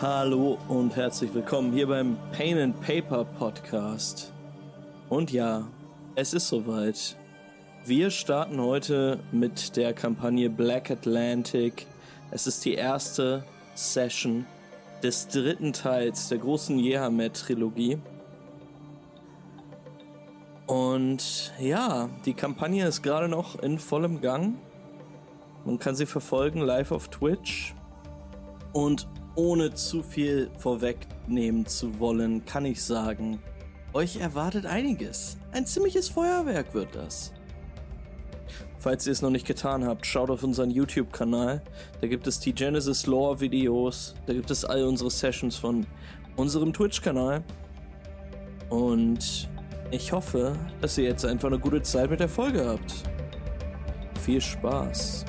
Hallo und herzlich willkommen hier beim Pain and Paper Podcast. Und ja, es ist soweit. Wir starten heute mit der Kampagne Black Atlantic. Es ist die erste Session des dritten Teils der großen Jehamet-Trilogie. Und ja, die Kampagne ist gerade noch in vollem Gang. Man kann sie verfolgen live auf Twitch. Und ohne zu viel vorwegnehmen zu wollen, kann ich sagen, euch erwartet einiges. Ein ziemliches Feuerwerk wird das. Falls ihr es noch nicht getan habt, schaut auf unseren YouTube-Kanal. Da gibt es die Genesis Lore-Videos. Da gibt es all unsere Sessions von unserem Twitch-Kanal. Und ich hoffe, dass ihr jetzt einfach eine gute Zeit mit der Folge habt. Viel Spaß.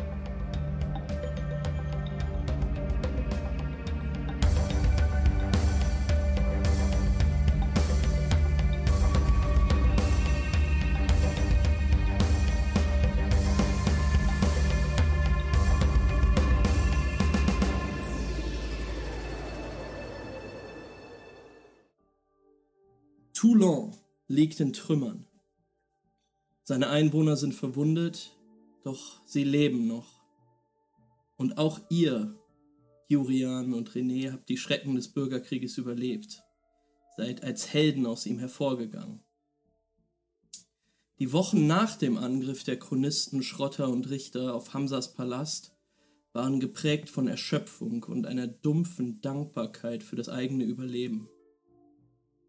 Liegt in Trümmern. Seine Einwohner sind verwundet, doch sie leben noch. Und auch ihr, Jurian und René, habt die Schrecken des Bürgerkrieges überlebt, seid als Helden aus ihm hervorgegangen. Die Wochen nach dem Angriff der Chronisten, Schrotter und Richter auf Hamsas Palast waren geprägt von Erschöpfung und einer dumpfen Dankbarkeit für das eigene Überleben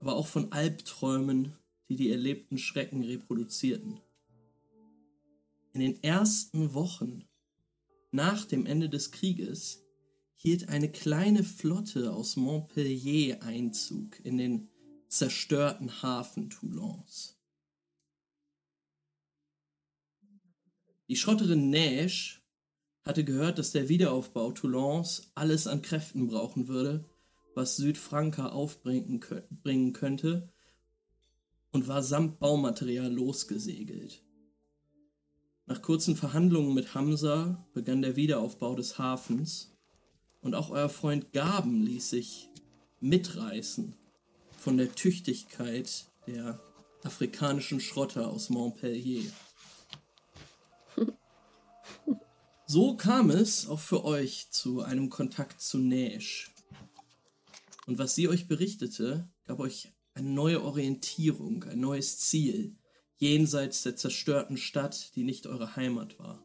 aber auch von Albträumen, die die erlebten Schrecken reproduzierten. In den ersten Wochen nach dem Ende des Krieges hielt eine kleine Flotte aus Montpellier Einzug in den zerstörten Hafen Toulons. Die Schrotterin Neige hatte gehört, dass der Wiederaufbau Toulons alles an Kräften brauchen würde was Südfranka aufbringen bringen könnte und war samt Baumaterial losgesegelt. Nach kurzen Verhandlungen mit Hamza begann der Wiederaufbau des Hafens und auch euer Freund Gaben ließ sich mitreißen von der Tüchtigkeit der afrikanischen Schrotter aus Montpellier. So kam es auch für euch zu einem Kontakt zu Nash. Und was sie euch berichtete, gab euch eine neue Orientierung, ein neues Ziel, jenseits der zerstörten Stadt, die nicht eure Heimat war.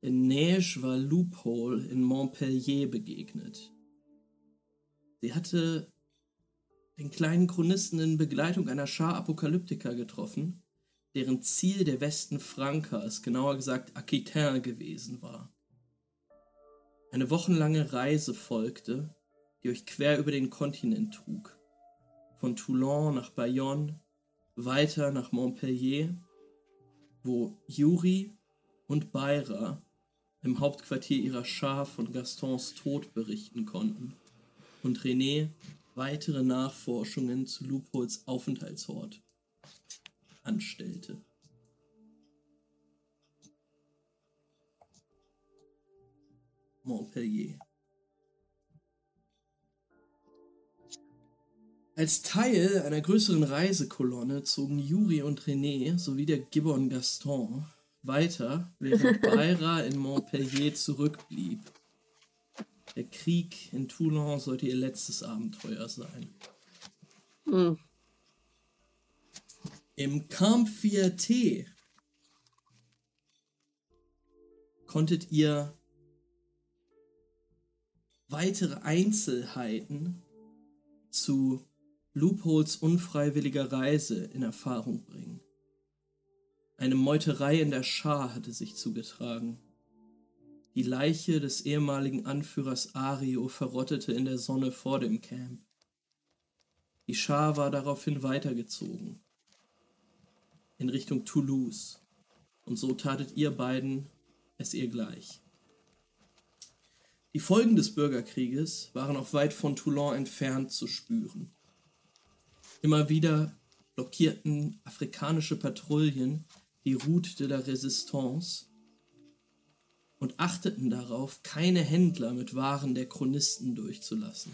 In Neige war Loophole in Montpellier begegnet. Sie hatte den kleinen Chronisten in Begleitung einer Schar Apokalyptiker getroffen, deren Ziel der Westen Frankas, genauer gesagt Aquitain gewesen war. Eine wochenlange Reise folgte, die euch quer über den Kontinent trug. Von Toulon nach Bayonne, weiter nach Montpellier, wo Yuri und Beira im Hauptquartier ihrer Schar von Gastons Tod berichten konnten und René weitere Nachforschungen zu Lupols Aufenthaltsort anstellte. Montpellier. Als Teil einer größeren Reisekolonne zogen Juri und René sowie der Gibbon Gaston weiter, während Beira in Montpellier zurückblieb. Der Krieg in Toulon sollte ihr letztes Abenteuer sein. Hm. Im Camp Fiaté konntet ihr weitere Einzelheiten zu Loopholes unfreiwilliger Reise in Erfahrung bringen. Eine Meuterei in der Schar hatte sich zugetragen. Die Leiche des ehemaligen Anführers Ario verrottete in der Sonne vor dem Camp. Die Schar war daraufhin weitergezogen. In Richtung Toulouse. Und so tatet ihr beiden es ihr gleich. Die Folgen des Bürgerkrieges waren auch weit von Toulon entfernt zu spüren. Immer wieder blockierten afrikanische Patrouillen die Route de la Résistance und achteten darauf, keine Händler mit Waren der Chronisten durchzulassen.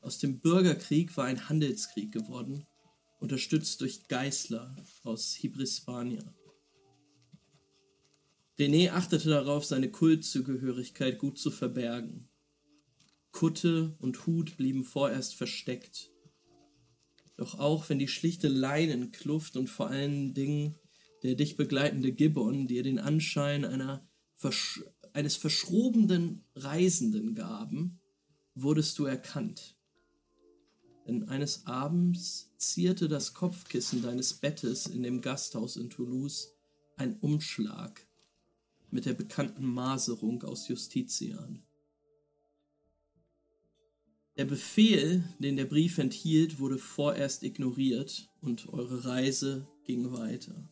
Aus dem Bürgerkrieg war ein Handelskrieg geworden, unterstützt durch Geißler aus Hibrispania. René achtete darauf, seine Kultzugehörigkeit gut zu verbergen. Kutte und Hut blieben vorerst versteckt. Doch auch wenn die schlichte Leinenkluft und vor allen Dingen der dich begleitende Gibbon dir den Anschein einer versch eines verschrobenen Reisenden gaben, wurdest du erkannt. Denn eines Abends zierte das Kopfkissen deines Bettes in dem Gasthaus in Toulouse ein Umschlag mit der bekannten Maserung aus Justitian. Der Befehl, den der Brief enthielt, wurde vorerst ignoriert und eure Reise ging weiter.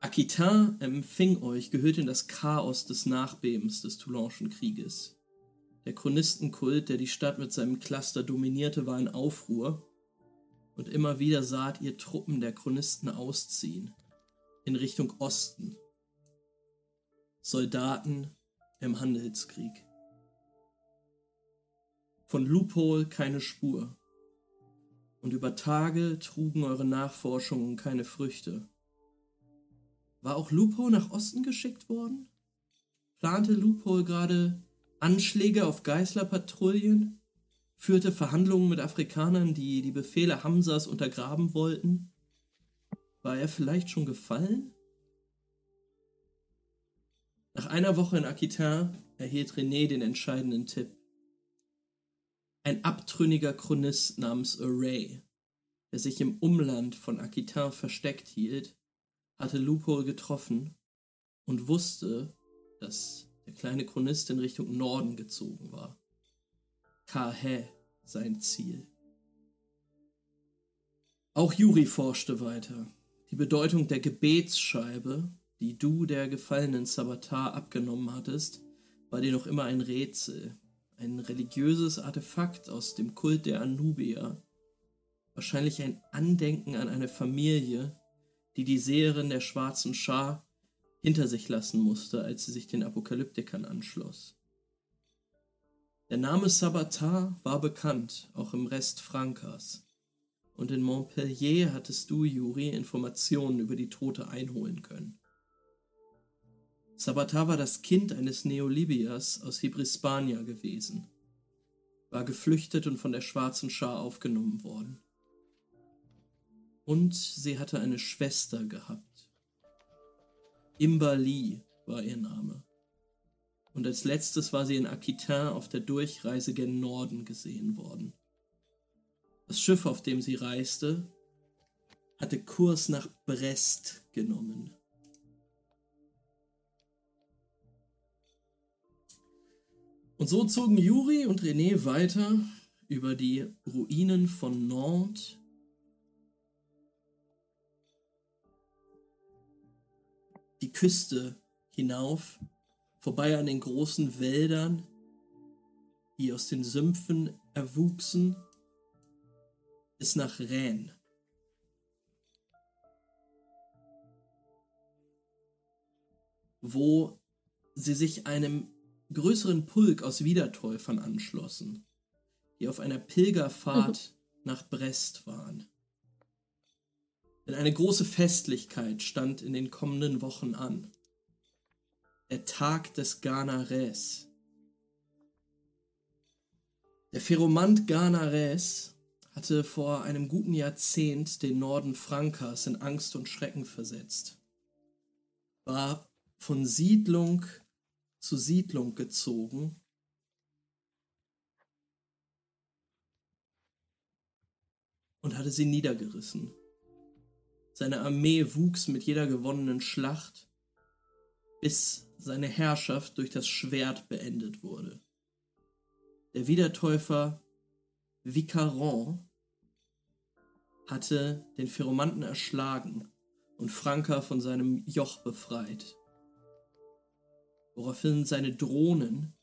Aquitain empfing euch, gehüllt in das Chaos des Nachbebens des Toulonschen Krieges. Der Chronistenkult, der die Stadt mit seinem Cluster dominierte, war in Aufruhr, und immer wieder saht ihr Truppen der Chronisten ausziehen, in Richtung Osten. Soldaten im Handelskrieg. Von Loophole keine Spur. Und über Tage trugen eure Nachforschungen keine Früchte. War auch Loophole nach Osten geschickt worden? Plante Loophole gerade Anschläge auf Geißlerpatrouillen? Führte Verhandlungen mit Afrikanern, die die Befehle Hamsas untergraben wollten? War er vielleicht schon gefallen? Nach einer Woche in Aquitain erhielt René den entscheidenden Tipp. Ein abtrünniger Chronist namens Array, der sich im Umland von Aquitain versteckt hielt, hatte Lupo getroffen und wusste, dass der kleine Chronist in Richtung Norden gezogen war. Kahe sein Ziel. Auch Juri forschte weiter. Die Bedeutung der Gebetsscheibe, die du der gefallenen Sabatar abgenommen hattest, war dir noch immer ein Rätsel, ein religiöses Artefakt aus dem Kult der Anubier, wahrscheinlich ein Andenken an eine Familie, die die Seherin der schwarzen Schar hinter sich lassen musste, als sie sich den Apokalyptikern anschloss. Der Name Sabatar war bekannt, auch im Rest Frankas und in Montpellier hattest du, Juri, Informationen über die Tote einholen können. Sabatar war das Kind eines Neolibiers aus Hibrispania gewesen, war geflüchtet und von der schwarzen Schar aufgenommen worden. Und sie hatte eine Schwester gehabt. Imbali war ihr Name. Und als letztes war sie in Aquitain auf der Durchreise gen Norden gesehen worden. Das Schiff, auf dem sie reiste, hatte Kurs nach Brest genommen. Und so zogen Juri und René weiter über die Ruinen von Nantes die Küste hinauf, vorbei an den großen Wäldern, die aus den Sümpfen erwuchsen bis nach Rennes. wo sie sich einem größeren Pulk aus Wiedertäufern anschlossen, die auf einer Pilgerfahrt nach Brest waren. Denn eine große Festlichkeit stand in den kommenden Wochen an. Der Tag des Ganares. Der Feromant Ganares hatte vor einem guten Jahrzehnt den Norden Frankas in Angst und Schrecken versetzt, war von Siedlung zu Siedlung gezogen und hatte sie niedergerissen. Seine Armee wuchs mit jeder gewonnenen Schlacht, bis seine Herrschaft durch das Schwert beendet wurde. Der Wiedertäufer Vicaron hatte den Pheromanten erschlagen und Franka von seinem Joch befreit, woraufhin seine Drohnen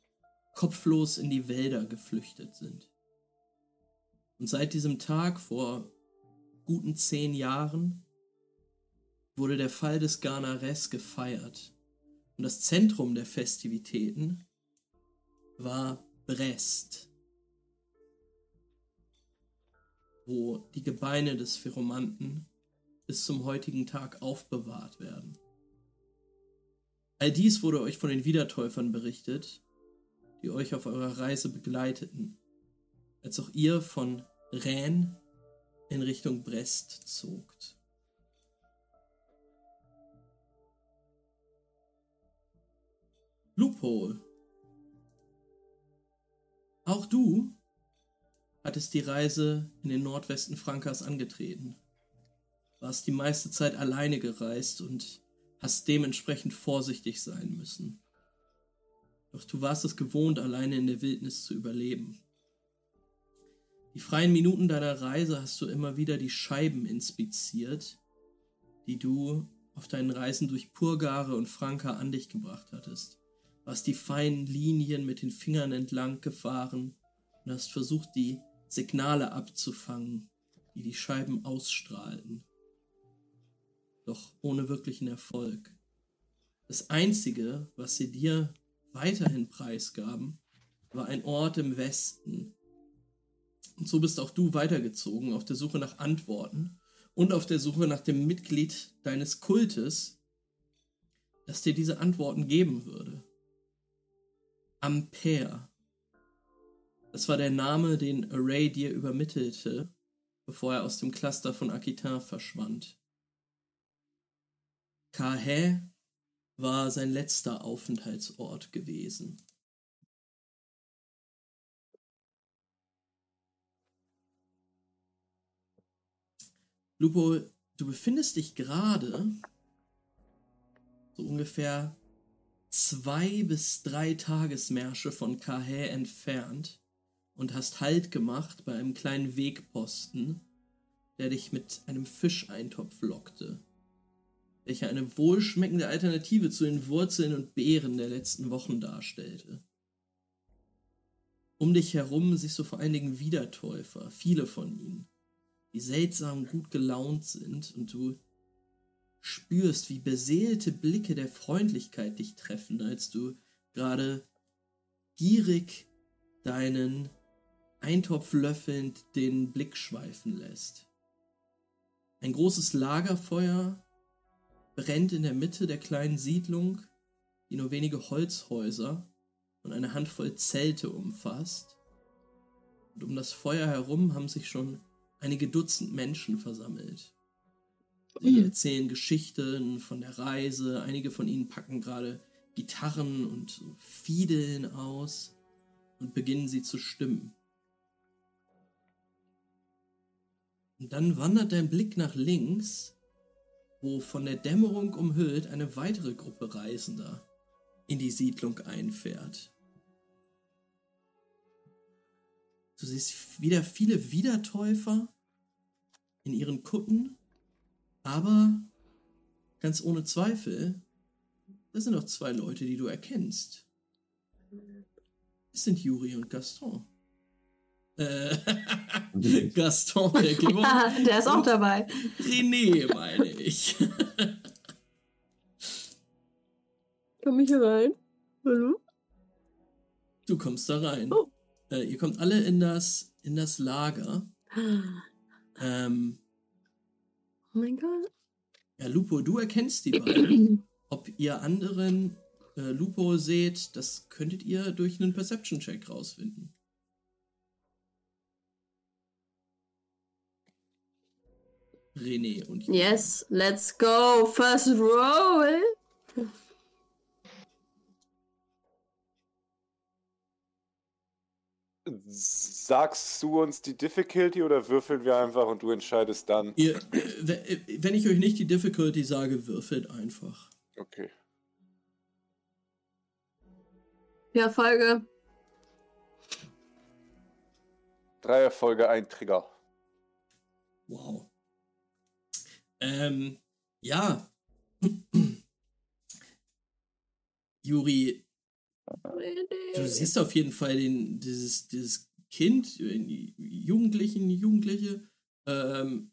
kopflos in die Wälder geflüchtet sind. Und seit diesem Tag vor guten zehn Jahren wurde der Fall des Garnares gefeiert. Und das Zentrum der Festivitäten war Brest, wo die Gebeine des Pheromanten bis zum heutigen Tag aufbewahrt werden. All dies wurde euch von den Wiedertäufern berichtet, die euch auf eurer Reise begleiteten, als auch ihr von Rennes in Richtung Brest zogt. Loophole. Auch du hattest die Reise in den Nordwesten Frankas angetreten. Warst die meiste Zeit alleine gereist und hast dementsprechend vorsichtig sein müssen. Doch du warst es gewohnt, alleine in der Wildnis zu überleben. Die freien Minuten deiner Reise hast du immer wieder die Scheiben inspiziert, die du auf deinen Reisen durch Purgare und Franka an dich gebracht hattest. Du hast die feinen Linien mit den Fingern entlang gefahren und hast versucht, die Signale abzufangen, die die Scheiben ausstrahlten. Doch ohne wirklichen Erfolg. Das Einzige, was sie dir weiterhin preisgaben, war ein Ort im Westen. Und so bist auch du weitergezogen auf der Suche nach Antworten und auf der Suche nach dem Mitglied deines Kultes, das dir diese Antworten geben würde. Ampere. Das war der Name, den Array dir übermittelte, bevor er aus dem Cluster von Aquitain verschwand. Kahä war sein letzter Aufenthaltsort gewesen. Lupo, du befindest dich gerade so ungefähr zwei bis drei Tagesmärsche von Kahä entfernt und hast Halt gemacht bei einem kleinen Wegposten, der dich mit einem Fischeintopf lockte welcher eine wohlschmeckende Alternative zu den Wurzeln und Beeren der letzten Wochen darstellte. Um dich herum siehst du vor allen Dingen Wiedertäufer, viele von ihnen, die seltsam gut gelaunt sind und du spürst, wie beseelte Blicke der Freundlichkeit dich treffen, als du gerade gierig deinen Eintopf löffelnd den Blick schweifen lässt. Ein großes Lagerfeuer brennt in der Mitte der kleinen Siedlung, die nur wenige Holzhäuser und eine Handvoll Zelte umfasst. Und um das Feuer herum haben sich schon einige Dutzend Menschen versammelt. Sie mhm. erzählen Geschichten von der Reise, einige von ihnen packen gerade Gitarren und Fiedeln aus und beginnen sie zu stimmen. Und dann wandert dein Blick nach links wo von der Dämmerung umhüllt eine weitere Gruppe Reisender in die Siedlung einfährt. Du siehst wieder viele Wiedertäufer in ihren Kutten, aber ganz ohne Zweifel, das sind auch zwei Leute, die du erkennst. Es sind Juri und Gaston. Äh, Gaston, der Gimmer. Ja, der ist auch dabei. René, meine ich. Komm ich hier rein? Hallo? Du kommst da rein. Oh. Äh, ihr kommt alle in das, in das Lager. ähm, oh mein Gott. Ja, Lupo, du erkennst die beiden. Ob ihr anderen äh, Lupo seht, das könntet ihr durch einen Perception-Check rausfinden. René und Julia. Yes, let's go. First roll. Sagst du uns die Difficulty oder würfeln wir einfach und du entscheidest dann? Ihr, äh, wenn ich euch nicht die Difficulty sage, würfelt einfach. Okay. Ja, Folge. Drei Erfolge, ein Trigger. Wow. Ähm, ja. Juri, du siehst auf jeden Fall den, dieses, dieses Kind, Jugendlichen, Jugendliche, ähm,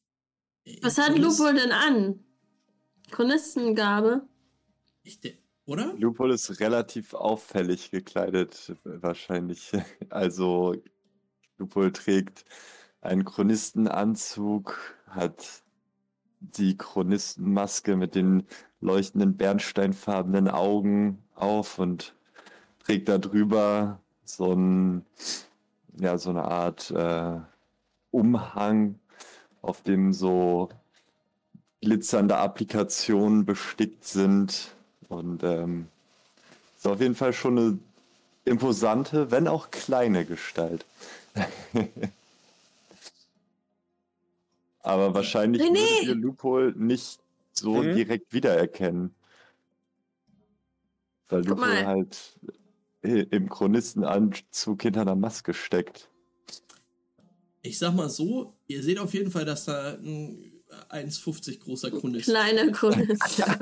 Was hat Chronist- Lupo denn an? Chronistengabe? Ich, de- oder? Lupol ist relativ auffällig gekleidet, wahrscheinlich. Also, Lupol trägt einen Chronistenanzug, hat die Chronistenmaske mit den leuchtenden bernsteinfarbenen Augen auf und trägt da drüber so ein, ja, so eine Art äh, Umhang, auf dem so glitzernde Applikationen bestickt sind. Und ähm, ist auf jeden Fall schon eine imposante, wenn auch kleine Gestalt. Aber wahrscheinlich René! würdet ihr Lupol nicht so Mhm. direkt wiedererkennen. Weil Guck Lupol mal. halt i- im Chronistenanzug hinter einer Maske steckt. Ich sag mal so, ihr seht auf jeden Fall, dass da ein 1,50 großer Chronist Kleiner Chronist. ja.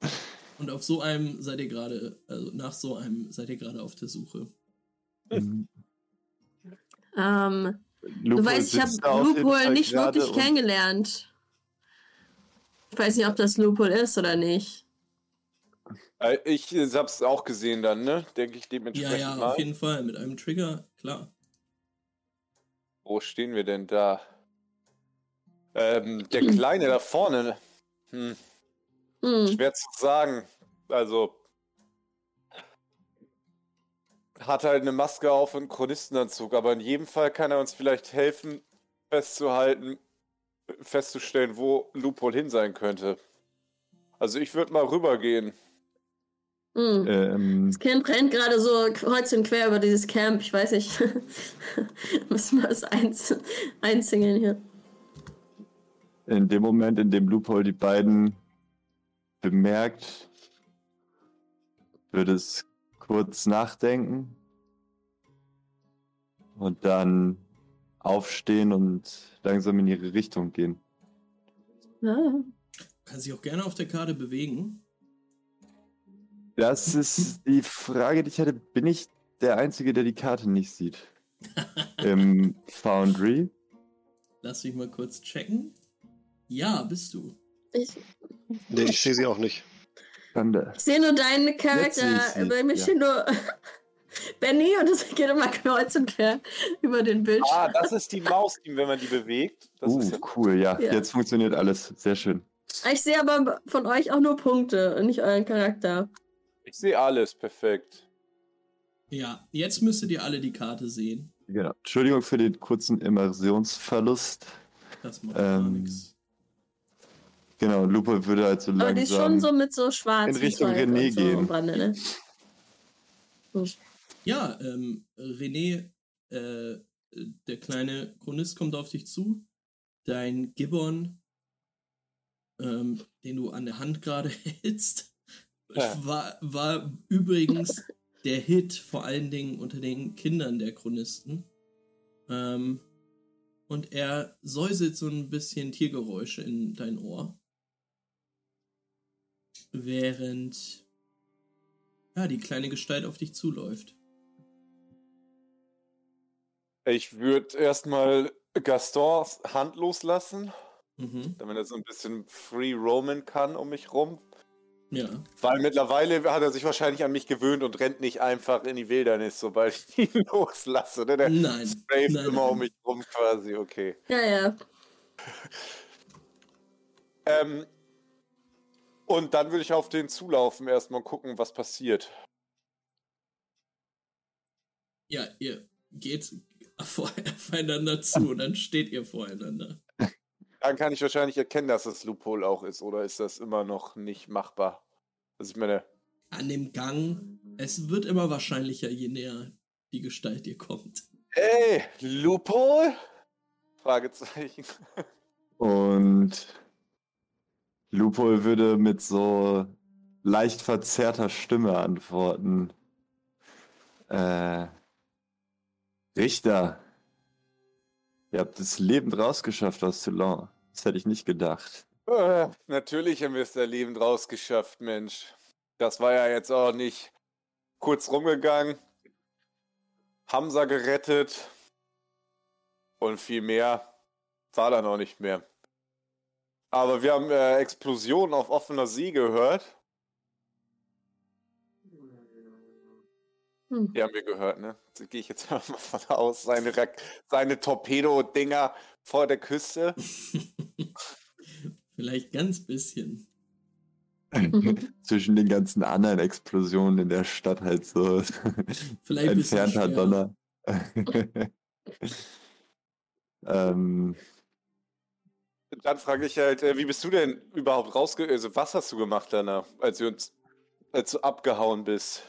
Und auf so einem seid ihr gerade, also nach so einem seid ihr gerade auf der Suche. ähm, Lupol du weißt, ich habe Fall nicht wirklich kennengelernt. Ich weiß nicht, ob das Lupol ist oder nicht. Äh, Ich hab's auch gesehen dann, ne? Denke ich Ja, dementsprechend ja, mal. auf jeden Fall. Mit einem Trigger, klar. Wo stehen wir denn da? Ähm, der Kleine da vorne. Hm, Hm. schwer zu sagen. Also. Hat halt eine Maske auf und einen Chronistenanzug, aber in jedem Fall kann er uns vielleicht helfen, festzuhalten, festzustellen, wo Lupol hin sein könnte. Also ich würde mal rübergehen. Hm. Ähm, Das Kind rennt gerade so kreuz und quer über dieses Camp. Ich weiß nicht. Müssen wir es einz einzingeln hier. in dem Moment, in dem Lupol die beiden bemerkt, würde es kurz nachdenken und dann aufstehen und langsam in ihre Richtung gehen. Kann sich auch gerne auf der Karte bewegen. Das ist die Frage, die ich hatte. Bin ich der Einzige, der die Karte nicht sieht? Im Foundry? Lass mich mal kurz checken. Ja, bist du. Ich, Nee, ich sehe sie auch nicht. Schande. ich sehe nur deinen Charakter. Bei mir ja. steht nur Benny und es geht immer kreuz und quer über den Bildschirm. Ah, das ist die Maus, die, wenn man die bewegt. Das Uh, ist ja cool, ja. Ja. Jetzt funktioniert alles. Sehr schön. Ich sehe aber von euch auch nur Punkte und nicht euren Charakter. Ich sehe alles, perfekt. Ja, jetzt müsstet ihr alle die Karte sehen. Genau. Entschuldigung für den kurzen Immersionsverlust. Das macht gar Ähm, nichts. Genau, Lupo würde halt so Aber die ist schon langsam. so mit so schwarzen in Richtung Zeug René und so gehen. am Rande, ne? So. Ja, ähm, René, äh, der kleine Chronist kommt auf dich zu. Dein Gibbon, ähm, den du an der Hand gerade hältst, Ja. war, war übrigens der Hit vor allen Dingen unter den Kindern der Chronisten. Ähm, und er säuselt so ein bisschen Tiergeräusche in dein Ohr. Während ja, die kleine Gestalt auf dich zuläuft. Ich würde erstmal Gastons Hand loslassen, Mhm. damit er so ein bisschen free roamen kann um mich rum. Ja. Weil mittlerweile hat er sich wahrscheinlich an mich gewöhnt und rennt nicht einfach in die Wildernis, sobald ich ihn loslasse. Ne? Der Nein. straft nein, immer nein. um mich rum quasi, okay. Ja, ja. Ähm, und dann würde ich auf den zulaufen, erstmal gucken, was passiert. Ja, ihr geht vor- aufeinander zu und dann steht ihr voreinander. Dann kann ich wahrscheinlich erkennen, dass es Loophole auch ist, oder ist das immer noch nicht machbar? Also ich meine, An dem Gang, es wird immer wahrscheinlicher, je näher die Gestalt dir kommt. ey, Loophole? Fragezeichen. Und Lupo würde mit so leicht verzerrter Stimme antworten. Äh, Richter, ihr habt es lebend rausgeschafft aus Toulon. Das hätte ich nicht gedacht. Äh, natürlich haben wir es da lebend rausgeschafft, Mensch. Das war ja jetzt auch nicht kurz rumgegangen. Hamza gerettet. Und viel mehr. war dann auch nicht mehr. Aber wir haben äh, Explosionen auf offener See gehört. Hm. Die haben wir gehört, ne? Da gehe ich jetzt mal von aus. Seine, seine Torpedo-Dinger vor der Küste. Vielleicht ganz bisschen. Zwischen den ganzen anderen Explosionen in der Stadt halt so Vielleicht ein bisschen entfernter. Donner. ähm, Dann frage ich halt, äh, wie bist du denn überhaupt rausge... Also, was hast du gemacht danach, als wir uns... als du abgehauen bist?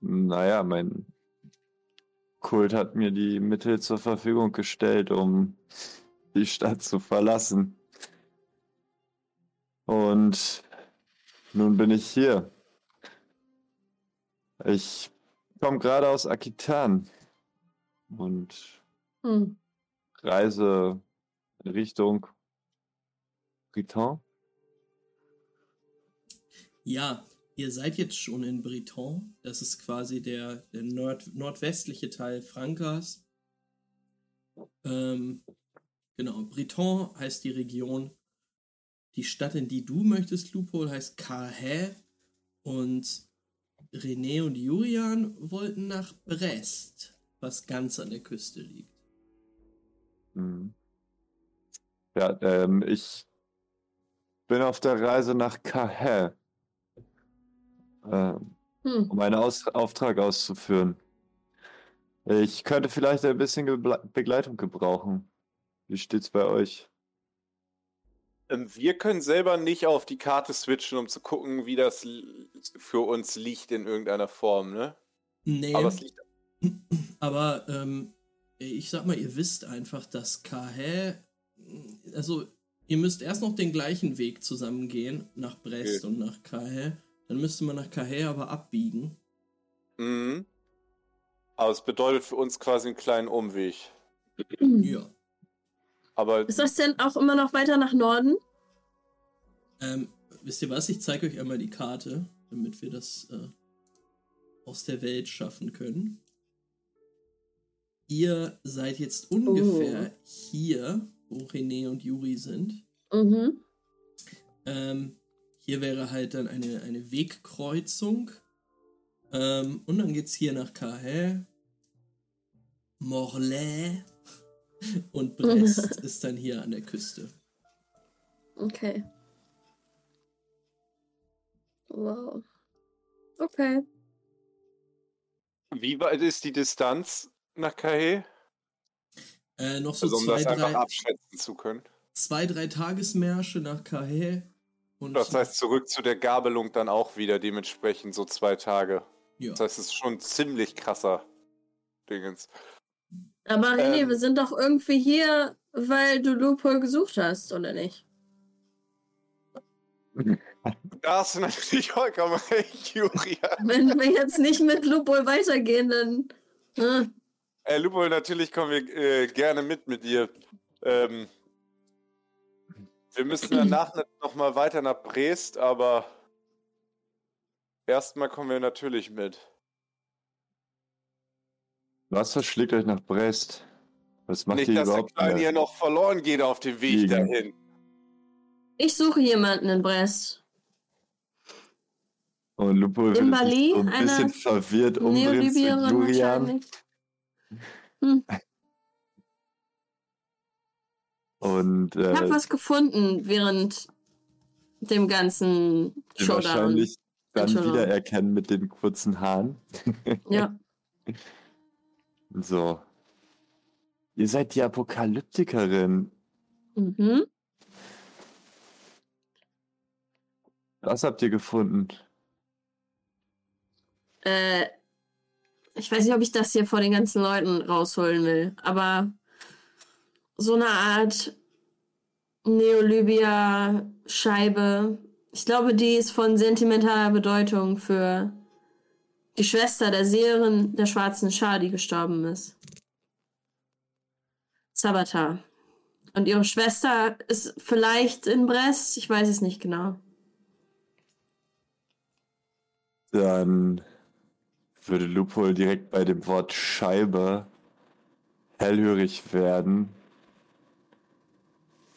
naja, mein Kult hat mir die Mittel zur Verfügung gestellt, um die Stadt zu verlassen. Und nun bin ich hier. Ich komme gerade aus Akitan und Hm. Reise Richtung Britain. Ja, ihr seid jetzt schon in Breton. Das ist quasi der, der nord nordwestliche Teil Frankas. Ähm, genau, Breton heißt die Region. Die Stadt, in die du möchtest, Lupol, heißt Carhaix. Und René und Julian wollten nach Brest, was ganz an der Küste liegt. Mhm. Ja, ähm, ich bin auf der Reise nach Carhaix, ähm, Hm. um einen Aus Auftrag auszuführen. Ich könnte vielleicht ein bisschen Geble Begleitung gebrauchen. Wie steht's bei euch? Ähm, Wir können selber nicht auf die Karte switchen, um zu gucken, wie das für uns liegt in irgendeiner Form, ne? Nee, Aber es liegt. Aber ähm, ich sag mal, ihr wisst einfach, dass Carhaix, also ihr müsst erst noch den gleichen Weg zusammengehen nach Brest Okay. und nach Carhaix. Dann müsste man nach Carhaix aber abbiegen. Mhm. Aber es bedeutet für uns quasi einen kleinen Umweg. Ja. Aber Ist das denn auch immer noch weiter nach Norden? Ähm, wisst ihr was? Ich zeige euch einmal die Karte, damit wir das äh, aus der Welt schaffen können. Ihr seid jetzt ungefähr hier, wo René und Juri sind. Mhm. Ähm, hier wäre halt dann eine, eine Wegkreuzung. Ähm, und dann geht's hier nach Carhaix, Morlaix und Brest ist dann hier an der Küste. Okay. Wow. Okay. wie weit ist die Distanz nach Kahe? Äh, noch so Also um zwei, das einfach drei, abschätzen zu können. zwei, drei Tagesmärsche nach. Und Das heißt, zurück zu der Gabelung dann auch wieder dementsprechend so zwei Tage. ja. Das heißt, es ist schon ziemlich krasser Dingens. Aber René, Ähm. wir sind doch irgendwie hier, weil du Lupol gesucht hast, oder nicht? Da hast du natürlich vollkommen recht, Julian. Wenn wir jetzt nicht mit Lupol weitergehen, dann. Äh, Äh, Lupo, natürlich kommen wir äh, gerne mit mit dir. Ähm, wir müssen danach nochmal weiter nach Brest, aber erstmal kommen wir natürlich mit. Was verschlägt euch nach Brest? Was macht Nicht, ihr dass der überhaupt Kleine mehr? hier noch verloren geht auf dem Weg Liegen. dahin. ich suche jemanden in Brest. Und Lupo wird ein bisschen verwirrt umdrehen zu Neolibierin Julian. Wahrscheinlich. Und Ich habe äh, was gefunden während dem ganzen Showdown. wahrscheinlich dann wiedererkennen mit den kurzen Haaren. Ja. So. Ihr seid die Apokalyptikerin. Mhm. Was habt ihr gefunden? Äh, ich weiß nicht, ob ich das hier vor den ganzen Leuten rausholen will, aber so eine Art Neolibia-Scheibe. Ich glaube, die ist von sentimentaler Bedeutung für die Schwester der Seherin der schwarzen Schar, die gestorben ist. Sabatar. Und ihre Schwester ist vielleicht in Brest, ich weiß es nicht genau. Dann würde Lupol direkt bei dem Wort Scheibe hellhörig werden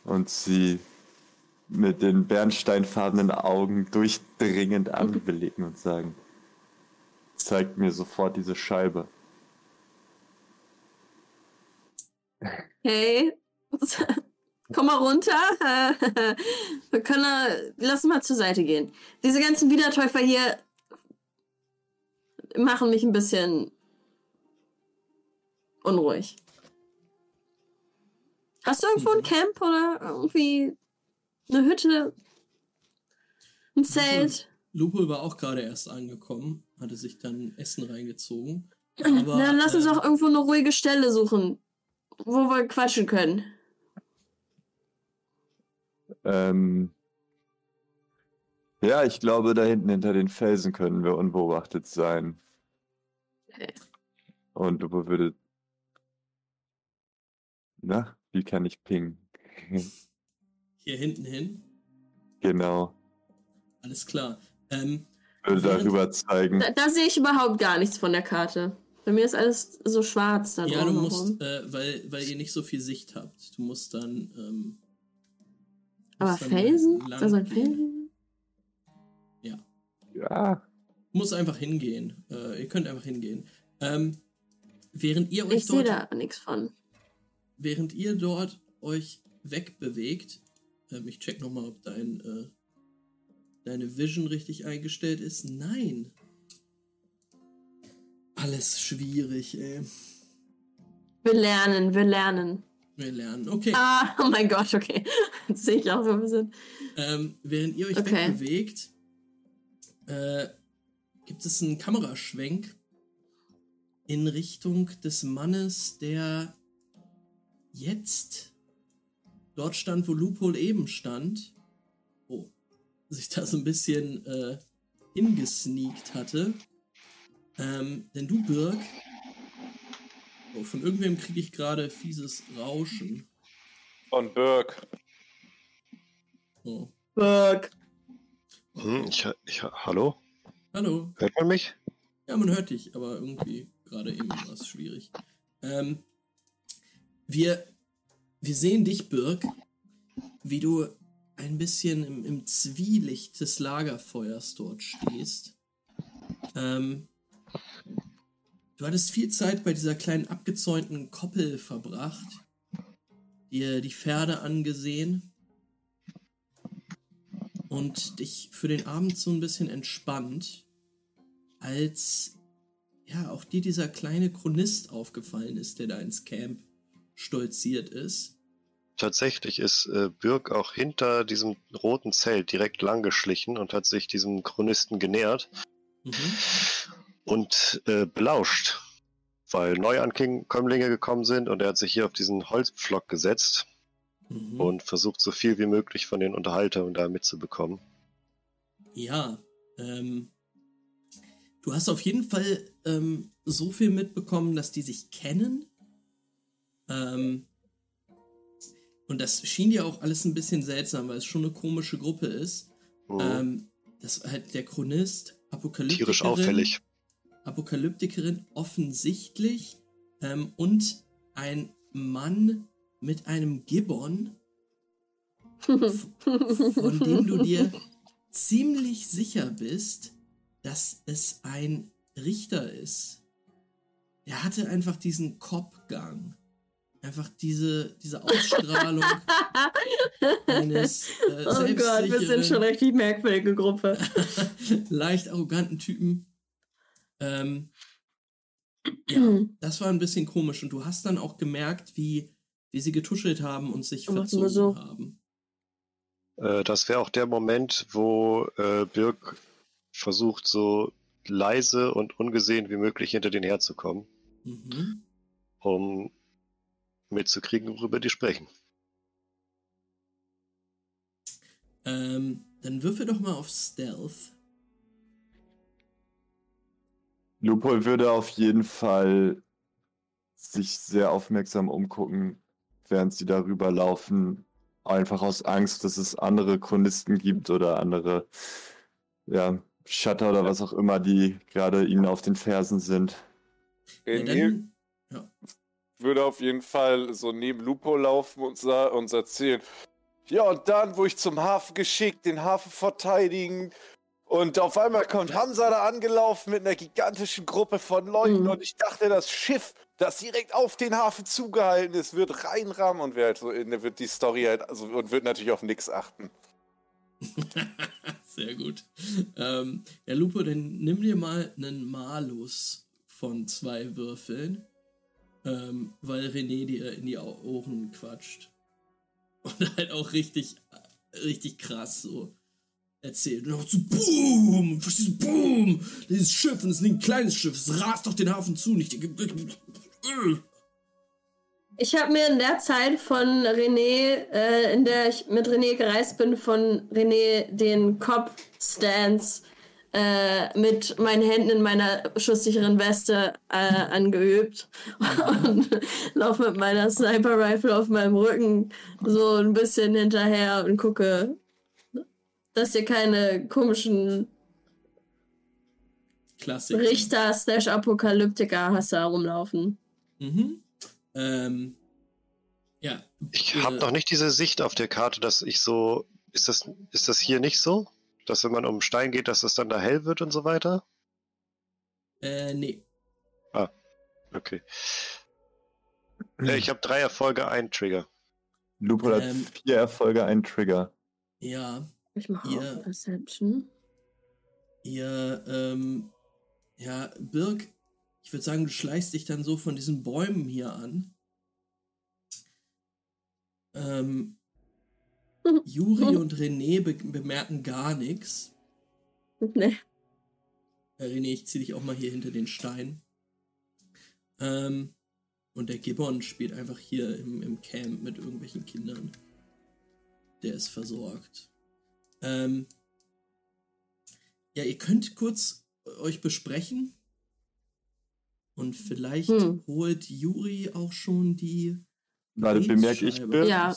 und sie mit den bernsteinfarbenen Augen durchdringend anblicken und sagen, zeigt mir sofort diese Scheibe. Hey, komm mal runter. Wir können, äh, lass mal zur Seite gehen. Diese ganzen Wiedertäufer hier machen mich ein bisschen unruhig. Hast du irgendwo ein Camp oder irgendwie eine Hütte? Ein Zelt? Lupul war auch gerade erst angekommen, hatte sich dann Essen reingezogen. Aber, Na, dann lass uns äh, auch irgendwo eine ruhige Stelle suchen, wo wir quatschen können. Ähm, ja, ich glaube, da hinten hinter den Felsen können wir unbeobachtet sein. Und Lupo würde. Na, wie kann ich pingen? Hier hinten hin. genau. Alles klar. Ähm, Würde darüber zeigen. Da, da sehe ich überhaupt gar nichts von der Karte. Bei mir ist alles so schwarz da ja, du musst, äh, weil, weil ihr nicht so viel Sicht habt. Du musst dann. Ähm, Aber musst dann Felsen? Ist da so ein. Felsen? Ja. Muss einfach hingehen. Äh, ihr könnt einfach hingehen. Ähm, während ihr euch Ich sehe dort da nichts von. während ihr dort euch wegbewegt, ähm, ich check nochmal, ob dein, äh, deine Vision richtig eingestellt ist. Nein. Alles schwierig, ey. Wir lernen, wir lernen. Wir lernen. Okay. Ah, oh mein Gott, okay. Jetzt sehe ich auch so ein bisschen. Ähm, während ihr euch Okay. wegbewegt, äh, gibt es einen Kameraschwenk in Richtung des Mannes, der jetzt dort stand, wo Lupol eben stand. Oh, sich da so ein bisschen äh, hingesneakt hatte. Ähm, denn du, Birg, oh, von irgendwem kriege ich gerade fieses Rauschen. Von Birk. Oh. Fuck. Hm, ich, ich, hallo? Hallo. Hört man mich? Ja, man hört dich, aber irgendwie gerade eben war es schwierig. Ähm, wir, wir sehen dich, Birk, wie du ein bisschen im, im Zwielicht des Lagerfeuers dort stehst. Ähm, du hattest viel Zeit bei dieser kleinen abgezäunten Koppel verbracht, dir die Pferde angesehen und dich für den Abend so ein bisschen entspannt als ja auch dir dieser kleine Chronist aufgefallen ist, der da ins Camp stolziert ist. Tatsächlich ist äh, Birk auch hinter diesem roten Zelt direkt lang geschlichen und hat sich diesem Chronisten genähert Mhm. und äh, belauscht, weil Neuankömmlinge gekommen sind und er hat sich hier auf diesen Holzpflock gesetzt Mhm. und versucht so viel wie möglich von den Unterhaltungen da mitzubekommen. Ja, ähm, du hast auf jeden Fall ähm, so viel mitbekommen, dass die sich kennen. Ähm, und das schien dir auch alles ein bisschen seltsam, weil es schon eine komische Gruppe ist. Mhm. Ähm, das halt der Chronist, Apokalyptikerin. Tierisch auffällig. Apokalyptikerin offensichtlich ähm, und ein Mann mit einem Gibbon, von dem du dir ziemlich sicher bist, dass es ein Richter ist. Der hatte einfach diesen Kopfgang. Einfach diese, diese Ausstrahlung eines äh, Oh Gott, wir sind schon richtig merkwürdige Gruppe. leicht arroganten Typen. Ähm, ja, das war ein bisschen komisch. Und du hast dann auch gemerkt, wie, wie sie getuschelt haben und sich Aber verzogen so. haben. Äh, das wäre auch der Moment, wo äh, Birk versucht, so leise und ungesehen wie möglich hinter den herzukommen, Mhm. um mitzukriegen, worüber die sprechen. Ähm, dann würfel doch mal auf Stealth. Lupol würde auf jeden Fall sich sehr aufmerksam umgucken, während sie darüber laufen. Einfach aus Angst, dass es andere Chronisten gibt oder andere ja, Shutter oder was auch immer, die gerade ihnen auf den Fersen sind. Ja, Emil, dann, ja. würde auf jeden Fall so neben Lupo laufen und uns erzählen. Ja, und dann, wo ich zum Hafen geschickt, den Hafen verteidigen. Und auf einmal kommt Hamza da angelaufen mit einer gigantischen Gruppe von Leuten. Mhm. Und ich dachte, das Schiff, das direkt auf den Hafen zugehalten ist, wird reinrammen und wird, halt so, in- wird die Story halt, also, und wird natürlich auf nichts achten. Sehr gut. Ähm, ja, Lupo, dann nimm dir mal einen Malus von zwei Würfeln, ähm, weil René dir in die Ohren quatscht. Und halt auch richtig, richtig krass so erzählt. Und auch so, boom, verstehst du, boom, dieses Schiff, und es ist ein kleines Schiff, es rast doch den Hafen zu, nicht. Ich habe mir in der Zeit von René, äh, in der ich mit René gereist bin, von René den Cop-Stance äh, mit meinen Händen in meiner schusssicheren Weste äh, angeübt und laufe mit meiner Sniper-Rifle auf meinem Rücken so ein bisschen hinterher und gucke, dass hier keine komischen Klassik. Richter slash Apokalyptiker-Hasser rumlaufen. Mhm. Ähm, ja. Ich äh, habe noch nicht diese Sicht auf der Karte, dass ich so. Ist das, ist das hier nicht so? Dass wenn man um einen Stein geht, dass es dann da hell wird und so weiter? Äh, nee. Okay. Äh, ich habe drei Erfolge, einen Trigger. Lupo hat Ähm. vier Erfolge, einen Trigger. Ja. Ich mache Ihr- auch Perception. Ihr, ähm, ja, Birg, ich würde sagen, du schleichst dich dann so von diesen Bäumen hier an. Ähm, Juri und René be bemerken gar nichts. Nee. Äh, René, ich zieh dich auch mal hier hinter den Stein. Ähm, und der Gibbon spielt einfach hier im, im Camp mit irgendwelchen Kindern. Der ist versorgt. Ähm, ja, ihr könnt kurz euch besprechen. Und vielleicht Hm. holt Juri auch schon die. Warte, bemerke ich Gebetsscheibe Birg? Ja.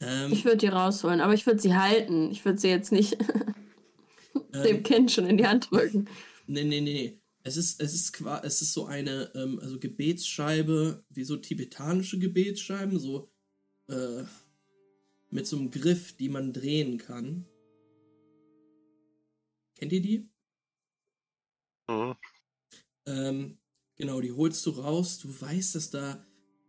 Ähm, Ich würde die rausholen, aber ich würde sie halten. Ich würde sie jetzt nicht dem ähm, Kind schon in die Hand drücken. Nee, nee, nee, nee. Es ist, es ist es ist so eine, ähm, also Gebetsscheibe, wie so tibetanische Gebetsscheiben, so äh, mit so einem Griff, die man drehen kann. Kennt ihr die? Mhm. Ähm, genau, die holst du raus. Du weißt, dass da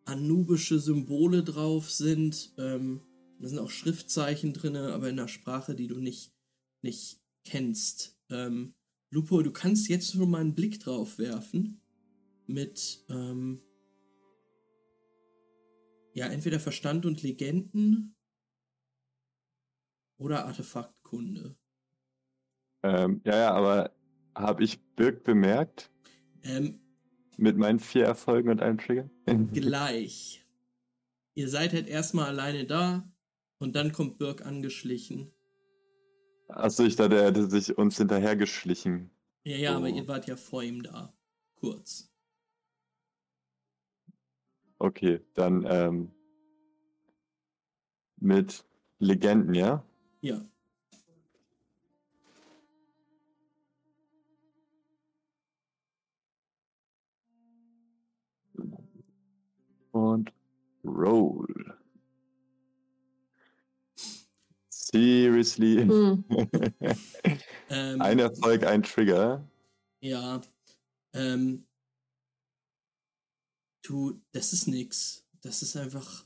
anubische Symbole drauf sind. Ähm, da sind auch Schriftzeichen drin, aber in einer Sprache, die du nicht, nicht kennst. Ähm, Lupo, du kannst jetzt schon mal einen Blick drauf werfen. Mit, ähm, ja, entweder Verstand und Legenden oder Artefaktkunde. Ähm, ja, ja, aber habe ich Birk bemerkt Ähm, mit meinen vier Erfolgen und einem Trigger? gleich. Ihr seid halt erstmal alleine da und dann kommt Birk angeschlichen. Achso, ich dachte, er hätte sich uns hinterhergeschlichen. Ja, ja, aber Oh. ihr wart ja vor ihm da. Kurz. Okay, dann ähm, mit Legenden, ja? Ja. Und roll. Seriously. Hm. Ähm, ein Erfolg, ein Trigger. Ja. Ähm, du, das ist nix. Das ist einfach.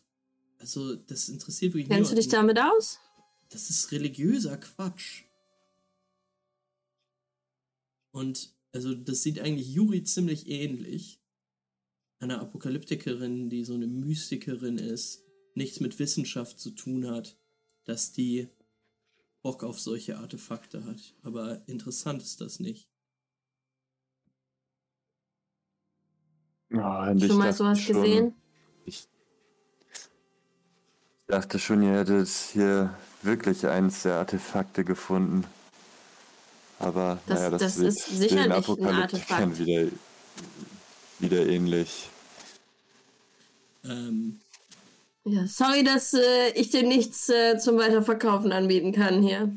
Also, das interessiert wirklich Kennst du dich damit aus? Das ist religiöser Quatsch. Und also das sieht eigentlich Yuri ziemlich ähnlich. Einer Apokalyptikerin, die so eine Mystikerin ist, nichts mit Wissenschaft zu tun hat, dass die Bock auf solche Artefakte hat. Aber interessant ist das nicht. Oh, Schon mal dachte sowas schon- gesehen? Ich dachte schon, ihr hättet hier wirklich eins der Artefakte gefunden. Aber Das- naja, das, das wird ist sicherlich ein Artefakt. wieder, wieder ähnlich. Ähm, Ja, sorry, dass äh, ich dir nichts äh, zum Weiterverkaufen anbieten kann hier.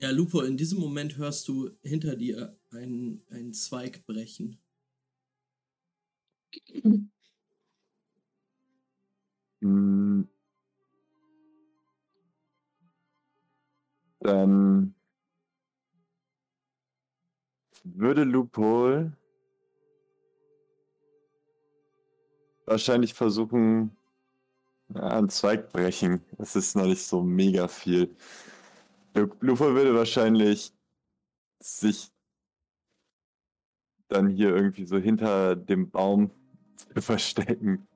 ja, Lupo, in diesem Moment hörst du hinter dir einen, einen Zweig brechen. Hm. Dann würde Lupol wahrscheinlich versuchen, ja, einen Zweig brechen. Das ist noch nicht so mega viel. Lupol würde wahrscheinlich sich dann hier irgendwie so hinter dem Baum verstecken.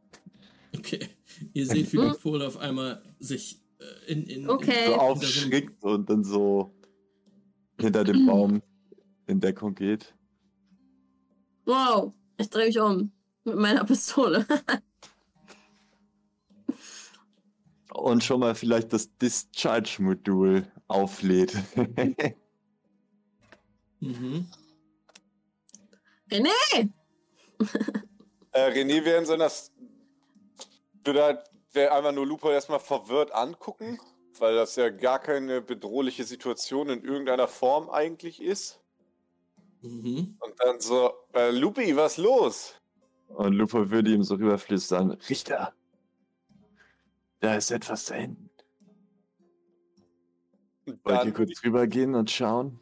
Okay. Ihr seht, wie. Lupol auf einmal sich äh, in, in, Okay. So in, aufschrickt und dann so hinter dem Baum in Deckung geht. Wow, ich drehe mich um mit meiner Pistole. Und schon mal vielleicht das Discharge-Modul auflädt. Mhm. René! Äh, René wäre in seiner. S- würde halt wär einfach nur Lupo erstmal verwirrt angucken, weil das ja gar keine bedrohliche Situation in irgendeiner Form eigentlich ist. Mhm. Und dann so, äh, Lupi, was los? Und Lupo würde ihm so rüberflüstern: Richter, da ist etwas da hinten. Wollt ihr kurz rübergehen und schauen?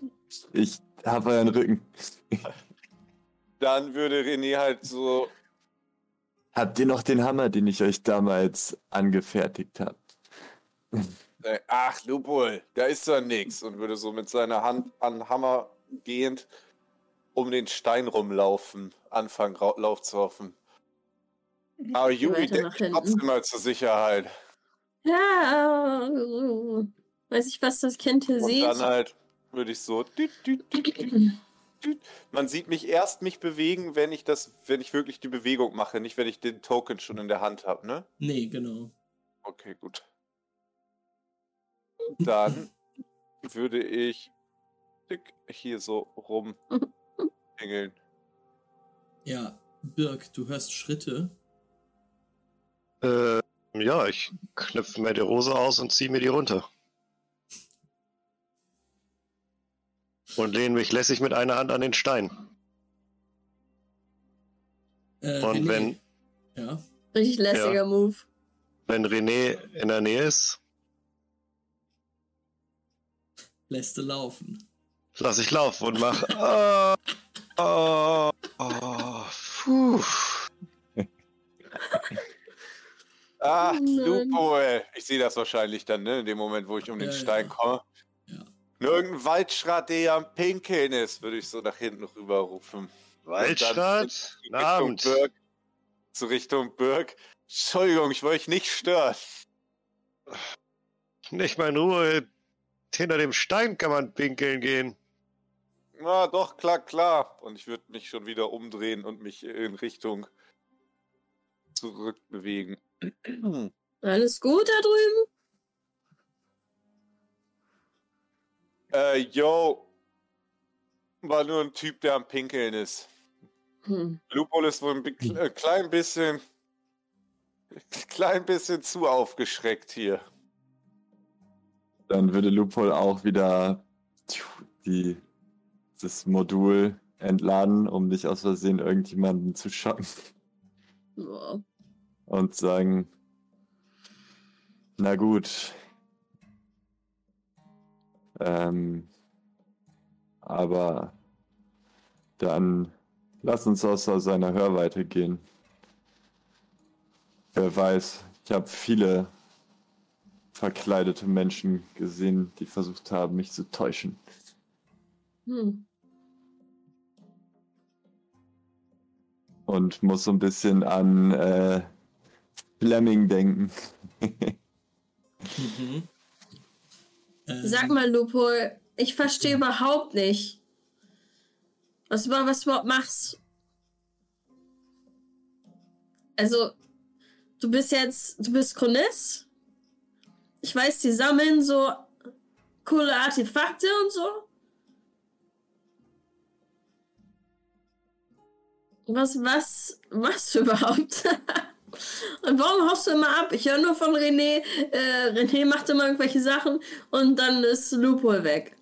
Ich habe euren Rücken. dann würde René halt so, Habt ihr noch den Hammer, den ich euch damals angefertigt habe? äh, ach, Lupol, da ist doch nix. Und würde so mit seiner Hand an Hammer gehend um den Stein rumlaufen, anfangen Ra Lauf zu hoffen. Aber Yuri, hinten. trotzdem mal zur Sicherheit. Ja, äh, weiß ich, was das Kind hier Und sieht. dann halt würde ich so. düt, düt, düt, düt, düt. Man sieht mich erst mich bewegen, wenn ich das, wenn ich wirklich die Bewegung mache, nicht wenn ich den Token schon in der Hand habe, ne? Nee, genau. Okay, gut. Dann würde ich hier so rumhängeln. Ja, Birk, du hörst Schritte. Äh, ja, ich knüpfe mir die Hose aus und ziehe mir die runter. Und lehne mich lässig mit einer Hand an den Stein. Äh, Und René, wenn, Ja. Richtig lässiger Move. wenn René in der Nähe ist, lässt du laufen. lass ich laufen und mach. Oh, oh, puh. Ah, Oh nein. Lupo, ey. Ich sehe das wahrscheinlich dann, ne? In dem Moment, wo ich um den Ja, Stein ja. komme. Ja. Nur irgendein Waldschrat, der ja am Pinkeln ist, würde ich so nach hinten rüberrufen. Waldstadt? Richtung Abend. Birk, zu Richtung Birk. Entschuldigung, ich wollte euch nicht stören. Nicht mal in Ruhe. Hinter dem Stein kann man pinkeln gehen. Na doch, klar, klar. Und ich würde mich schon wieder umdrehen und mich in Richtung zurückbewegen. Alles gut da drüben? äh, yo. War nur ein Typ, der am Pinkeln ist. Hm. Lupol ist wohl ein bi- äh, klein bisschen. Klein bisschen zu aufgeschreckt hier. Dann würde Lupol auch wieder die, das Modul entladen, um nicht aus Versehen irgendjemanden zu schocken Wow. und sagen, na gut. Ähm, aber dann lass uns außer seiner Hörweite gehen. Wer weiß, ich habe viele verkleidete Menschen gesehen, die versucht haben, mich zu täuschen. Hm. Und muss so ein bisschen an äh, Fleming denken. Mhm. Ähm, Sag mal, Lupo, ich verstehe überhaupt nicht, was, du- was du überhaupt machst. Also, du bist jetzt, du bist Chronist. Ich weiß, die sammeln so coole Artefakte und so. Was, was machst du überhaupt? und warum haust du immer ab? Ich höre nur von René. Äh, René macht immer irgendwelche Sachen und dann ist Lupo weg.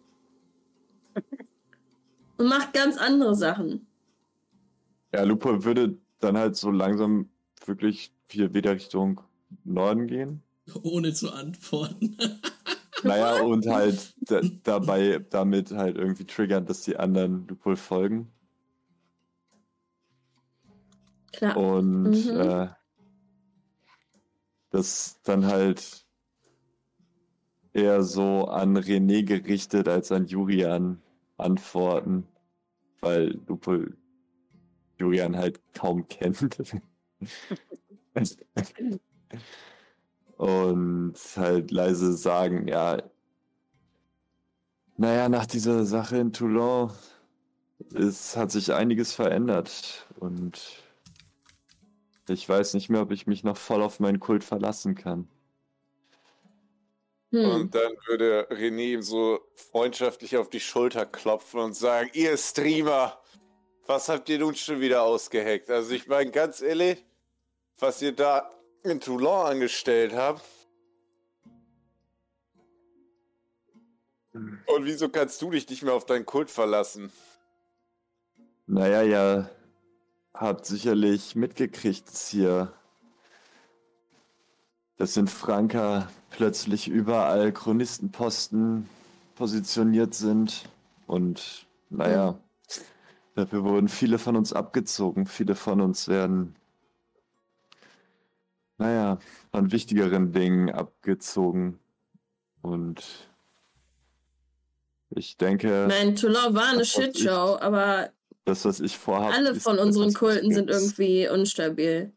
und macht ganz andere Sachen. Ja, Lupo würde dann halt so langsam wirklich hier wieder Richtung Norden gehen. Ohne zu antworten. Naja, und halt da, dabei damit halt irgendwie triggern, dass die anderen Lupol folgen. Klar. Und Mhm. äh, das dann halt eher so an René gerichtet als an Julian antworten, weil Lupol Julian halt kaum kennt. Und halt leise sagen, ja, naja, nach dieser Sache in Toulon es hat sich einiges verändert und ich weiß nicht mehr, ob ich mich noch voll auf meinen Kult verlassen kann. Hm. Und dann würde René ihm so freundschaftlich auf die Schulter klopfen und sagen, ihr Streamer, was habt ihr nun schon wieder ausgeheckt? Also ich meine ganz ehrlich, was ihr da in Toulon angestellt habt. Und wieso kannst du dich nicht mehr auf deinen Kult verlassen? Naja, ihr habt sicherlich mitgekriegt, dass hier, dass in Franka plötzlich überall Chronistenposten positioniert sind. Und naja, dafür wurden viele von uns abgezogen. Viele von uns werden, naja, von wichtigeren Dingen abgezogen. Und ich denke, Nein, Toulon war eine Shitshow, aber das, was ich vorhabe. alle ist von unseren Kulten sind irgendwie unstabil.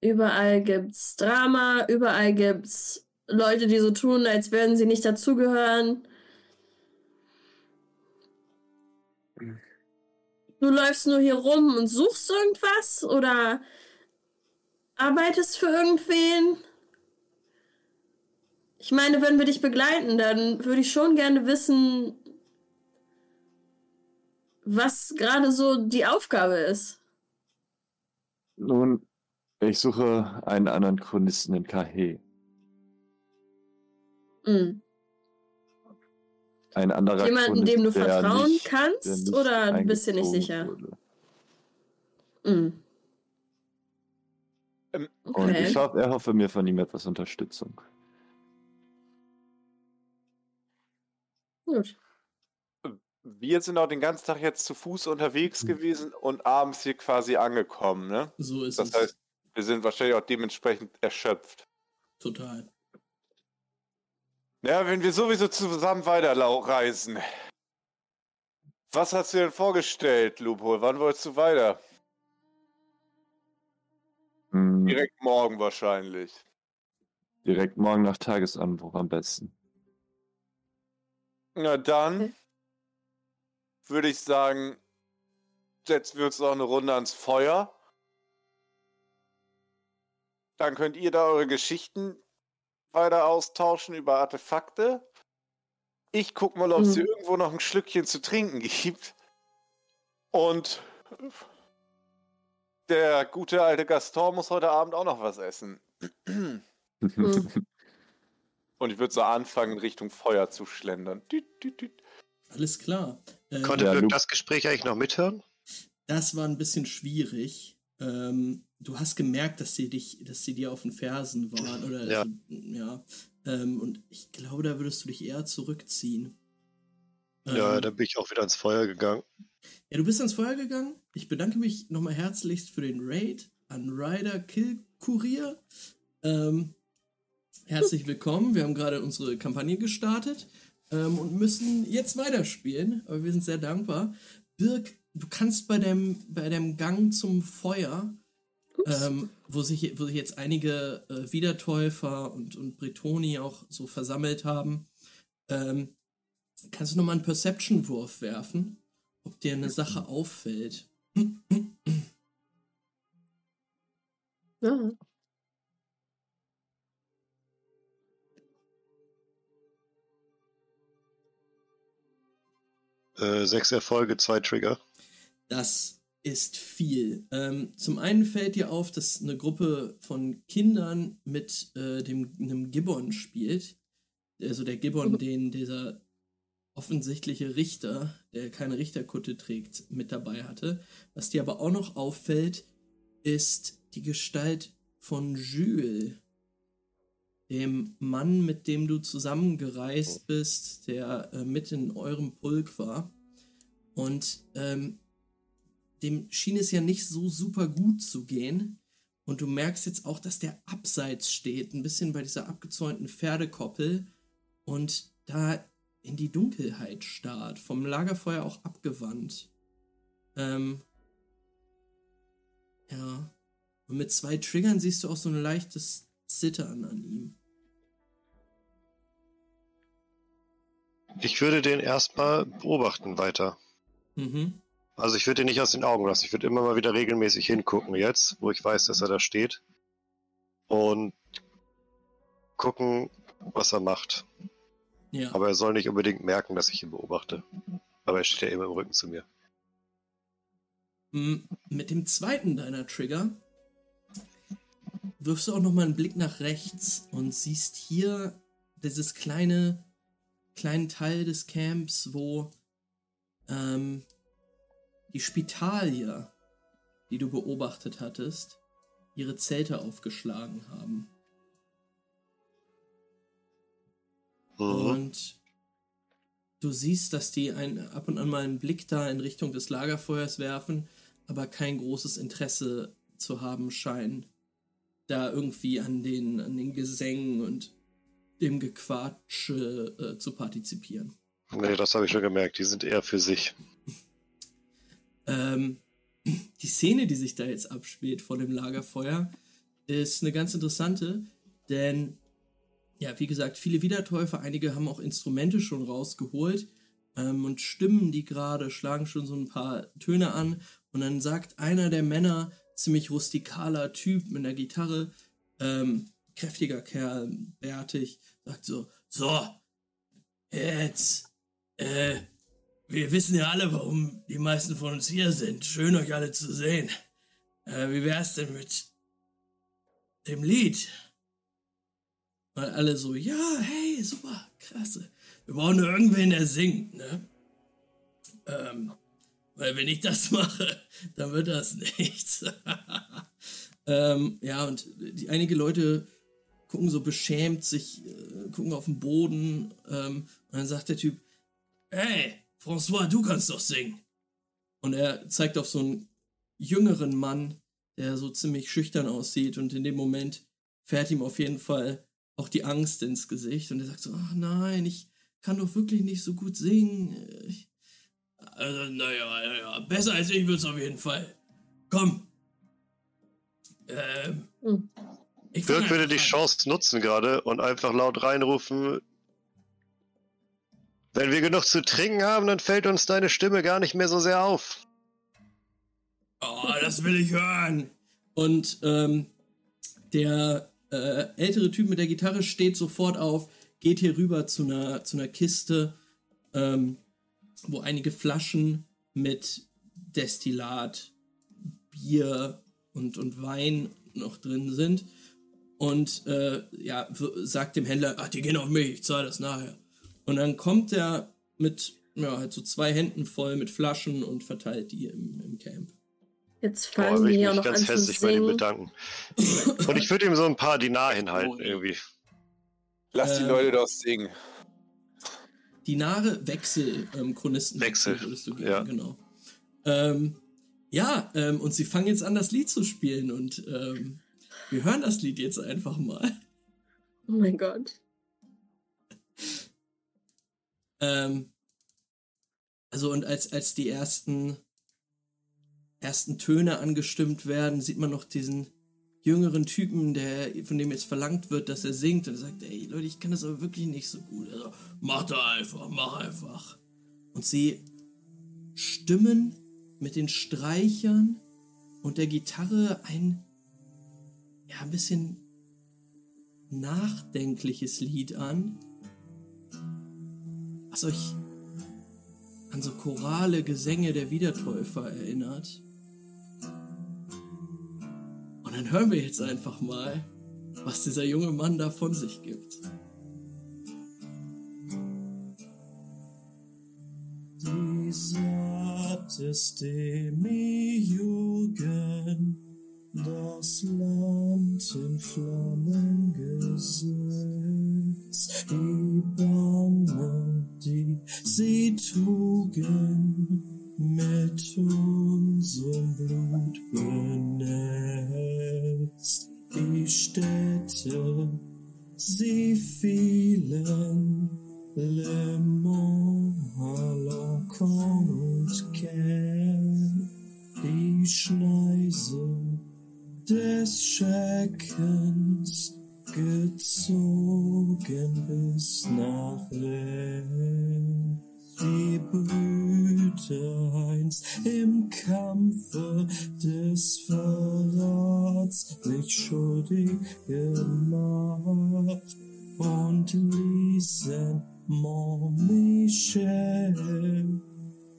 Überall gibt's Drama, überall gibt's Leute, die so tun, als würden sie nicht dazugehören. Du läufst nur hier rum und suchst irgendwas oder arbeitest für irgendwen. Ich meine, wenn wir dich begleiten, dann würde ich schon gerne wissen, was gerade so die Aufgabe ist. Nun, ich suche einen anderen Chronisten in Kahe. Mhm. Ein anderer Jemanden, dem du vertrauen nicht- kannst, oder du bist dir nicht sicher? Mhm. Ähm, Und ich Okay. hoffe, er hoffe mir von ihm etwas Unterstützung. Gut. Wir sind auch den ganzen Tag jetzt zu Fuß unterwegs gewesen und abends hier quasi angekommen, ne? So ist Das es. heißt, wir sind wahrscheinlich auch dementsprechend erschöpft. Total. Ja, wenn wir sowieso zusammen weiterreisen. Was hast du denn vorgestellt, Lupo? Wann wolltest du weiter? Hm, Direkt morgen wahrscheinlich. direkt morgen nach Tagesanbruch am besten. Na dann würde ich sagen, setzen wir uns noch eine Runde ans Feuer. Dann könnt ihr da eure Geschichten weiter austauschen über Artefakte. Ich guck mal, ob es Mhm. hier irgendwo noch ein Schlückchen zu trinken gibt. Und der gute alte Gaston muss heute Abend auch noch was essen. Mhm. Und ich würde so anfangen, in Richtung Feuer zu schlendern. Alles klar. Ähm, Konnte Ja, das Gespräch eigentlich noch mithören? Das war ein bisschen schwierig. Ähm, du hast gemerkt, dass sie dich, dass sie dir auf den Fersen waren. Oder Ja. Also, ja. Ähm, und ich glaube, da würdest du dich eher zurückziehen. Ja, Ähm, dann bin ich auch wieder ans Feuer gegangen. ja, du bist ans Feuer gegangen. Ich bedanke mich nochmal herzlichst für den Raid an Ryder Kill Kurier. Ähm, herzlich willkommen. Wir haben gerade unsere Kampagne gestartet ähm, und müssen jetzt weiterspielen. Aber wir sind sehr dankbar. Birg, du kannst bei dem, bei dem Gang zum Feuer, ähm, wo, sich, wo sich jetzt einige äh, Wiedertäufer und, und Bretoni auch so versammelt haben, ähm, kannst du nochmal einen Perception-Wurf werfen, ob dir eine Sache auffällt. Ja. Äh, sechs Erfolge, zwei Trigger. Das ist viel. Ähm, zum einen fällt dir auf, dass eine Gruppe von Kindern mit äh, dem, einem Gibbon spielt. Also der Gibbon, Mhm. den dieser offensichtliche Richter, der keine Richterkutte trägt, mit dabei hatte. Was dir aber auch noch auffällt, ist die Gestalt von Jules, dem Mann, mit dem du zusammengereist bist, der äh, mit in eurem Pulk war. Und ähm, dem schien es ja nicht so super gut zu gehen. Und du merkst jetzt auch, dass der abseits steht, ein bisschen bei dieser abgezäunten Pferdekoppel und da in die Dunkelheit starrt, vom Lagerfeuer auch abgewandt. Ähm, ja. Und mit zwei Triggern siehst du auch so ein leichtes Zittern an ihm. Ich würde den erstmal beobachten weiter. Mhm. Also ich würde ihn nicht aus den Augen lassen. Ich würde immer mal wieder regelmäßig hingucken jetzt, wo ich weiß, dass er da steht. Und gucken, was er macht. Ja. Aber er soll nicht unbedingt merken, dass ich ihn beobachte. Aber er steht ja immer im Rücken zu mir. Mit dem zweiten deiner Trigger wirfst du auch noch mal einen Blick nach rechts und siehst hier dieses kleine kleinen Teil des Camps, wo ähm, die Spitalier, die du beobachtet hattest, ihre Zelte aufgeschlagen haben. Mhm. Und du siehst, dass die ein, ab und an mal einen Blick da in Richtung des Lagerfeuers werfen, aber kein großes Interesse zu haben scheinen, da irgendwie an den, an den Gesängen und dem Gequatsche äh, zu partizipieren. Nee, das habe ich schon gemerkt. Die sind eher für sich. Ähm, die Szene, die sich da jetzt abspielt vor dem Lagerfeuer, ist eine ganz interessante, denn, ja, wie gesagt, viele Wiedertäufer, einige haben auch Instrumente schon rausgeholt ähm, und Stimmen, die gerade schlagen schon so ein paar Töne an und dann sagt einer der Männer, ziemlich rustikaler Typ mit einer Gitarre, ähm, kräftiger Kerl, bärtig, sagt so, so, jetzt, äh, wir wissen ja alle, warum die meisten von uns hier sind. Schön, euch alle zu sehen. Äh, wie wär's denn mit dem Lied? Weil alle so, ja, hey, super, klasse. Wir brauchen nur irgendwen, der singt, ne? Ähm, weil wenn ich das mache, dann wird das nichts. ähm, ja, und die, einige Leute gucken so beschämt sich, äh, gucken auf den Boden. Ähm, und dann sagt der Typ, hey, François, du kannst doch singen. Und er zeigt auf so einen jüngeren Mann, der so ziemlich schüchtern aussieht und in dem Moment fährt ihm auf jeden Fall auch die Angst ins Gesicht und er sagt so, ach nein, ich kann doch wirklich nicht so gut singen. Ich, also, naja, naja, besser als ich wird's auf jeden Fall. Komm. Ähm, Hm. Dirk würde die an. Chance nutzen gerade und einfach laut reinrufen. Wenn wir genug zu trinken haben, dann fällt uns deine Stimme gar nicht mehr so sehr auf. Oh, das will ich hören. Und ähm, der äh, ältere Typ mit der Gitarre steht sofort auf, geht hier rüber zu einer, zu einer Kiste, ähm, wo einige Flaschen mit Destillat, Bier und, und Wein noch drin sind. Und äh, ja, sagt dem Händler, ach, die gehen auf mich, ich zahle das nachher. Und dann kommt er mit ja, halt so zwei Händen voll mit Flaschen und verteilt die im, im Camp. Jetzt Boah, fangen ich hier auch noch ganz an zu herzlich bei ihm singen. bedanken. Und ich würde ihm so ein paar Dinar hinhalten irgendwie. Lass die Ähm, Leute doch singen. Dinare Wechsel, ähm, Chronisten Wechsel, würdest du geben, ja. genau. Ähm, ja, ähm, und sie fangen jetzt an, das Lied zu spielen und ähm, wir hören das Lied jetzt einfach mal. Oh mein Gott. Ähm, also und als, als die ersten, ersten Töne angestimmt werden, sieht man noch diesen jüngeren Typen, der, von dem jetzt verlangt wird, dass er singt und sagt, ey Leute, ich kann das aber wirklich nicht so gut. Also, mach da einfach, mach einfach. Und sie stimmen mit den Streichern und der Gitarre ein, ja, ein bisschen nachdenkliches Lied an, was euch an so chorale Gesänge der Wiedertäufer erinnert. Und dann hören wir jetzt einfach mal, was dieser junge Mann da von sich gibt. Sattes Demiurgen das Land in Flammen gesetzt, die Bange, die sie trugen, mit unserem Blut benetzt. Die Städte, sie fielen, Le Mans, Alençon und Caen, die Schneise des Schreckens gezogen bis nach West. Die Brüder einst im Kampfe des Verrats sich schuldig gemacht und ließen Montmichel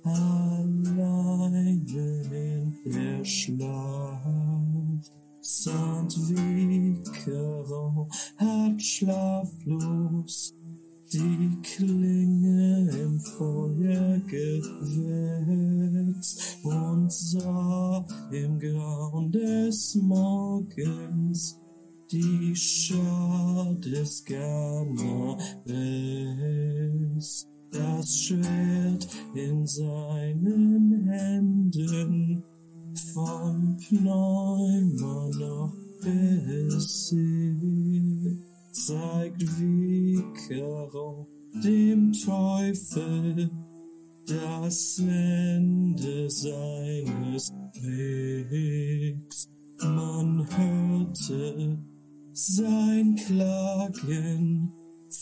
alleine in der Schlacht. Saint-Vicaron hat schlaflos die Klinge im Feuer gewetzt und sah im Grauen des Morgens die Schar des Gamma-West. Das Schwert in seinen Händen vom Pneuma noch besiegt, zeigt Vicaro dem Teufel das Ende seines Wegs. Man hörte sein Klagen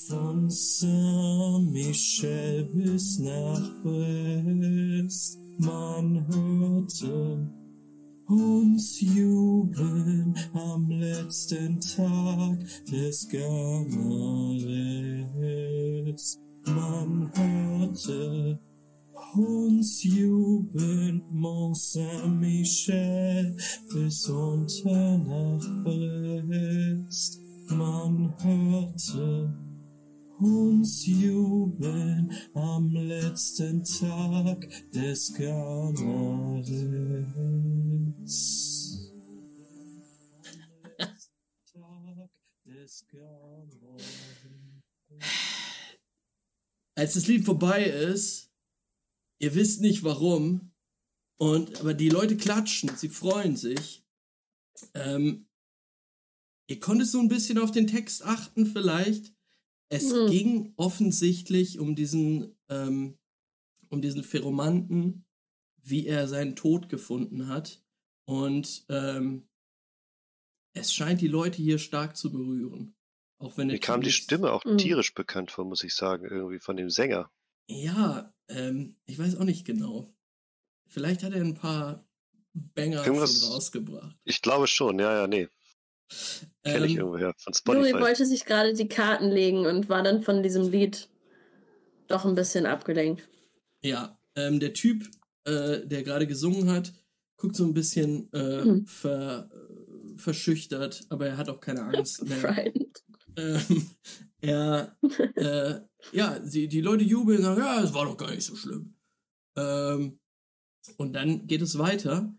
von Saint-Michel bis nach Brest. Man hörte uns jubeln am letzten Tag des Gamma-West. Man hörte uns jubeln Mont Saint-Michel bis unter nach Brest. Man hörte uns jubeln am letzten Tag des Gamma-West. Als das Lied vorbei ist, ihr wisst nicht warum, und aber die Leute klatschen, sie freuen sich. Ähm, ihr konntet so ein bisschen auf den Text achten, vielleicht. Es Hm. ging offensichtlich um diesen, ähm, um diesen Pheromanten, wie er seinen Tod gefunden hat. Und ähm, es scheint die Leute hier stark zu berühren. Auch wenn Mir kam die Stimme auch Mhm. tierisch bekannt vor, muss ich sagen, irgendwie von dem Sänger. Ja, ähm, ich weiß auch nicht genau. Vielleicht hat er ein paar Banger rausgebracht. Ich glaube schon, ja, ja, nee. Kenne ich Ähm, irgendwoher von Juri Spotify. wollte sich gerade die Karten legen und war dann von diesem Lied doch ein bisschen abgelenkt. Ja, ähm, der Typ, äh, der gerade gesungen hat, guckt so ein bisschen äh, Hm. ver, äh, verschüchtert, aber er hat auch keine Angst mehr. Ähm, er, äh, ja, die, die Leute jubeln und sagen, ja, es war doch gar nicht so schlimm. Ähm, und dann geht es weiter.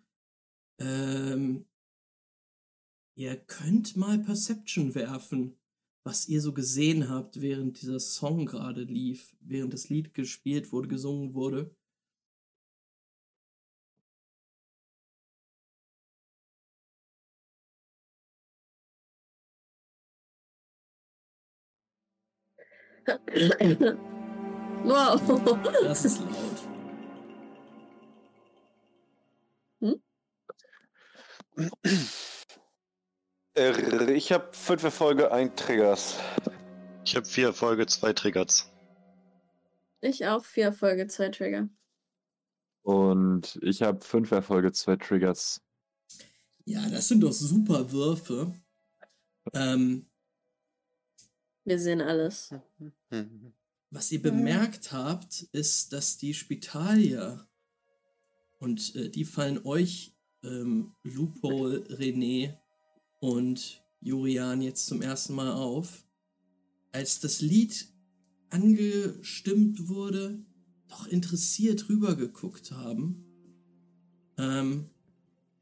Ähm, ihr könnt mal Perception werfen, was ihr so gesehen habt, während dieser Song gerade lief, während das Lied gespielt wurde, gesungen wurde. wow. Das ist laut. Äh, ich habe fünf Erfolge, ein Triggers. Ich habe vier Erfolge, zwei Triggers. Ich auch vier Folge, zwei Trigger. Und ich habe fünf Erfolge, zwei Triggers. Ja, das sind doch super Würfe. Ähm, Wir sehen alles. Was ihr bemerkt habt, ist, dass die Spitalier, und äh, die fallen euch, ähm, Lupol, René und Jurian jetzt zum ersten Mal auf, als das Lied angestimmt wurde, doch interessiert rübergeguckt haben. Ähm,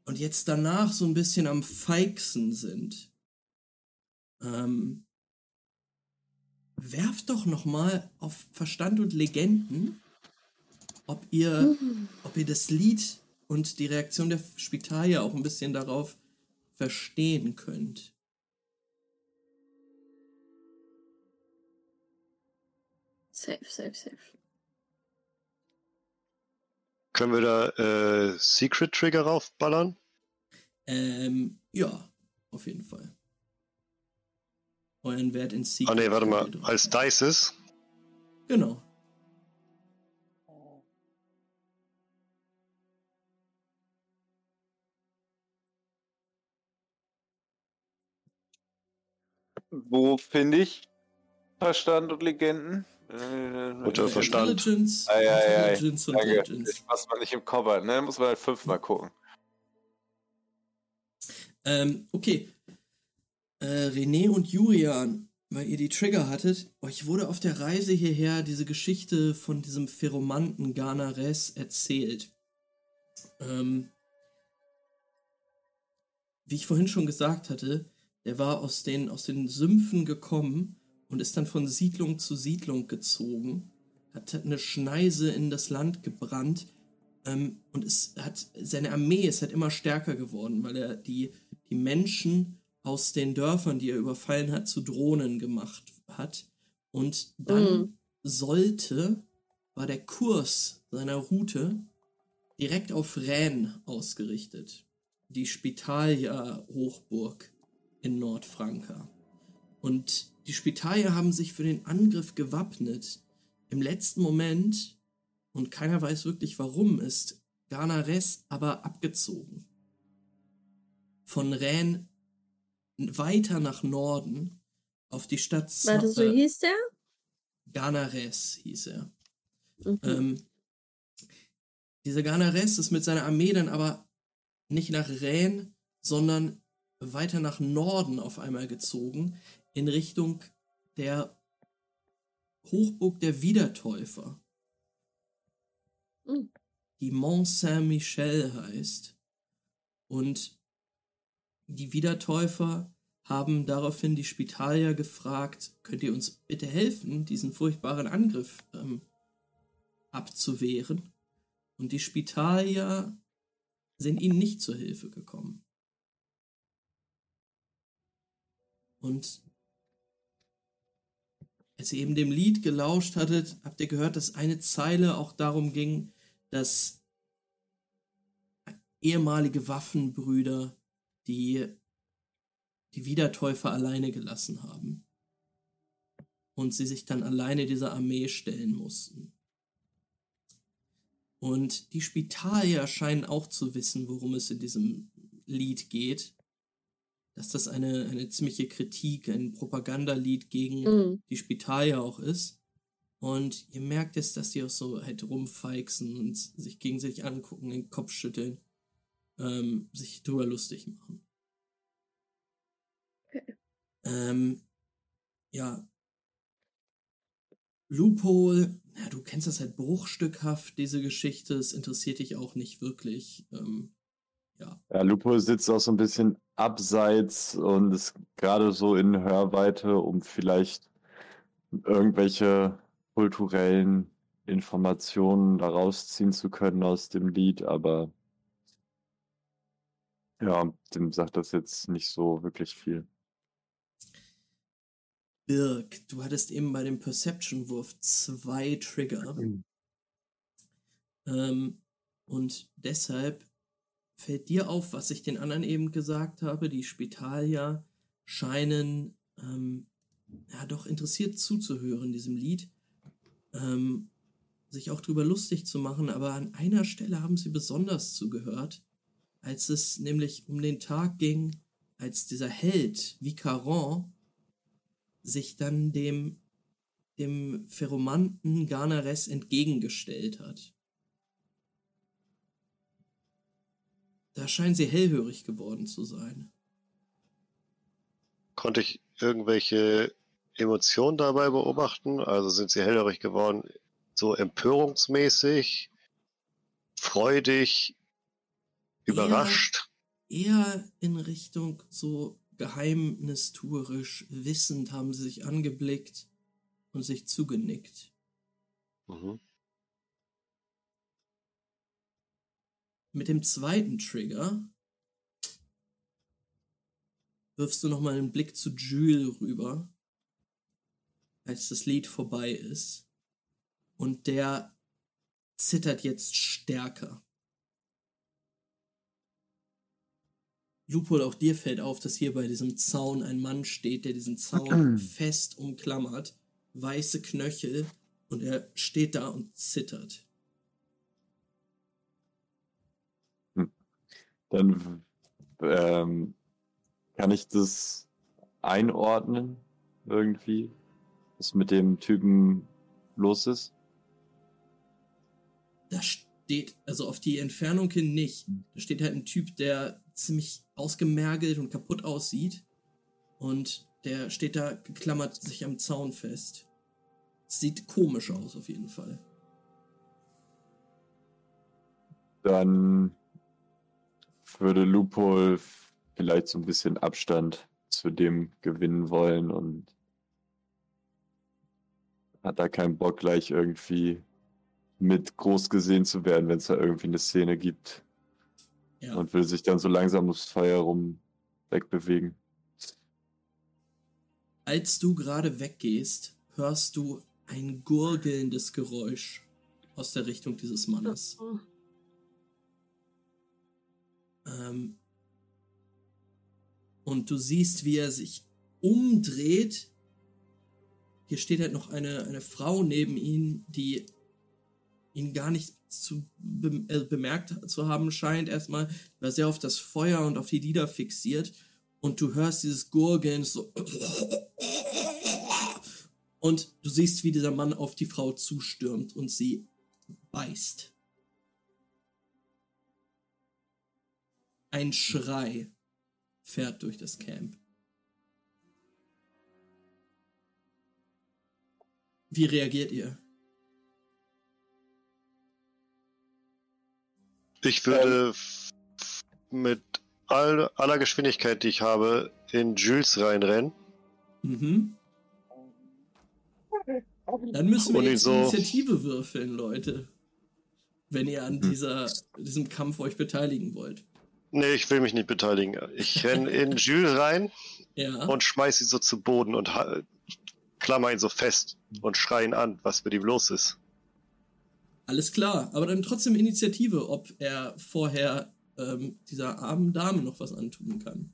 und jetzt danach so ein bisschen am feigsten sind. Ähm, werft doch noch mal auf Verstand und Legenden, ob ihr, ob ihr das Lied und die Reaktion der Spitalier auch ein bisschen darauf verstehen könnt. Safe, safe, safe. Können wir da äh, Secret Trigger raufballern? Ähm, ja, auf jeden Fall. Euren Wert in Secret. Ah nee, warte mal. Als Dices? Genau. Wo finde ich Verstand und Legenden? Äh, Unter Verstand. Intelligence, Ei, ei, ei. Intelligence und Danke. Legends. Was man nicht im hat, ne? Muss man halt fünfmal gucken. Ähm, okay. Äh, René und Julian, weil ihr die Trigger hattet, euch wurde auf der Reise hierher diese Geschichte von diesem Pheromanten Ganares erzählt. Ähm, wie ich vorhin schon gesagt hatte, der war aus den, aus den Sümpfen gekommen und ist dann von Siedlung zu Siedlung gezogen, hat, eine Schneise in das Land gebrannt ähm, und es hat, seine Armee ist halt immer stärker geworden, weil er die, die Menschen aus den Dörfern, die er überfallen hat, zu Drohnen gemacht hat. Und dann Mhm. sollte, war der Kurs seiner Route direkt auf Rennes ausgerichtet. Die Spitalia-Hochburg in Nordfranka. Und die Spitalier haben sich für den Angriff gewappnet. Im letzten Moment, und keiner weiß wirklich warum, ist Ganares aber abgezogen. Von Rennes weiter nach Norden auf die Stadt Warte, so äh, hieß der? Ganares hieß er. Mhm. Ähm, dieser Ganares ist mit seiner Armee dann aber nicht nach Rennes, sondern weiter nach Norden auf einmal gezogen, in Richtung der Hochburg der Wiedertäufer, Mhm. die Mont Saint-Michel heißt. Und die Wiedertäufer haben daraufhin die Spitalier gefragt, könnt ihr uns bitte helfen, diesen furchtbaren Angriff ähm, abzuwehren? Und die Spitalier sind ihnen nicht zur Hilfe gekommen. Und als ihr eben dem Lied gelauscht hattet, habt ihr gehört, dass eine Zeile auch darum ging, dass ehemalige Waffenbrüder die die Wiedertäufer alleine gelassen haben und sie sich dann alleine dieser Armee stellen mussten. Und die Spitalier scheinen auch zu wissen, worum es in diesem Lied geht. Dass das eine, eine ziemliche Kritik, ein Propagandalied gegen Mhm. die Spitalier auch ist. Und ihr merkt es, dass die auch so halt rumfeixen und sich gegenseitig angucken, den Kopf schütteln, ähm, sich drüber lustig machen. Ähm, ja. Loophole, ja, du kennst das halt bruchstückhaft, diese Geschichte, es interessiert dich auch nicht wirklich. Ähm, ja. Ja, Lupo sitzt auch so ein bisschen abseits und ist gerade so in Hörweite, um vielleicht irgendwelche kulturellen Informationen daraus ziehen zu können aus dem Lied, aber ja, dem sagt das jetzt nicht so wirklich viel. Birk, du hattest eben bei dem Perception-Wurf zwei Trigger. Ähm, und deshalb fällt dir auf, was ich den anderen eben gesagt habe, die Spitalier scheinen ähm, ja doch interessiert zuzuhören diesem Lied, ähm, sich auch drüber lustig zu machen, aber an einer Stelle haben sie besonders zugehört, als es nämlich um den Tag ging, als dieser Held Vicaron sich dann dem dem Pheromanten Garnares entgegengestellt hat. Da scheinen sie hellhörig geworden zu sein. Konnte ich irgendwelche Emotionen dabei beobachten? Also sind sie hellhörig geworden So empörungsmäßig, freudig, überrascht. Eher in Richtung so geheimnistuerisch, wissend haben sie sich angeblickt und sich zugenickt. Mhm. Mit dem zweiten Trigger wirfst du nochmal einen Blick zu Jules rüber, als das Lied vorbei ist. Und der zittert jetzt stärker. Lupol, auch dir fällt auf, dass hier bei diesem Zaun ein Mann steht, der diesen Zaun fest umklammert, weiße Knöchel, und er steht da und zittert. Dann ähm, kann ich das einordnen irgendwie, was mit dem Typen los ist. Da steht, also auf die Entfernung hin nicht. Da steht halt ein Typ, der ziemlich ausgemergelt und kaputt aussieht. Und der steht da geklammert sich am Zaun fest. Sieht komisch aus, auf jeden Fall. Dann würde Lupol vielleicht so ein bisschen Abstand zu dem gewinnen wollen und hat da keinen Bock, gleich irgendwie mit groß gesehen zu werden, wenn es da irgendwie eine Szene gibt. Ja. Und will sich dann so langsam ums Feuer rum wegbewegen. Als du gerade weggehst, hörst du ein gurgelndes Geräusch aus der Richtung dieses Mannes. Ähm, und du siehst, wie er sich umdreht. Hier steht halt noch eine, eine Frau neben ihm, die ihn gar nicht zu be äh, bemerkt zu haben scheint. Erstmal war sehr auf das Feuer und auf die Lieder fixiert. Und du hörst dieses Gurgeln so. Und du siehst, wie dieser Mann auf die Frau zustürmt und sie beißt. Ein Schrei fährt durch das Camp. Wie reagiert ihr? Ich würde f- mit all, aller Geschwindigkeit, die ich habe, in Jules reinrennen. Mhm. Dann müssen wir jetzt so- Initiative würfeln, Leute. Wenn ihr an dieser, diesem Kampf euch beteiligen wollt. Nee, ich will mich nicht beteiligen. Ich renne in Jules rein Ja. und schmeiß ihn so zu Boden und klammer ihn so fest und schrei ihn an, was mit ihm los ist. Alles klar, aber dann trotzdem Initiative, ob er vorher ähm, dieser armen Dame noch was antun kann.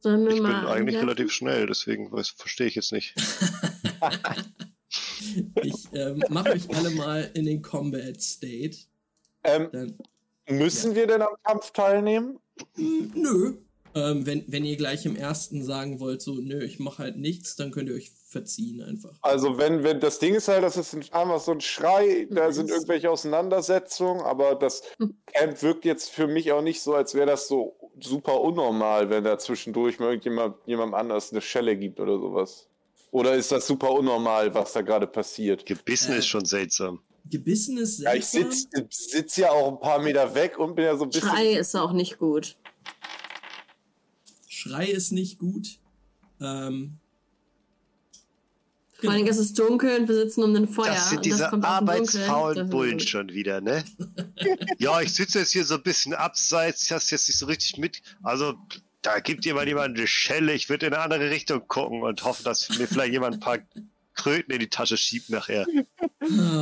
Sollen wir Ich bin mal eigentlich angreifen? relativ schnell, deswegen verstehe ich jetzt nicht. Ich ähm, mache euch alle mal in den Combat State. Ähm, Müssen wir denn am Kampf teilnehmen? Hm, nö. Ähm, wenn, wenn ihr gleich im ersten sagen wollt, so, nö, ich mache halt nichts, dann könnt ihr euch verziehen einfach. Also wenn, wenn das Ding ist halt, das ist ein, einfach so ein Schrei, da sind irgendwelche Auseinandersetzungen, aber das Camp wirkt jetzt für mich auch nicht so, als wäre das so super unnormal, wenn da zwischendurch mal irgendjemand jemandem anders eine Schelle gibt oder sowas. Oder ist das super unnormal, was da gerade passiert? Gebissen Äh. ist schon seltsam. Gebissen ist Ja, ich sitze sitz ja auch ein paar Meter weg und bin ja so ein bisschen. Schrei ist auch nicht gut. Schrei ist nicht gut. Ähm, Vor allem ist es dunkel und wir sitzen um ein Feuer. Das sind diese arbeitsfaulen Bullen schon wieder, ne? ja, ich sitze jetzt hier so ein bisschen abseits, ich hast jetzt nicht so richtig mit. Also, da gibt jemand jemand eine Schelle, ich würde in eine andere Richtung gucken und hoffen, dass mir vielleicht jemand ein paar Kröten in die Tasche schiebt nachher.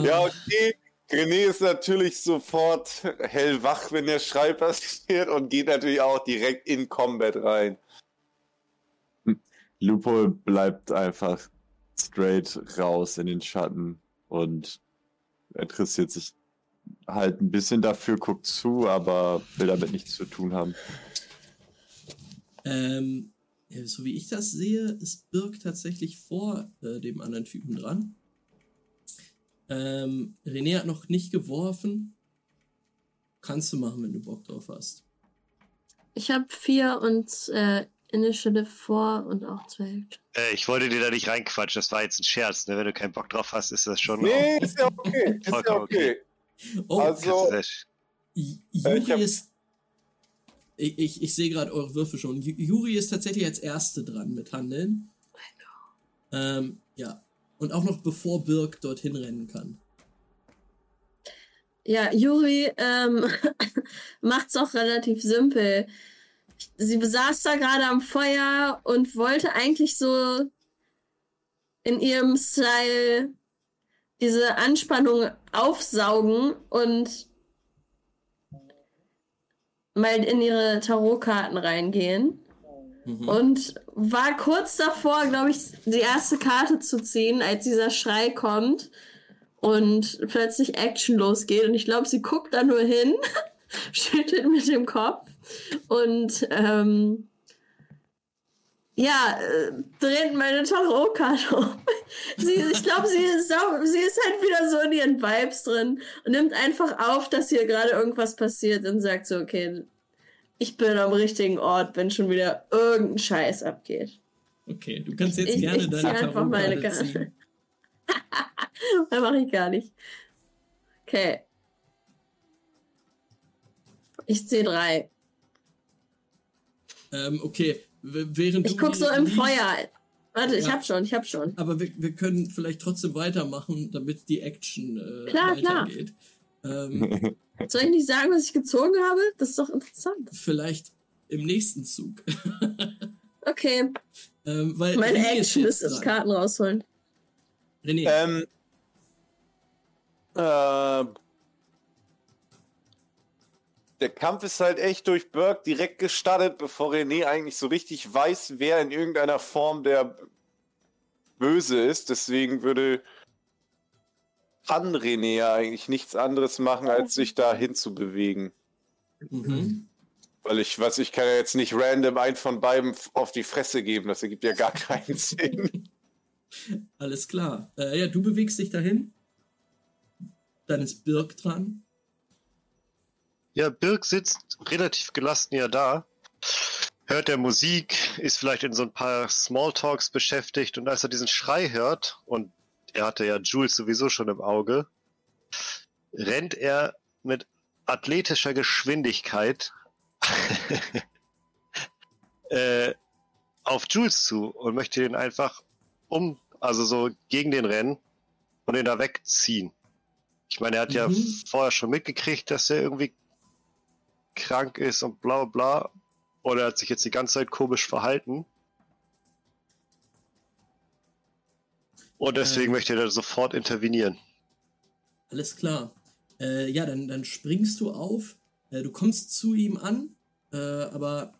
Ja, okay. René ist natürlich sofort hellwach, wenn der Schrei passiert und geht natürlich auch direkt in Combat rein. Lupo bleibt einfach straight raus in den Schatten und interessiert sich halt ein bisschen dafür, guckt zu, aber will damit nichts zu tun haben. Ähm, so wie ich das sehe, ist Birk tatsächlich vor äh, dem anderen Typen dran. Ähm, René hat noch nicht geworfen. Kannst du machen, wenn du Bock drauf hast. Ich habe vier und äh, Initiative vor und auch zwei. Äh, ich wollte dir da nicht reinquatschen, das war jetzt ein Scherz. Ne? Wenn du keinen Bock drauf hast, ist das schon. Nee, ist ja okay. Ist ja Vollkommen okay. Oh, Also- Äh, Juri ist. Ich, ich, ich sehe gerade eure Würfe schon. Ju- Juri ist tatsächlich als Erste dran mit Handeln. Ähm, ja. Und auch noch bevor Birk dorthin rennen kann. Ja, Juri ähm, macht's auch relativ simpel. Sie saß da gerade am Feuer und wollte eigentlich so in ihrem Style diese Anspannung aufsaugen und mal in ihre Tarotkarten reingehen. Mhm. Und war kurz davor, glaube ich, die erste Karte zu ziehen, als dieser Schrei kommt und plötzlich Action losgeht. Und ich glaube, sie guckt da nur hin, schüttelt mit dem Kopf und ähm, ja, äh, dreht meine Tarotkarte um. sie, ich glaube, sie, ist sie ist halt wieder so in ihren Vibes drin und nimmt einfach auf, dass hier gerade irgendwas passiert und sagt so, okay, ich bin am richtigen Ort, wenn schon wieder irgendein Scheiß abgeht. Okay, du kannst jetzt Ich- gerne ich zieh deine einfach meine Karte. Das mache ich gar nicht. Okay. Ich ziehe drei. Ähm, okay, während Ich guck so im liest- Feuer. Warte, ich Ja. hab schon, ich hab schon. Aber wir, wir können vielleicht trotzdem weitermachen, damit die Action äh, Klar, klar. weitergeht. Ähm, Soll ich nicht sagen, was ich gezogen habe? Das ist doch interessant. vielleicht im nächsten Zug. Okay, ähm, weil meine René Action jetzt ist dran. Karten rausholen. René, Ähm, äh, der Kampf ist halt echt durch Burke direkt gestartet, bevor René eigentlich so richtig weiß, wer in irgendeiner Form der Böse ist. Deswegen würde kann René ja eigentlich nichts anderes machen, als sich da hinzubewegen. mhm. Weil ich, was ich kann ja jetzt nicht random einen von beiden auf die Fresse geben. Das ergibt ja gar keinen Sinn. alles klar. Äh, ja, du bewegst dich dahin. Dann ist Birk dran. Ja, Birk sitzt relativ gelassen ja da, hört der Musik, ist vielleicht in so ein paar Smalltalks beschäftigt und als er diesen Schrei hört, und er hatte ja Jules sowieso schon im Auge, rennt er mit athletischer Geschwindigkeit äh, auf Jules zu und möchte den einfach um, also so gegen den rennen und ihn da wegziehen. Ich meine, er hat ja Mhm. vorher schon mitgekriegt, dass er irgendwie krank ist und bla bla. Oder er hat sich jetzt die ganze Zeit komisch verhalten. Und deswegen Ähm. möchte er da sofort intervenieren. Alles klar. Äh, ja, dann, dann springst du auf. Äh, du kommst zu ihm an, äh, aber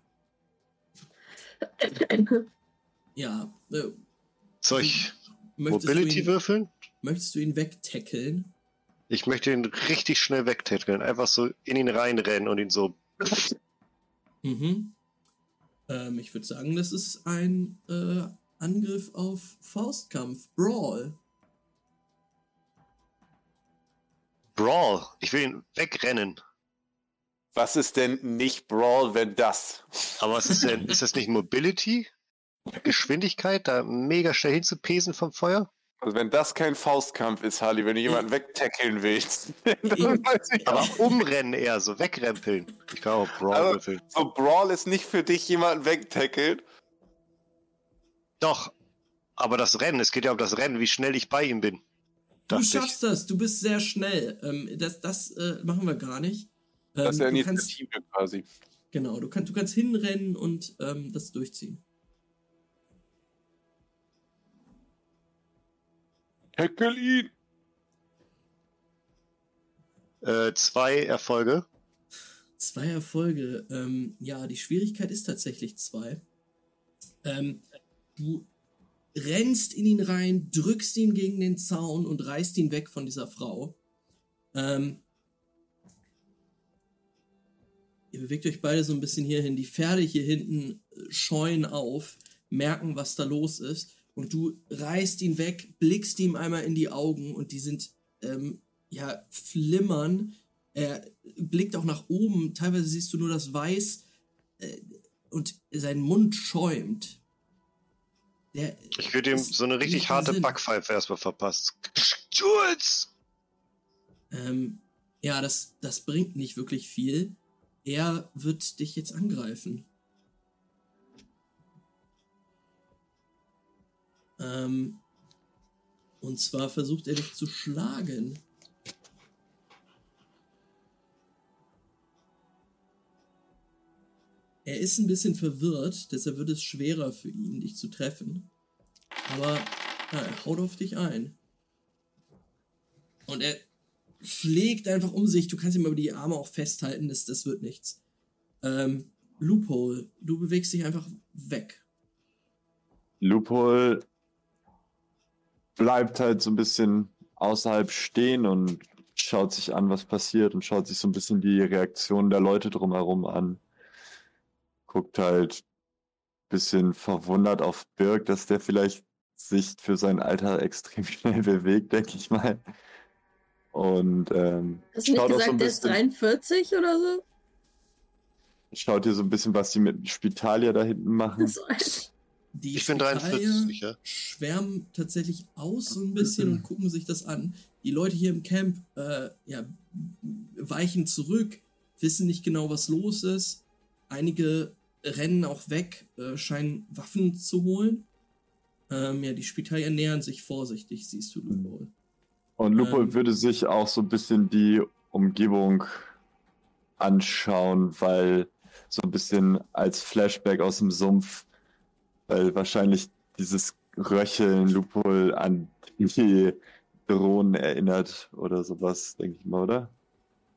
ja, äh, Soll ich Mobility ihn, würfeln? möchtest du ihn wegtackeln? Ich möchte ihn richtig schnell wegtätkeln. Einfach so in ihn reinrennen und ihn so. Mhm. Ähm, ich würde sagen, das ist ein äh, Angriff auf Faustkampf, Brawl. Brawl. Ich will ihn wegrennen. Was ist denn nicht Brawl, wenn das? Aber was ist denn? ist das nicht Mobility? Geschwindigkeit, da mega schnell hinzupesen vom Feuer? Also wenn das kein Faustkampf ist, Harley, wenn du jemanden wegtackeln willst, dann weiß ich Aber auch. umrennen eher, so wegrempeln. Ich kann auch Brawl Also- würfeln. So Brawl ist nicht für dich jemanden wegtackelt. Doch. Aber das Rennen, es geht ja um das Rennen, wie schnell ich bei ihm bin. Du Dachte ich. schaffst das, du bist sehr schnell. Ähm, das das äh, machen wir gar nicht. Ähm, Das ist ja du kannst, Initiative quasi. genau, du, kannst, du kannst hinrennen und ähm, das durchziehen. Tackle ihn! Äh, zwei Erfolge. Zwei Erfolge. Ähm, ja, die Schwierigkeit ist tatsächlich zwei. Ähm, du rennst in ihn rein, drückst ihn gegen den Zaun und reißt ihn weg von dieser Frau. Ähm, ihr bewegt euch beide so ein bisschen hierhin. Die Pferde hier hinten äh, scheuen auf, merken, was da los ist. Und du reißt ihn weg, blickst ihm einmal in die Augen und die sind, ähm, ja, flimmern. Er blickt auch nach oben. Teilweise siehst du nur das Weiß. Äh, und sein Mund schäumt. Der, Ich würde ihm so eine richtig harte Sinn. Backpfeife erstmal verpasst. Jules! Ähm, ja, das, das bringt nicht wirklich viel. Er wird dich jetzt angreifen. Ähm, und zwar versucht er dich zu schlagen. Er ist ein bisschen verwirrt, deshalb wird es schwerer für ihn, dich zu treffen. Aber ja, er haut auf dich ein. Und er schlägt einfach um sich. Du kannst ihm aber die Arme auch festhalten, das, das wird nichts. Ähm, Loophole, du bewegst dich einfach weg. Loophole bleibt halt so ein bisschen außerhalb stehen und schaut sich an, was passiert und schaut sich so ein bisschen die Reaktion der Leute drumherum an. Guckt halt ein bisschen verwundert auf Birk, dass der vielleicht sich für sein Alter extrem schnell bewegt, denke ich mal. Und ähm, Hast du nicht so gesagt, ein der ist bisschen, 43 oder so? schaut hier so ein bisschen, was die mit Spitalia da hinten machen. So alt. Die Ich bin Spitalier 43, ja. schwärmen tatsächlich aus so ein bisschen und gucken sich das an. Die Leute hier im Camp äh, ja, weichen zurück, wissen nicht genau, was los ist. Einige rennen auch weg, äh, scheinen Waffen zu holen. Ähm, ja, die Spitalier nähern sich vorsichtig, siehst du, Lupol. Und Lupo Ähm. würde sich auch so ein bisschen die Umgebung anschauen, weil so ein bisschen als Flashback aus dem Sumpf, weil wahrscheinlich dieses Röcheln Lupol an die Drohnen erinnert oder sowas, denke ich mal, oder?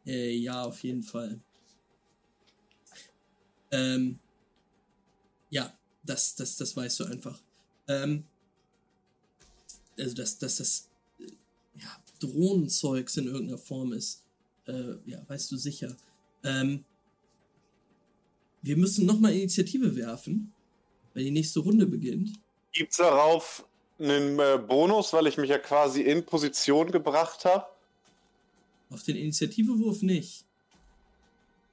Äh, ja, auf jeden Fall. Ähm, ja, das, das, das weißt du einfach. Ähm, also, dass, dass das ja, Drohnenzeugs in irgendeiner Form ist, äh, ja, weißt du sicher. Ähm, wir müssen nochmal Initiative werfen, weil die nächste Runde beginnt. Gibt's darauf einen äh, Bonus, weil ich mich ja quasi in Position gebracht habe? Auf den Initiativewurf nicht.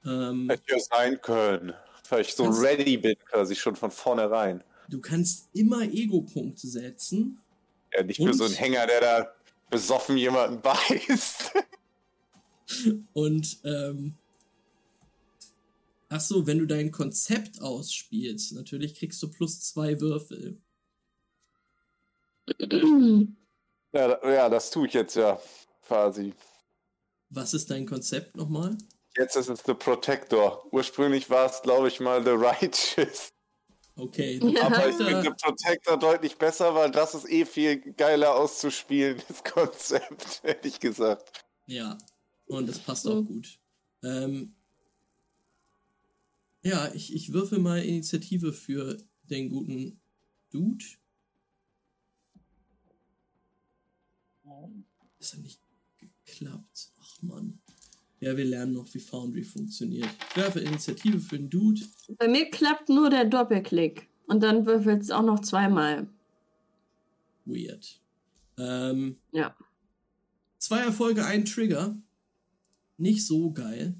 Ähm, Hätte ja sein können. Weil ich so ready bin, quasi schon von vornherein. du kannst immer Ego-Punkte setzen. Ja, nicht für so einen Hänger, der da besoffen jemanden beißt. Und, ähm, ach so, wenn du dein Konzept ausspielst, natürlich kriegst du plus zwei Würfel. ja, ja, das tue ich jetzt ja quasi. Was ist dein Konzept nochmal? Jetzt ist es The Protector. Ursprünglich war es, glaube ich, mal The Righteous. Okay. Ja. Aber ich finde The Protector deutlich besser, weil das ist eh viel geiler auszuspielen, das Konzept, hätte ich gesagt. Ja, und das passt auch gut. Ähm, ja, ich, ich würfel mal Initiative für den guten Dude. Ist ja nicht geklappt. Ach man. Ja, wir lernen noch, wie Foundry funktioniert. Ich werfe Initiative für den Dude. Bei mir klappt nur der Doppelklick. Und dann würfelt es auch noch zweimal. Weird. Ähm, Ja. Zwei Erfolge, ein Trigger. Nicht so geil.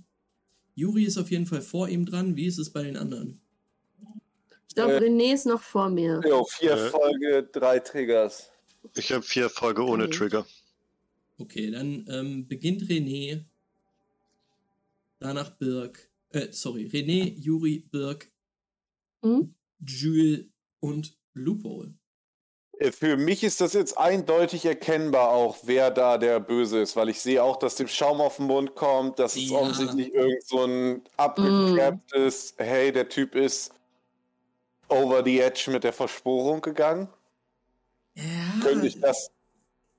Juri ist auf jeden Fall vor ihm dran. Wie ist es bei den anderen? Ich glaube, Äh. René ist noch vor mir. Jo, vier Äh. Folge, drei Triggers. Ich habe vier Folge ohne Okay. Trigger. Okay, dann ähm, beginnt René. Danach Birk. Äh, sorry. René, Juri, Birk, Hm? Jules und Loophole. Für mich ist das jetzt eindeutig erkennbar auch, wer da der Böse ist, weil ich sehe auch, dass dem Schaum auf den Mund kommt, dass es Ja. offensichtlich irgend so ein abgeklapptes, hey, der Typ ist over the edge mit der Versporung gegangen. Ja. Könnte ich das.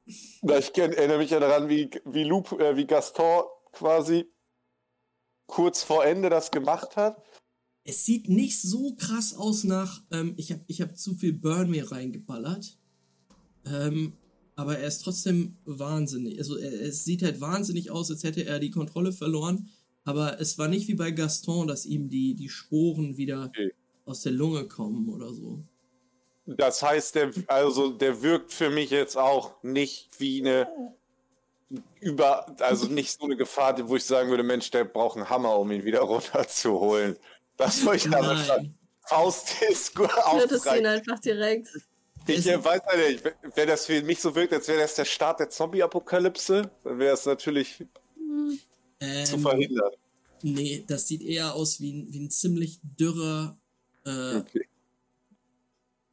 Ich erinnere mich ja daran, wie, wie, Lup, äh, wie Gaston quasi kurz vor Ende das gemacht hat. Es sieht nicht so krass aus nach, ähm, ich habe ich hab zu viel Burn mir reingeballert. Ähm, aber er ist trotzdem wahnsinnig. Also er, es sieht halt wahnsinnig aus, als hätte er die Kontrolle verloren. Aber es war nicht wie bei Gaston, dass ihm die, die Sporen wieder Okay. aus der Lunge kommen oder so. Das heißt, der, also, der wirkt für mich jetzt auch nicht wie eine über, also nicht so eine Gefahr, wo ich sagen würde, Mensch, der braucht einen Hammer, um ihn wieder runterzuholen. Das wollte ich damit sagen. Nein. Faustdisco Wird es ihn einfach direkt. Ich äh, weiß nicht, wenn das für mich so wirkt, als wäre das der Start der Zombie-Apokalypse, dann wäre es natürlich zu Ähm, verhindern. nee, das sieht eher aus wie ein, wie ein ziemlich dürrer, äh, Okay.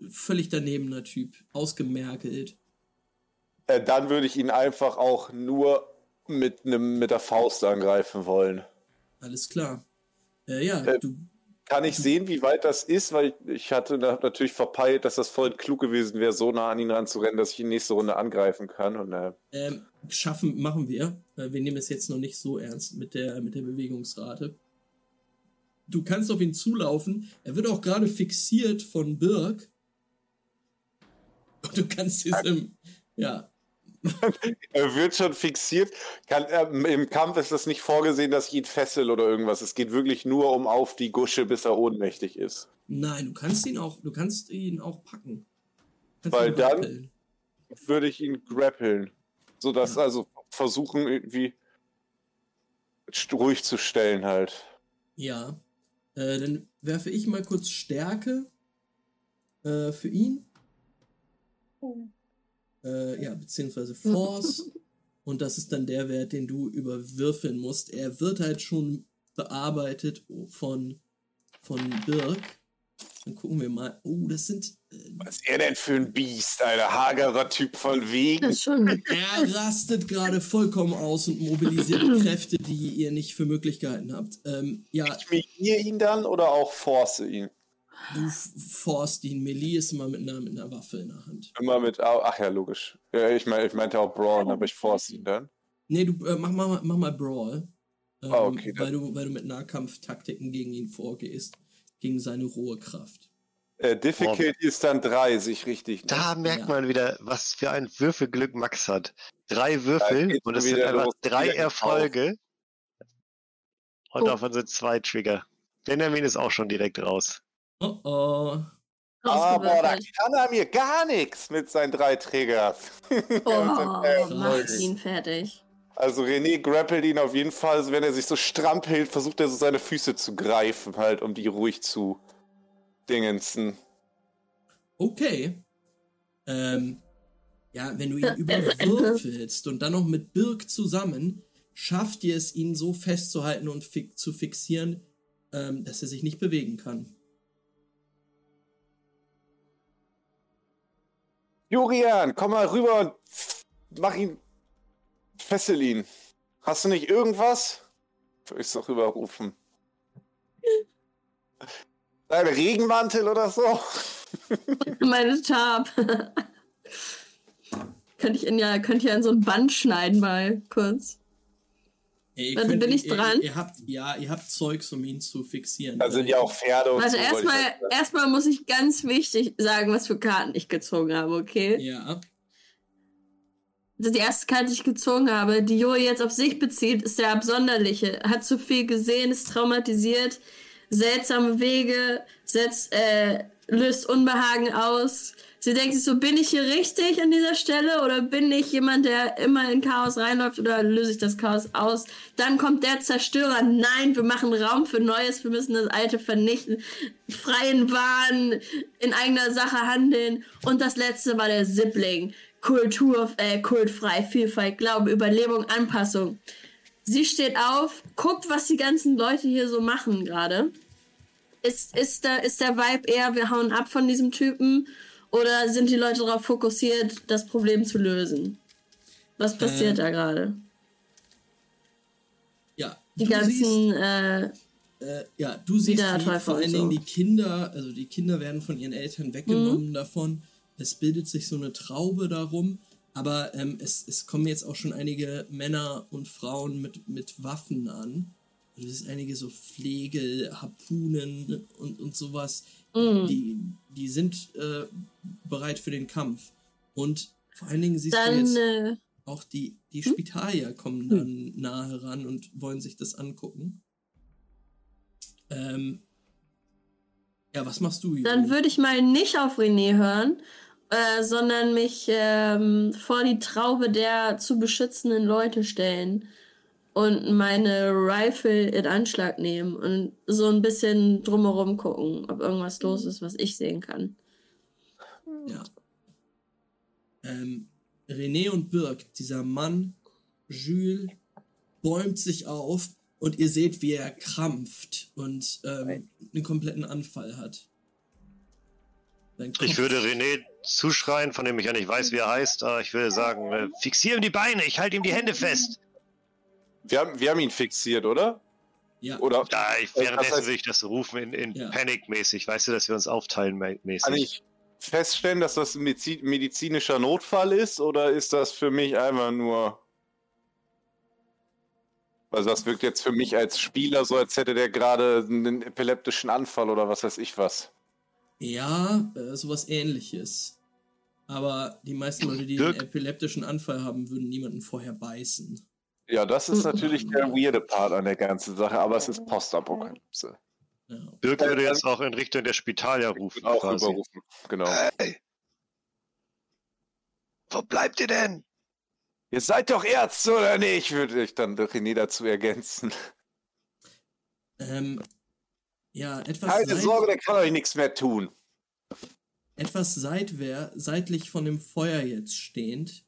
völlig danebener Typ. Ausgemerkelt. Äh, dann würde ich ihn einfach auch nur mit, nem, mit der Faust angreifen wollen. Alles klar. Äh, ja, Äh, du, Kann ich sehen, wie weit das ist? Weil ich, hatte na- natürlich verpeilt, dass das voll klug gewesen wäre, so nah an ihn ranzurennen, dass ich ihn nächste Runde angreifen kann. Und äh, ähm, schaffen, machen wir. Äh, wir nehmen es jetzt noch nicht so ernst mit der, mit der Bewegungsrate. Du kannst auf ihn zulaufen. Er wird auch gerade fixiert von Birk. Und du kannst diesem, ja, er wird schon fixiert. Kann, er, Im Kampf ist das nicht vorgesehen, dass ich ihn fessel oder irgendwas. Es geht wirklich nur um auf die Gusche, bis er ohnmächtig ist. nein, du kannst ihn auch, du kannst ihn auch packen. Kannst Weil ihn dann-. Würde ich ihn grappeln. Sodass Ja. also versuchen, irgendwie ruhig zu stellen halt. Ja. Äh, dann werfe ich mal kurz Stärke äh, für ihn. Äh, ja, beziehungsweise Force. Und das ist dann der Wert, den du überwürfeln musst. Er wird halt schon bearbeitet von, von Birk. Dann gucken wir mal. Oh, das sind. Äh, Was ist er denn für ein Biest, Alter? Hagerer Typ von wegen. Das ist schon. er rastet gerade vollkommen aus und mobilisiert Kräfte, die ihr nicht für möglich gehalten habt. Ähm, ja, Ich ihn dann oder auch force ihn? Du forst ihn. Melee ist immer mit einer, mit einer Waffe in der Hand. Immer mit. Ach ja, logisch. Ja, ich, mein, ich meinte auch Braun, aber ich force ihn dann. Nee, du äh, mach, mal, mach mal Brawl. Ähm, Ah, okay, weil, du, weil du mit Nahkampftaktiken gegen ihn vorgehst. Gegen seine rohe Kraft. Äh, Difficulty ist dann 3, sich richtig. ne? Da merkt Ja. man wieder, was für ein Würfelglück Max hat. Drei Würfel und es sind einfach los. drei Erfolge. Und Oh. davon sind zwei Trigger. Benjamin ist auch schon direkt raus. Oh oh. Aber da kann er mir gar nichts mit seinen drei Triggers. Oh, Äh, macht ihn fertig. Also René grappelt ihn auf jeden Fall, wenn er sich so strampelt, versucht er so seine Füße zu greifen, halt, um die ruhig zu dingensen. Okay. Ähm, ja, wenn du ihn überwürfelst und dann noch mit Birk zusammen, schafft ihr es, ihn so festzuhalten und fi zu fixieren, ähm, dass er sich nicht bewegen kann. Jurian, komm mal rüber und mach ihn, fessel ihn. Hast du nicht irgendwas? Soll ich's doch rüberrufen? Ein Regenmantel oder so? Meine Tab. könnte ich in ja, könnte ich ja in so ein Band schneiden mal kurz. Ey, ihr Warte, könnt bin ich ihr, dran? Ihr habt, ja, ihr habt Zeugs, um ihn zu fixieren. Da sind ja auch Pferde und Also so. erstmal, erstmal muss ich ganz wichtig sagen, was für Karten ich gezogen habe, okay? Ja. Also die erste Karte, die ich gezogen habe, die Joey jetzt auf sich bezieht, ist der Absonderliche. Hat zu viel gesehen, ist traumatisiert, seltsame Wege, setzt, äh, löst Unbehagen aus. Sie denkt sich so, bin ich hier richtig an dieser Stelle oder bin ich jemand, der immer in Chaos reinläuft oder löse ich das Chaos aus? Dann kommt der Zerstörer. Nein, wir machen Raum für Neues, wir müssen das Alte vernichten. Freien Wahn, in eigener Sache handeln. Und das letzte war der Sibling. Kultur, äh, kultfrei, Vielfalt, Glaube, Überlebung, Anpassung. Sie steht auf, guckt, was die ganzen Leute hier so machen gerade. Ist, ist, da, ist der Vibe eher, wir hauen ab von diesem Typen? Oder sind die Leute darauf fokussiert, das Problem zu lösen? Was passiert Äh, da gerade? Ja. Die du siehst- ganzen, äh, Äh, ja, du siehst wie vor allen so. Dingen die Kinder, also die Kinder werden von ihren Eltern weggenommen Mhm. davon. Es bildet sich so eine Traube darum, aber ähm, es, es kommen jetzt auch schon einige Männer und Frauen mit, mit Waffen an. Also es ist einige so Flegel, Harpunen und, und sowas. mh. Die, die sind äh, bereit für den Kampf. Und vor allen Dingen siehst du dann, jetzt äh, auch die, die Spitalier kommen dann nahe heran und wollen sich das angucken. Ähm, ja, was machst du, dann Juri? würde ich mal nicht auf René hören, äh, sondern mich ähm, vor die Traube der zu beschützenden Leute stellen und meine Rifle in Anschlag nehmen und so ein bisschen drumherum gucken, ob irgendwas los ist, was ich sehen kann. Ja. Ähm, René und Birk, dieser Mann, Jules, bäumt sich auf und ihr seht, wie er krampft und ähm, einen kompletten Anfall hat. Ich würde René zuschreien, von dem ich ja nicht weiß, wie er heißt, aber ich würde sagen, äh, fixier ihm die Beine, ich halte ihm die Hände fest. Wir haben, wir haben ihn fixiert, oder? Ja, Oder Ja, ich, Das währenddessen heißt- will ich das rufen in, in Ja. Panik-mäßig, weißt du, dass wir uns aufteilen mä- mäßig. kann ich feststellen, dass das ein medizi- medizinischer Notfall ist oder ist das für mich einfach nur. Also das wirkt jetzt für mich als Spieler so, als hätte der gerade einen epileptischen Anfall oder was weiß ich was. ja äh, sowas ähnliches. Aber die meisten Leute, die Dirk? einen epileptischen Anfall haben, würden niemanden vorher beißen. Ja, das ist natürlich der weirde Part an der ganzen Sache, aber es ist Postapokalypse. Ja. Birk würde jetzt auch in Richtung der Spitalia rufen. Auch quasi. überrufen. Genau. Hey! Wo bleibt ihr denn? Ihr seid doch Ärzte oder nicht? Würde ich dann René dazu ergänzen. Ähm, ja, etwas, Keine seit- Sorge, der kann euch nichts mehr tun. etwas seitwer, seitlich von dem Feuer jetzt stehend,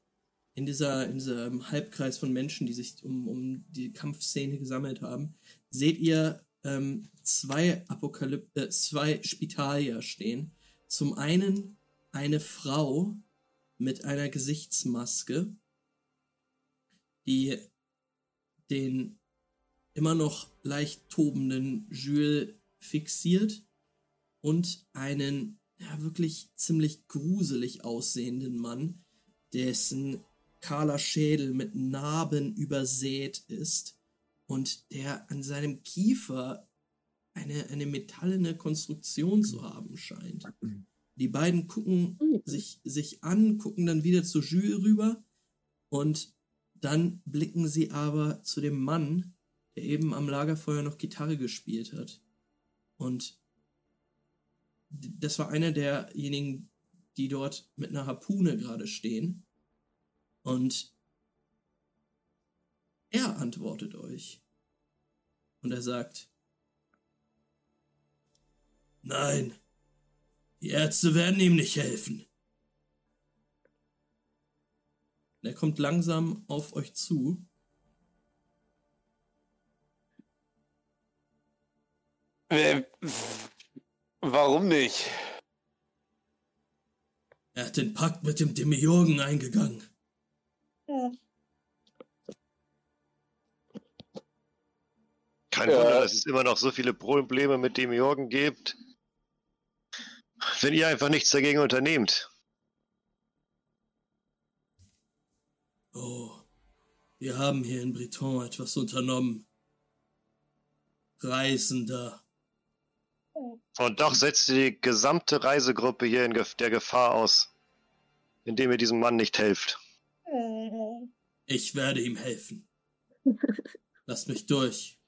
in, dieser, in diesem Halbkreis von Menschen, die sich um, um die Kampfszene gesammelt haben, seht ihr ähm, zwei Apokalyp äh, zwei Spitalier stehen. Zum einen eine Frau mit einer Gesichtsmaske, die den immer noch leicht tobenden Jules fixiert und einen ja, wirklich ziemlich gruselig aussehenden Mann, dessen kahler Schädel mit Narben übersät ist und der an seinem Kiefer eine, eine metallene Konstruktion zu haben scheint. Die beiden gucken sich, sich an, gucken dann wieder zu Jules rüber und dann blicken sie aber zu dem Mann, der eben am Lagerfeuer noch Gitarre gespielt hat. Und das war einer derjenigen, die dort mit einer Harpune gerade stehen. Und er antwortet euch. Und er sagt, nein, die Ärzte werden ihm nicht helfen. Und er kommt langsam auf euch zu. Äh, warum nicht? Er hat den Pakt mit dem Demiurgen eingegangen. Kein Ja. Wunder, dass es immer noch so viele Probleme mit dem Jorgen gibt. Wenn ihr einfach nichts dagegen unternehmt. Oh, wir haben hier in Breton etwas unternommen. Reisender. Und doch setzt ihr die gesamte Reisegruppe hier in der Gefahr aus, indem ihr diesem Mann nicht helft. Ich werde ihm helfen. Lasst mich durch.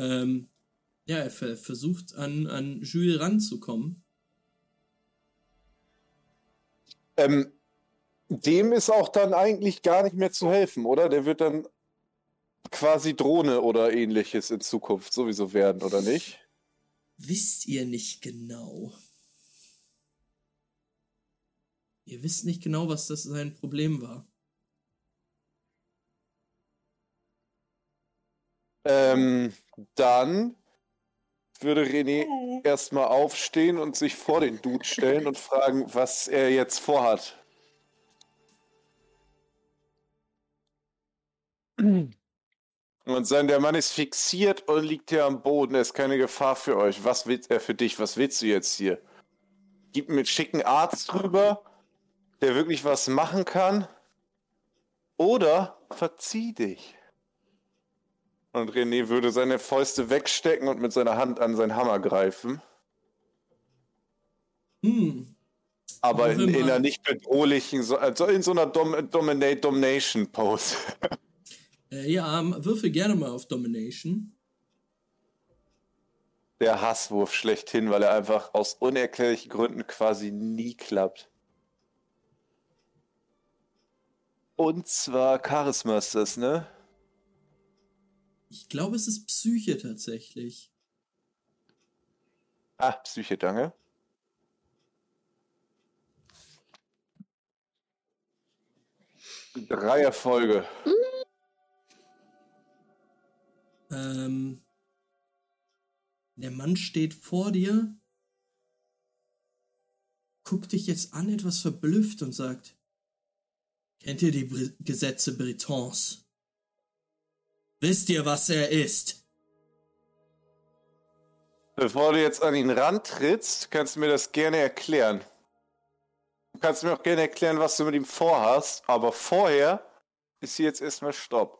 Ähm, ja, er ver versucht an, an Jules ranzukommen. Ähm, dem ist auch dann eigentlich gar nicht mehr zu helfen, oder? Der wird dann quasi Drohne oder ähnliches in Zukunft sowieso werden, oder nicht? Wisst ihr nicht genau. Ihr wisst nicht genau, was das sein Problem war. Ähm, dann würde René erstmal aufstehen und sich vor den Dude stellen und fragen, was er jetzt vorhat. Und sagen, der Mann ist fixiert und liegt hier am Boden, er ist keine Gefahr für euch. Was will er für dich? Was willst du jetzt hier? Gib mir einen schicken Arzt rüber, der wirklich was machen kann. Oder verzieh dich. Und René würde seine Fäuste wegstecken und mit seiner Hand an seinen Hammer greifen. Hm, Aber in, in einer nicht bedrohlichen, so- also in so einer Dom Dominate Domination Pose. äh, ja, würfel gerne mal auf Domination. Der Hasswurf schlechthin, weil er einfach aus unerklärlichen Gründen quasi nie klappt. Und zwar Charisma ist das, ne? Ich glaube, es ist Psyche tatsächlich. Ah, Psyche, danke. Drei Erfolge. Ähm, der Mann steht vor dir, guckt dich jetzt an, etwas verblüfft und sagt, kennt ihr die Br Gesetze Bretons? Wisst ihr, was er ist? Bevor du jetzt an ihn rantrittst, kannst du mir das gerne erklären. Du kannst mir auch gerne erklären, was du mit ihm vorhast, aber vorher ist hier jetzt erstmal Stopp.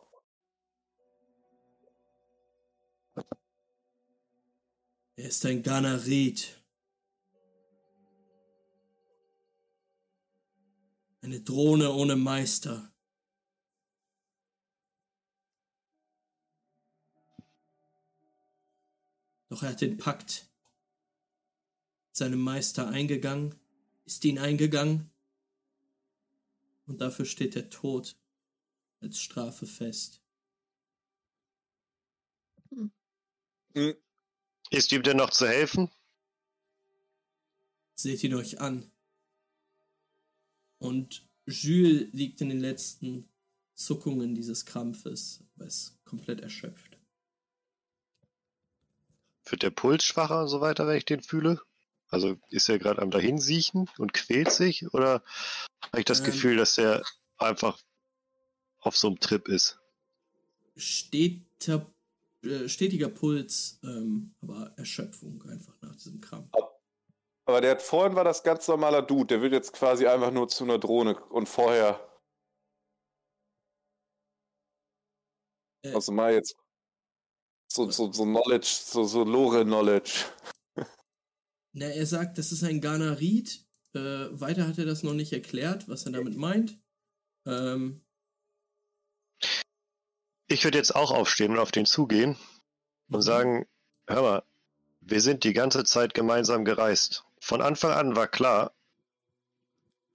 Er ist ein Ganarit. Eine Drohne ohne Meister. Doch er hat den Pakt mit seinem Meister eingegangen, ist ihn eingegangen und dafür steht der Tod als Strafe fest. Hm, Ist ihm denn noch zu helfen? Seht ihn euch an. Und Jules liegt in den letzten Zuckungen dieses Krampfes, aber ist komplett erschöpft. Wird der Puls schwacher und so weiter, wenn ich den fühle? Also ist er gerade am Dahinsiechen und quält sich? Oder habe ich das Ähm. Gefühl, dass er einfach auf so einem Trip ist? Steter, äh, stetiger Puls, ähm, aber Erschöpfung einfach nach diesem Krampf. Aber der hat vorhin war das ganz normaler Dude. Der wird jetzt quasi einfach nur zu einer Drohne und vorher. Äh, Also mal jetzt. So, so, so Knowledge, so, so Lore-Knowledge. Na, er sagt, das ist ein Ganarit. Äh, weiter hat er das noch nicht erklärt, was er damit meint. Ähm, Ich würde jetzt auch aufstehen und auf den zugehen und sagen, hör mal, wir sind die ganze Zeit gemeinsam gereist. Von Anfang an war klar,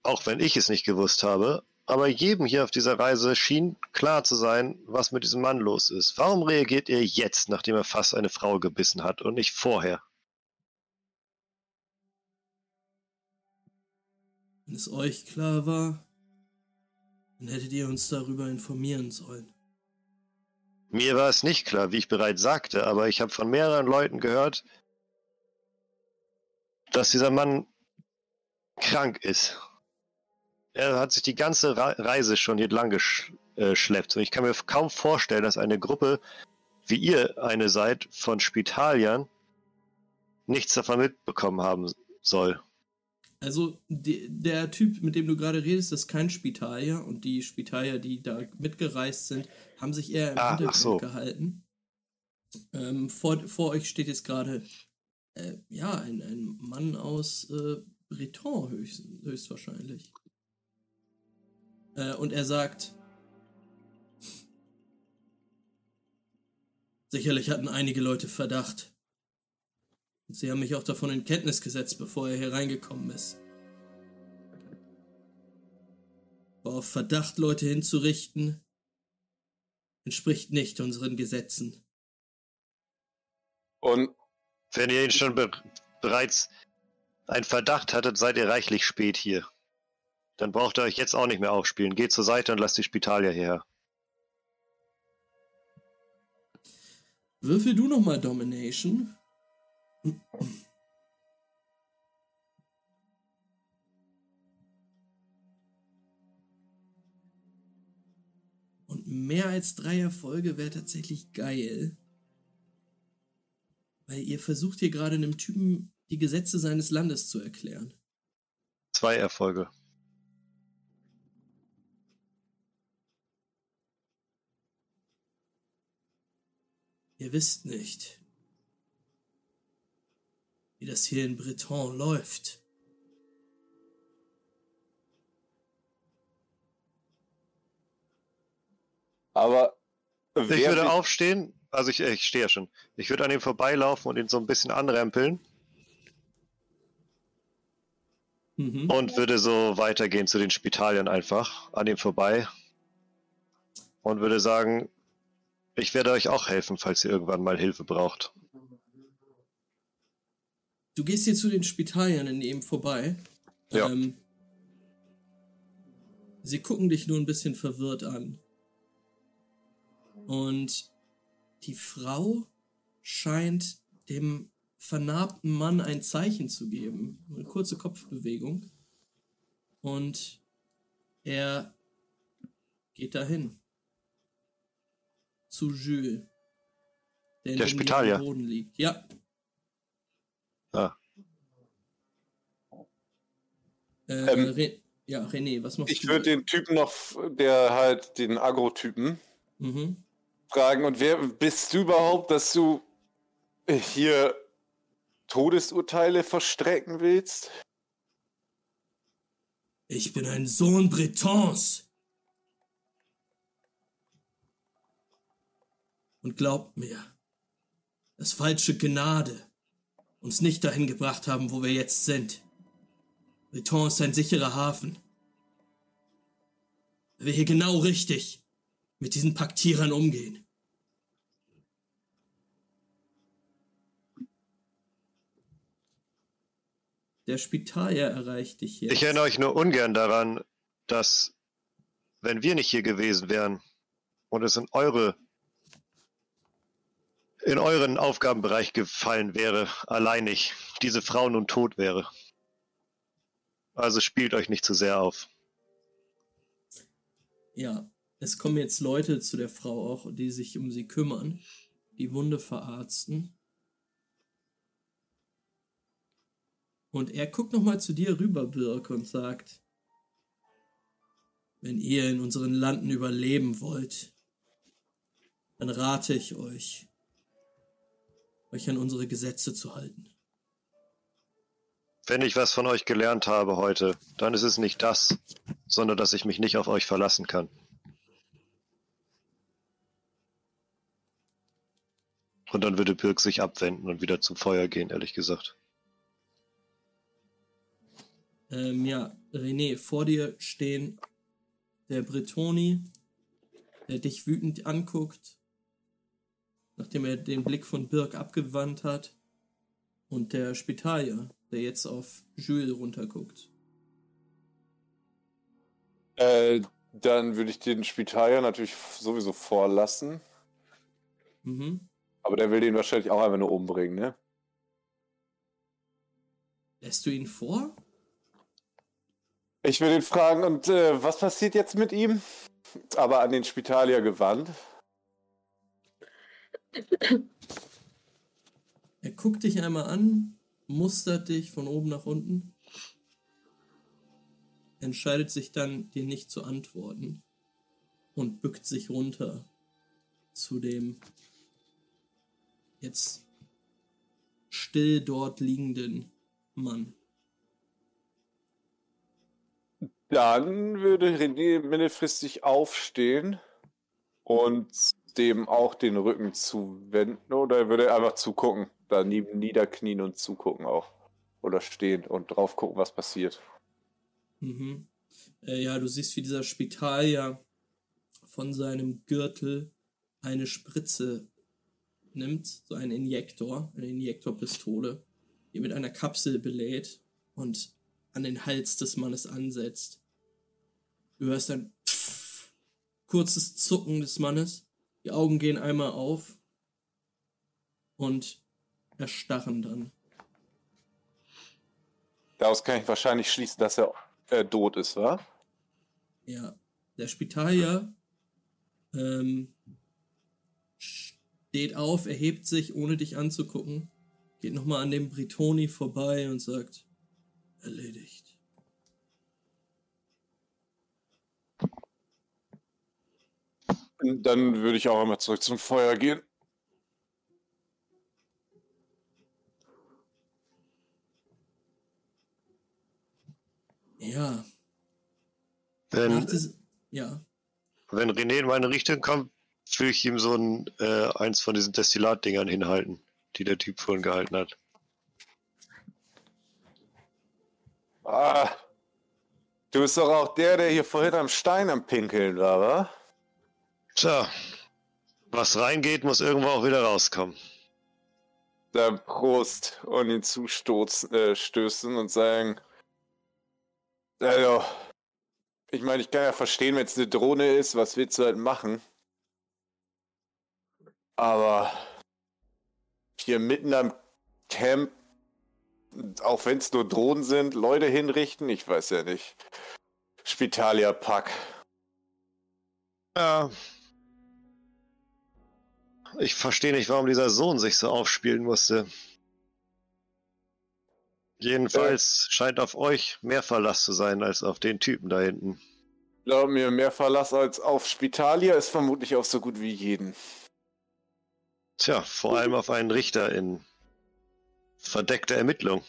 auch wenn ich es nicht gewusst habe, aber jedem hier auf dieser Reise schien klar zu sein, was mit diesem Mann los ist. Warum reagiert ihr jetzt, nachdem er fast eine Frau gebissen hat und nicht vorher? Wenn es euch klar war, dann hättet ihr uns darüber informieren sollen. Mir war es nicht klar, wie ich bereits sagte, aber ich habe von mehreren Leuten gehört, dass dieser Mann krank ist. Er hat sich die ganze Re Reise schon hier lang geschleppt. Und ich kann mir kaum vorstellen, dass eine Gruppe, wie ihr eine seid, von Spitaliern nichts davon mitbekommen haben soll. Also, de, der Typ, mit dem du gerade redest, ist kein Spitalier und die Spitalier, die da mitgereist sind, haben sich eher im Ah, Hintergrund so. gehalten. Ähm, vor, vor euch steht jetzt gerade, äh, ja, ein, ein Mann aus äh, Breton höchst, höchstwahrscheinlich. Äh, und er sagt, sicherlich hatten einige Leute Verdacht. Sie haben mich auch davon in Kenntnis gesetzt, bevor er hier reingekommen ist. Aber auf Verdacht Leute hinzurichten, entspricht nicht unseren Gesetzen. Und Wenn ihr ihn schon be bereits einen Verdacht hattet, seid ihr reichlich spät hier. Dann braucht ihr euch jetzt auch nicht mehr aufspielen. Geht zur Seite und lasst die Spitalier hierher. Würfel du nochmal Domination. Und mehr als drei Erfolge wäre tatsächlich geil. Weil ihr versucht hier gerade einem Typen die Gesetze seines Landes zu erklären. Zwei Erfolge. Ihr wisst nicht, wie das hier in Breton läuft. aber Ich würde aufstehen, also ich, ich stehe ja schon. Ich würde an ihm vorbeilaufen und ihn so ein bisschen anrempeln Mhm. und würde so weitergehen zu den Spitaliern einfach, an ihm vorbei. und würde sagen, ich werde euch auch helfen, falls ihr irgendwann mal Hilfe braucht. Du gehst hier zu den Spitaliern in ihm vorbei. Ja. Ähm, sie gucken dich nur ein bisschen verwirrt an. Und die Frau scheint dem vernarbten Mann ein Zeichen zu geben. Eine kurze Kopfbewegung. Und er geht dahin. Zu Jules. Der, Der Spitalier. leeren Boden liegt. Ja. Ah. Äh, Ähm, Re ja, René, was machst Ich du? würde den Typen noch, der halt den Agro-Typen Mhm. fragen. Und wer bist du überhaupt, dass du hier Todesurteile verstrecken willst? Ich bin ein Sohn Bretons. Und glaubt mir, dass falsche Gnade uns nicht dahin gebracht haben, wo wir jetzt sind. Breton ist ein sicherer Hafen. Weil wir hier genau richtig mit diesen Paktierern umgehen. Der Spitalier erreicht dich jetzt. Ich erinnere euch nur ungern daran, dass, wenn wir nicht hier gewesen wären und es in eure in euren Aufgabenbereich gefallen wäre, alleinig, diese Frau nun tot wäre. Also spielt euch nicht zu sehr auf. Ja, es kommen jetzt Leute zu der Frau auch, die sich um sie kümmern, die Wunde verarzten. Und er guckt nochmal zu dir rüber, Birk, und sagt, wenn ihr in unseren Landen überleben wollt, dann rate ich euch, euch an unsere Gesetze zu halten. Wenn ich was von euch gelernt habe heute, dann ist es nicht das, sondern dass ich mich nicht auf euch verlassen kann. Und dann würde Birk sich abwenden und wieder zum Feuer gehen, ehrlich gesagt. Ähm, ja, René, vor dir stehen der Bretoni, der dich wütend anguckt, nachdem er den Blick von Birk abgewandt hat, und der Spitalier, der jetzt auf Jules runterguckt. Äh, dann würde ich den Spitalier natürlich sowieso vorlassen. Mhm. Aber der will den wahrscheinlich auch einfach nur umbringen, ne? Lässt du ihn vor? Ich will ihn fragen, und äh, was passiert jetzt mit ihm? Aber an den Spitalier gewandt. Er guckt dich einmal an, mustert dich von oben nach unten, entscheidet sich dann, dir nicht zu antworten und bückt sich runter zu dem jetzt still dort liegenden Mann. Dann würde René mittelfristig aufstehen und dem auch den Rücken zuwenden oder würde er einfach zugucken, daneben niederknien und zugucken auch. Oder stehen und drauf gucken, was passiert. Mhm. Äh, ja, du siehst, wie dieser Spitalier von seinem Gürtel eine Spritze nimmt, so einen Injektor, eine Injektorpistole, die mit einer Kapsel belädt und an den Hals des Mannes ansetzt. Du hörst ein kurzes Zucken des Mannes, die Augen gehen einmal auf und erstarren dann. Daraus kann ich wahrscheinlich schließen, dass er äh, tot ist, wa? Ja, der Spitalier ähm, steht auf, erhebt sich, ohne dich anzugucken, geht nochmal an dem Britoni vorbei und sagt, erledigt. Dann würde ich auch einmal zurück zum Feuer gehen. Ja, Wenn, ja, wenn René in meine Richtung kommt, will ich ihm so ein, äh, eins von diesen Destillatdingern hinhalten, die der Typ vorhin gehalten hat. Ah, du bist doch auch der, der hier vorhin am Stein am Pinkeln war, wa? Tja, was reingeht, muss irgendwo auch wieder rauskommen. Dann Prost und ihn zustößen äh, stößen und sagen, also, ich meine, ich kann ja verstehen, wenn es eine Drohne ist, was willst du halt machen? Aber hier mitten am Camp, auch wenn es nur Drohnen sind, Leute hinrichten, ich weiß ja nicht. Spitalia-Pack. Ja. Ich verstehe nicht, warum dieser Sohn sich so aufspielen musste. Jedenfalls scheint auf euch mehr Verlass zu sein als auf den Typen da hinten. Glaub mir, mehr Verlass als auf Spitalia ist vermutlich auf so gut wie jeden. Tja, vor allem auf einen Richter in verdeckter Ermittlung.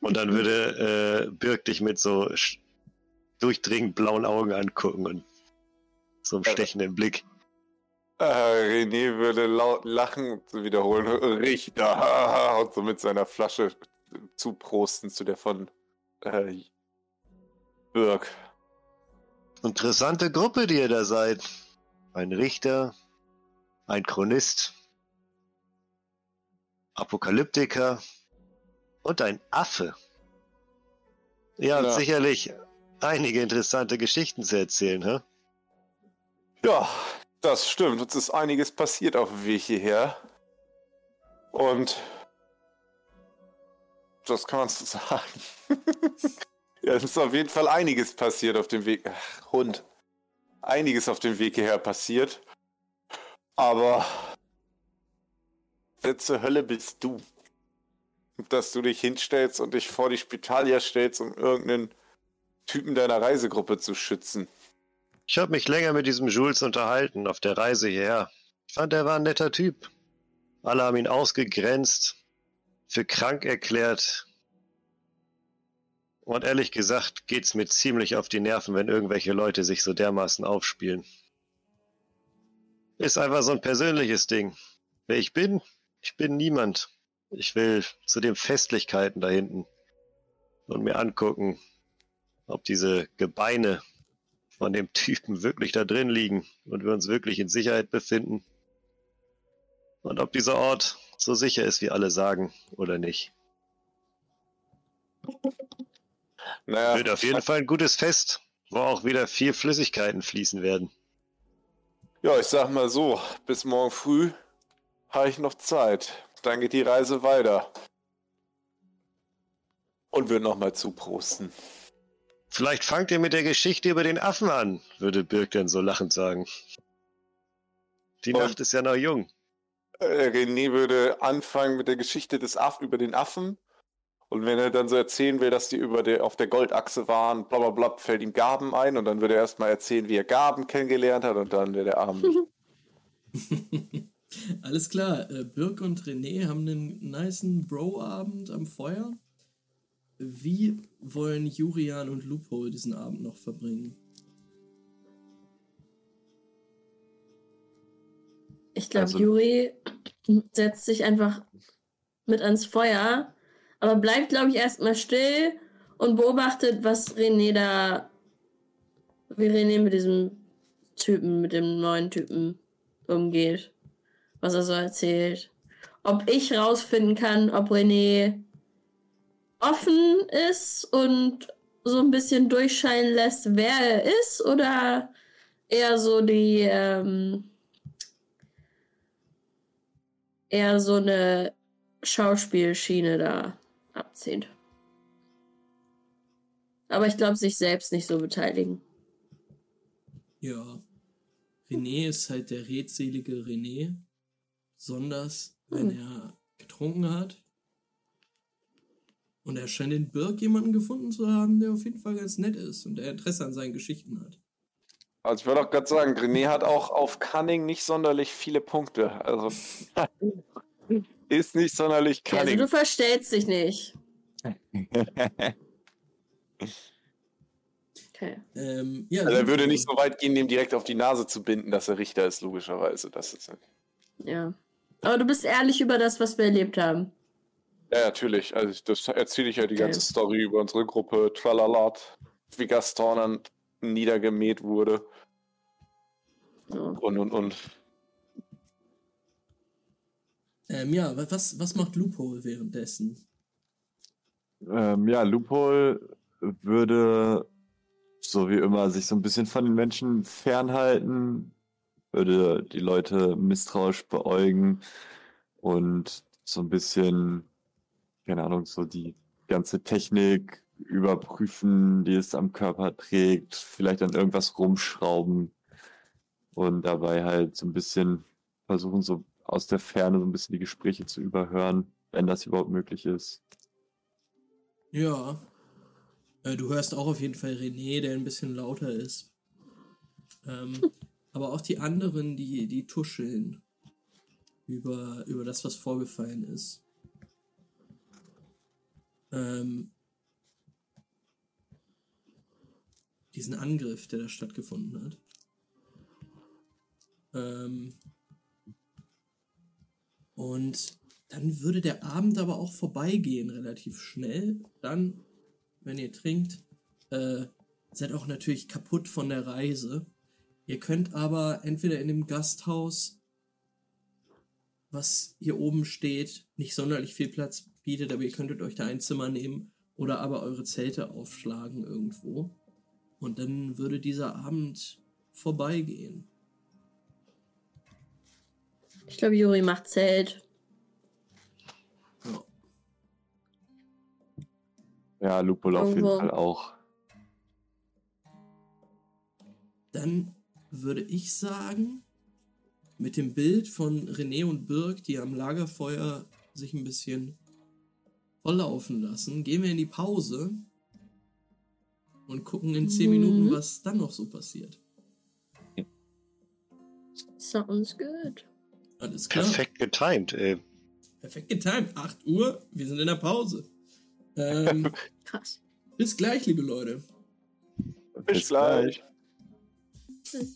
Und dann würde äh, Birk dich mit so durchdringend blauen Augen angucken und so einem stechenden Blick. Äh, René würde laut lachen und so wiederholen, Richter, und so mit seiner Flasche zuprosten zu der von äh, Birk. Interessante Gruppe, die ihr da seid. Ein Richter, ein Chronist, Apokalyptiker und ein Affe. Ihr habt Ja. sicherlich einige interessante Geschichten zu erzählen, hä? Ja, das stimmt. Uns ist einiges passiert auf dem Weg hierher. Und das kann man so sagen. ja, es ist auf jeden Fall einiges passiert auf dem Weg. Ach, Hund. Einiges auf dem Weg hierher passiert. Aber wer zur Hölle bist du? Dass du dich hinstellst und dich vor die Spitalia stellst, um irgendeinen Typen deiner Reisegruppe zu schützen. Ich habe mich länger mit diesem Jules unterhalten auf der Reise hierher. Ich fand, er war ein netter Typ. Alle haben ihn ausgegrenzt, für krank erklärt. Und ehrlich gesagt geht's mir ziemlich auf die Nerven, wenn irgendwelche Leute sich so dermaßen aufspielen. Ist einfach so ein persönliches Ding. Wer ich bin, ich bin niemand. Ich will zu den Festlichkeiten da hinten und mir angucken, ob diese Gebeine von dem Typen wirklich da drin liegen und wir uns wirklich in Sicherheit befinden. Und ob dieser Ort so sicher ist, wie alle sagen, oder nicht. Naja, Wird auf jeden Fall ein gutes Fest, wo auch wieder vier Flüssigkeiten fließen werden. Ja, ich sag mal so, bis morgen früh habe ich noch Zeit. Dann geht die Reise weiter. Und wird nochmal zuprosten. Vielleicht fangt ihr mit der Geschichte über den Affen an, würde Birk dann so lachend sagen. Die Und- Nacht ist ja noch jung. Äh, René würde anfangen mit der Geschichte des Aff über den Affen. Und wenn er dann so erzählen will, dass die über der, auf der Goldachse waren, bla bla bla, fällt ihm Gaben ein. Und dann würde er erstmal erzählen, wie er Gaben kennengelernt hat. Und dann wird der Abend. Alles klar, äh, Birk und René haben einen niceen Bro-Abend am Feuer. Wie wollen Jurian und Loophole diesen Abend noch verbringen? Ich glaube, Also- Juri setzt sich einfach mit ans Feuer, aber bleibt, glaube ich, erstmal still und beobachtet, was René da, wie René mit diesem Typen, mit dem neuen Typen umgeht, was er so erzählt. Ob ich rausfinden kann, ob René offen ist und so ein bisschen durchscheinen lässt, wer er ist, oder eher so die, ähm, eher so eine Schauspielschiene da abzieht. Aber ich glaube, sich selbst nicht so beteiligen. Ja, René ist halt der redselige René, besonders wenn er getrunken hat. Und er scheint in Birk jemanden gefunden zu haben, der auf jeden Fall ganz nett ist und der Interesse an seinen Geschichten hat. Also ich wollte auch gerade sagen, René hat auch auf Cunning nicht sonderlich viele Punkte. Also ist nicht sonderlich Also Cunning. du verstellst dich nicht. Okay. Ähm, ja, Also er würde nicht so weit gehen, ihm direkt auf die Nase zu binden, dass er Richter ist, logischerweise. Das ist Ja. Aber du bist ehrlich über das, was wir erlebt haben. Ja, natürlich. Also ich- das erzähle ich ja die Okay. ganze Story über unsere Gruppe Tralalat, wie Gaston dann niedergemäht wurde. Ja. Und, und, und. Ähm, ja, wa- was, was macht Loophole währenddessen? Ähm, ja, Loophole würde so wie immer sich so ein bisschen von den Menschen fernhalten, würde die Leute misstrauisch beäugen und so ein bisschen, keine Ahnung, so die ganze Technik überprüfen, die es am Körper trägt, vielleicht an irgendwas rumschrauben und dabei halt so ein bisschen versuchen, so aus der Ferne so ein bisschen die Gespräche zu überhören, wenn das überhaupt möglich ist. Ja. Äh, du hörst auch auf jeden Fall René, der ein bisschen lauter ist. Ähm, aber auch die anderen, die, die tuscheln über, über das, was vorgefallen ist. Ähm, diesen Angriff, der da stattgefunden hat. Ähm, und dann würde der Abend aber auch vorbeigehen, relativ schnell. Dann, wenn ihr trinkt, äh, seid auch natürlich kaputt von der Reise. Ihr könnt aber entweder in dem Gasthaus, was hier oben steht, nicht sonderlich viel Platz bietet, aber ihr könntet euch da ein Zimmer nehmen oder aber eure Zelte aufschlagen irgendwo. Und dann würde dieser Abend vorbeigehen. Ich glaube, Juri macht Zelt. Ja. Ja, Lupol auf jeden. Fall auch. Dann würde ich sagen, mit dem Bild von René und Birg, die am Lagerfeuer sich ein bisschen volllaufen lassen, gehen wir in die Pause und gucken in 10 Mhm. Minuten, was dann noch so passiert. Sounds good. Alles klar. Perfekt getimed, ey. Perfekt getimt. 8 Uhr, wir sind in der Pause. Ähm, Krass. bis gleich, liebe Leute. Bis gleich. Liebe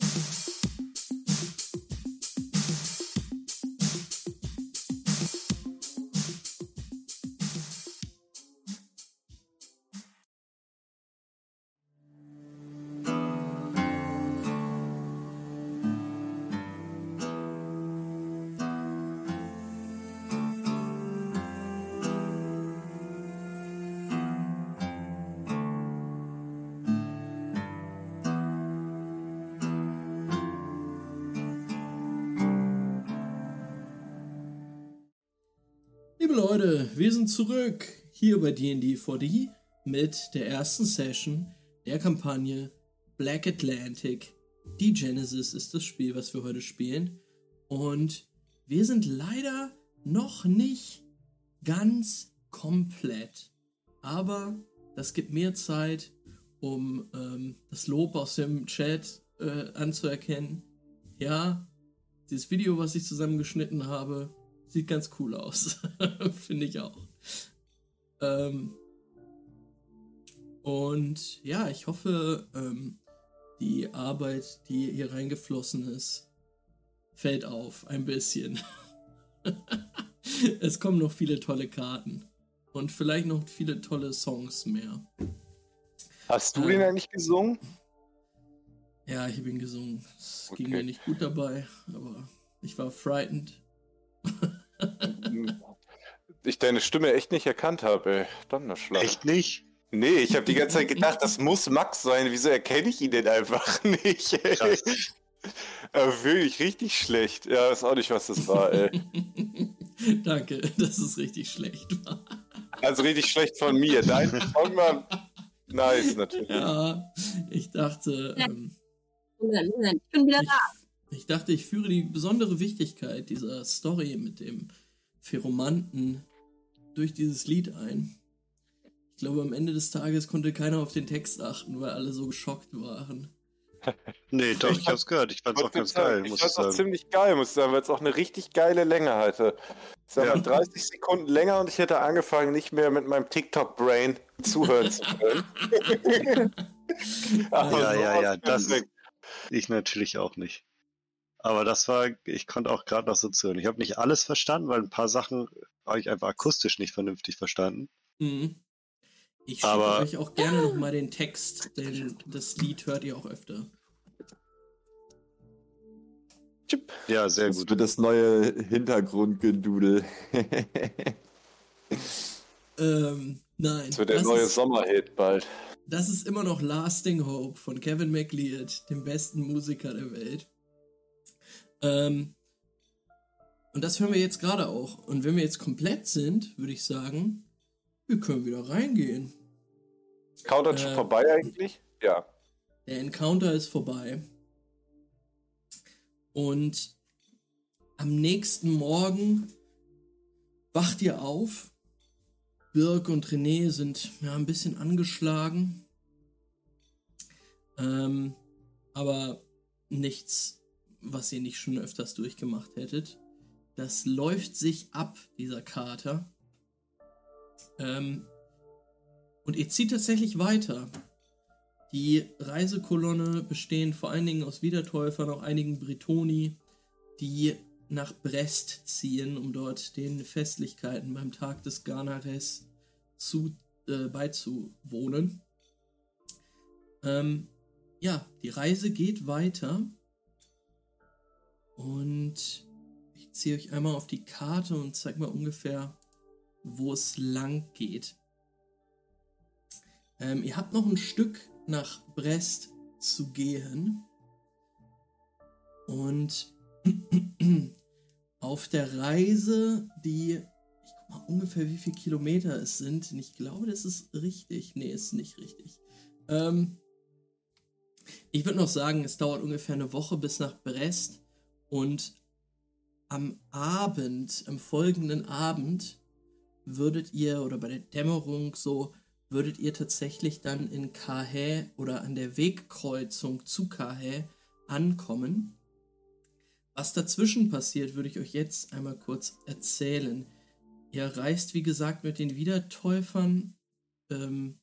sind zurück hier bei D&D 4D mit der ersten Session der Kampagne Black Atlantic. Die Genesis ist das Spiel, was wir heute spielen. Und wir sind leider noch nicht ganz komplett. Aber das gibt mir Zeit, um ähm, das Lob aus dem Chat äh, anzuerkennen. Ja, dieses Video, was ich zusammengeschnitten habe, sieht ganz cool aus. Finde ich auch. Ähm, und ja, ich hoffe, ähm, die Arbeit, die hier reingeflossen ist, fällt auf ein bisschen. es kommen noch viele tolle Karten. Und vielleicht noch viele tolle Songs mehr. Hast du Ähm. den eigentlich gesungen? Ja, ich habe ihn gesungen. Es ging Okay. mir nicht gut dabei, aber ich war frightened. Ich deine Stimme echt nicht erkannt habe, ey. Donnerschlag. Echt nicht? Nee, ich habe die ganze Zeit gedacht, das muss Max sein. Wieso erkenne ich ihn denn einfach nicht? Ey? Aber wirklich richtig schlecht. Ja, weiß auch nicht, was das war, ey. Danke, dass es richtig schlecht war. Also richtig schlecht von mir. Dein Song war nice, natürlich. Ja, ich dachte, ähm. Ich bin wieder ich, da. ich dachte, ich führe die besondere Wichtigkeit dieser Story mit dem Pheromanten durch dieses Lied ein. Ich glaube, am Ende des Tages konnte keiner auf den Text achten, weil alle so geschockt waren. Nee, doch, Ich ich hab's gehört. Ich fand's auch ganz sagen, geil, ich muss ich fand's auch sagen. ziemlich geil, muss ich sagen, weil es auch eine richtig geile Länge hatte. Ich sag Ja. mal, 30 Sekunden länger und ich hätte angefangen, nicht mehr mit meinem TikTok-Brain zuhören zu können. Ja, ja, ja, das ich natürlich auch nicht. Aber das war, ich konnte auch gerade noch so zuhören. Ich habe nicht alles verstanden, weil ein paar Sachen habe ich einfach akustisch nicht vernünftig verstanden. Mhm. Ich schicke Aber- euch auch gerne nochmal den Text, denn das Lied hört ihr auch öfter. Ja, sehr Das gut. wird das neue Hintergrundgedudel. Ähm, nein. Das wird der das neue ist, Sommerhit bald. Das ist immer noch Lasting Hope von Kevin McLeod, dem besten Musiker der Welt. Ähm, und das hören wir jetzt gerade auch. Und wenn wir jetzt komplett sind, würde ich sagen, wir können wieder reingehen. Countdown schon Äh, vorbei eigentlich? Ja. Der Encounter ist vorbei. Und am nächsten Morgen wacht ihr auf. Birk und René sind ja ein bisschen angeschlagen. Ähm, aber nichts, was ihr nicht schon öfters durchgemacht hättet. Das läuft sich ab, dieser Kater. Ähm, und ihr zieht tatsächlich weiter. Die Reisekolonne bestehend vor allen Dingen aus Wiedertäufern, auch einigen Bretoni, die nach Brest ziehen, um dort den Festlichkeiten beim Tag des Ganares zu, äh, beizuwohnen. Ähm, ja, die Reise geht weiter. Und ich ziehe euch einmal auf die Karte und zeige mal ungefähr, wo es lang geht. Ähm, ihr habt noch ein Stück nach Brest zu gehen. Und auf der Reise, die, ich guck mal ungefähr, wie viele Kilometer es sind. Und ich glaube, das ist richtig. Nee, ist nicht richtig. Ähm, ich würde noch sagen, es dauert ungefähr eine Woche bis nach Brest. Und am Abend, am folgenden Abend, würdet ihr, oder bei der Dämmerung so, würdet ihr tatsächlich dann in Kahä oder an der Wegkreuzung zu Kahä ankommen. Was dazwischen passiert, würde ich euch jetzt einmal kurz erzählen. Ihr reist, wie gesagt, mit den Wiedertäufern, ähm,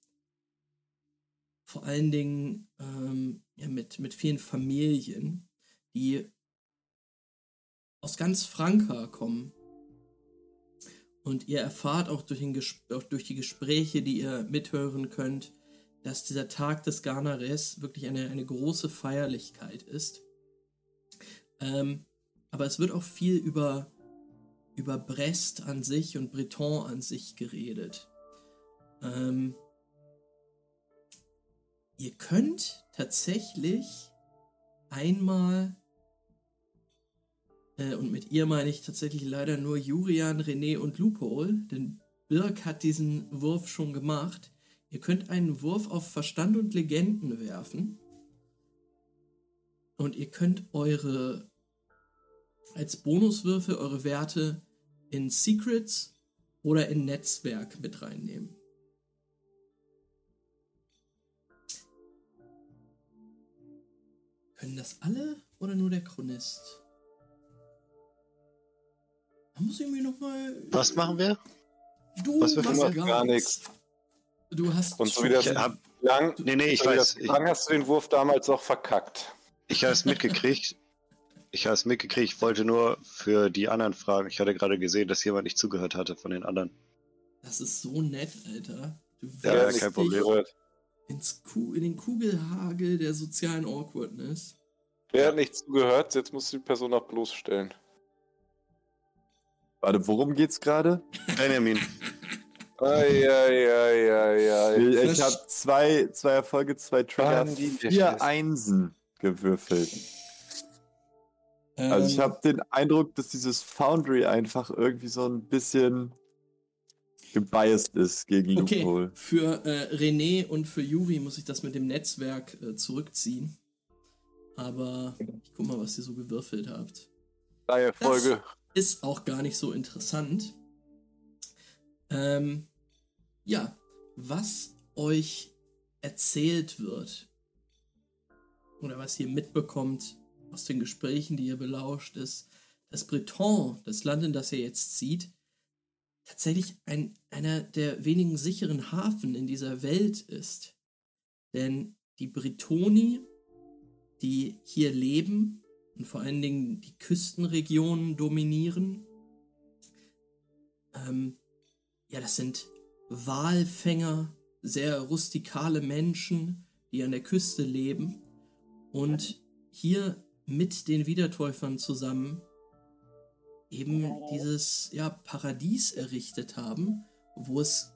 vor allen Dingen ähm, ja, mit, mit vielen Familien, die aus ganz Franka kommen. Und ihr erfahrt auch durch, auch durch die Gespräche, die ihr mithören könnt, dass dieser Tag des Ganares wirklich eine, eine große Feierlichkeit ist. Ähm, aber es wird auch viel über, über Brest an sich und Breton an sich geredet. Ähm, ihr könnt tatsächlich einmal äh, und mit ihr meine ich tatsächlich leider nur Jurian, René und Lupol, denn Birk hat diesen Wurf schon gemacht. Ihr könnt einen Wurf auf Verstand und Legenden werfen. Und ihr könnt eure, als Bonuswürfe eure Werte in Secrets oder in Netzwerk mit reinnehmen. Können das alle oder nur der Chronist? Muss ich mir noch mal. Was machen wir? Du was wir machst machen? Gar nichts. Du hast Und so wie das Ich hab, lang, nee, nee, ich weiß. Ich, lang hast du den Wurf damals auch verkackt. ich habe es mitgekriegt. Ich habe es mitgekriegt. Ich wollte nur für die anderen fragen. Ich hatte gerade gesehen, dass jemand nicht zugehört hatte von den anderen. Das ist so nett, Alter. Du Ja, kein Problem. Ins Ku in den Kugelhagel der sozialen Awkwardness. Wer hat nicht zugehört? Jetzt musst du die Person auch bloßstellen. Warte, worum geht's gerade? Benjamin, Eieieiei. Ich, habe zwei, zwei Erfolge, zwei Trigger, der vier. Einsen gewürfelt. Also ich Ähm, habe den Eindruck, dass dieses Foundry einfach irgendwie so ein bisschen gebiased ist gegen Okay, Loophole. für äh, René und für Juri muss ich das mit dem Netzwerk äh, zurückziehen. Aber ich guck mal, was ihr so gewürfelt habt. Drei Erfolge. Ist auch gar nicht so interessant. Ähm, ja, was euch erzählt wird oder was ihr mitbekommt aus den Gesprächen, die ihr belauscht, ist, dass Breton, das Land, in das ihr jetzt zieht, tatsächlich ein, einer der wenigen sicheren Hafen in dieser Welt ist. Denn die Bretoni, die hier leben und vor allen Dingen die Küstenregionen dominieren, ähm, ja, das sind Walfänger, sehr rustikale Menschen, die an der Küste leben und hier mit den Wiedertäufern zusammen eben dieses ja, Paradies errichtet haben, wo es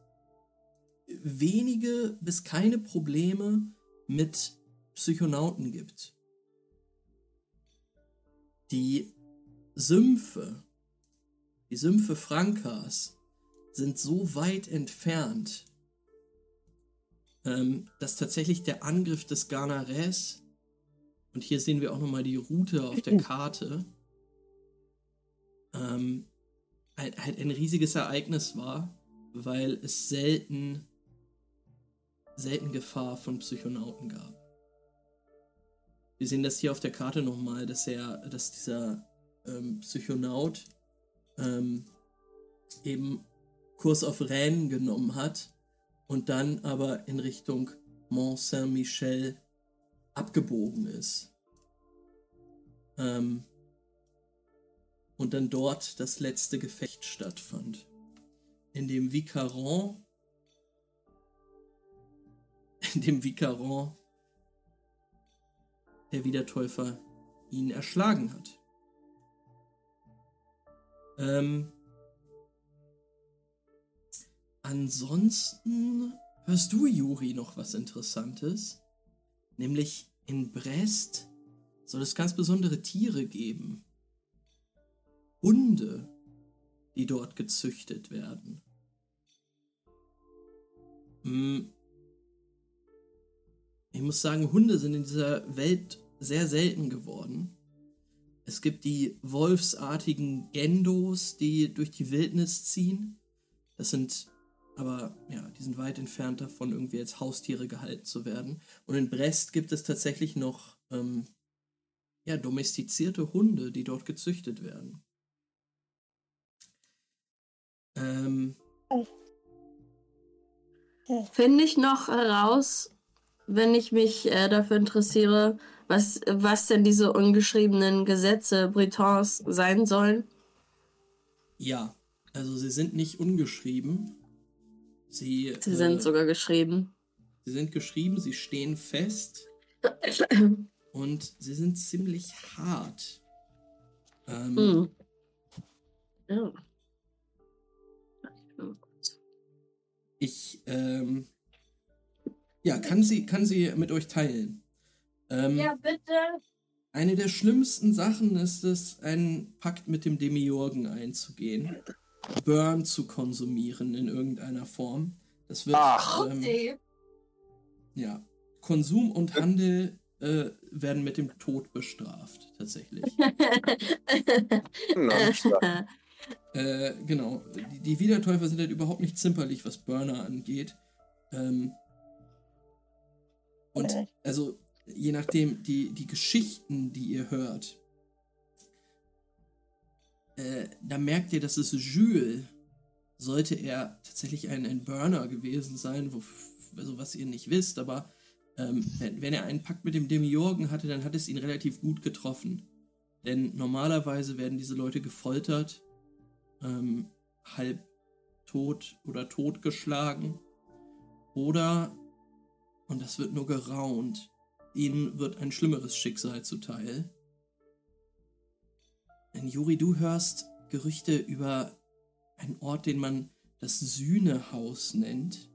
wenige bis keine Probleme mit Psychonauten gibt. Die Sümpfe, die Sümpfe Frankas sind so weit entfernt, ähm, dass tatsächlich der Angriff des Garnares, und hier sehen wir auch nochmal die Route auf der Karte, ähm, halt, halt ein riesiges Ereignis war, weil es selten, selten Gefahr von Psychonauten gab. Wir sehen das hier auf der Karte nochmal, dass er, dass dieser ähm, Psychonaut ähm, eben Kurs auf Rennes genommen hat und dann aber in Richtung Mont Saint-Michel abgebogen ist. Ähm, und dann dort das letzte Gefecht stattfand, in dem Vicaron, in dem Vicaron der Wiedertäufer ihn erschlagen hat. Ähm, ansonsten hörst du, Juri, noch was Interessantes. Nämlich in Brest soll es ganz besondere Tiere geben. Hunde, die dort gezüchtet werden. Hm. Ich muss sagen, Hunde sind in dieser Welt sehr selten geworden. Es gibt die wolfsartigen Gendos, die durch die Wildnis ziehen. Das sind aber, ja, die sind weit entfernt davon, irgendwie als Haustiere gehalten zu werden. Und in Brest gibt es tatsächlich noch, ähm, ja, domestizierte Hunde, die dort gezüchtet werden. Ähm, Finde ich noch heraus, wenn ich mich äh, dafür interessiere, was, was denn diese ungeschriebenen Gesetze Bretons sein sollen? ja, also sie sind nicht ungeschrieben. Sie, Sie äh, sind sogar geschrieben. sie sind geschrieben, sie stehen fest und sie sind ziemlich hart. Ähm, Hm. Ja. Ich ähm, ja, kann sie, kann sie mit euch teilen. Ähm, bitte. Eine der schlimmsten Sachen ist es, einen Pakt mit dem Demiurgen einzugehen. Burn zu konsumieren in irgendeiner Form. Das wird Ach. ähm, ja Konsum und Handel äh, werden mit dem Tod bestraft, tatsächlich. Äh, genau. Die, die Wiedertäufer sind halt überhaupt nicht zimperlich, was Burner angeht. Ähm, und also, je nachdem, die, die Geschichten, die ihr hört, äh, da merkt ihr, dass es Jules, sollte er tatsächlich ein, ein Burner gewesen sein, wo, also was ihr nicht wisst, aber ähm, wenn, wenn er einen Pakt mit dem Demiurgen hatte, dann hat es ihn relativ gut getroffen. Denn normalerweise werden diese Leute gefoltert, ähm, halb tot oder totgeschlagen. Oder, und das wird nur geraunt, ihnen wird ein schlimmeres Schicksal zuteil. Denn Juri, du hörst Gerüchte über einen Ort, den man das Sühnehaus nennt,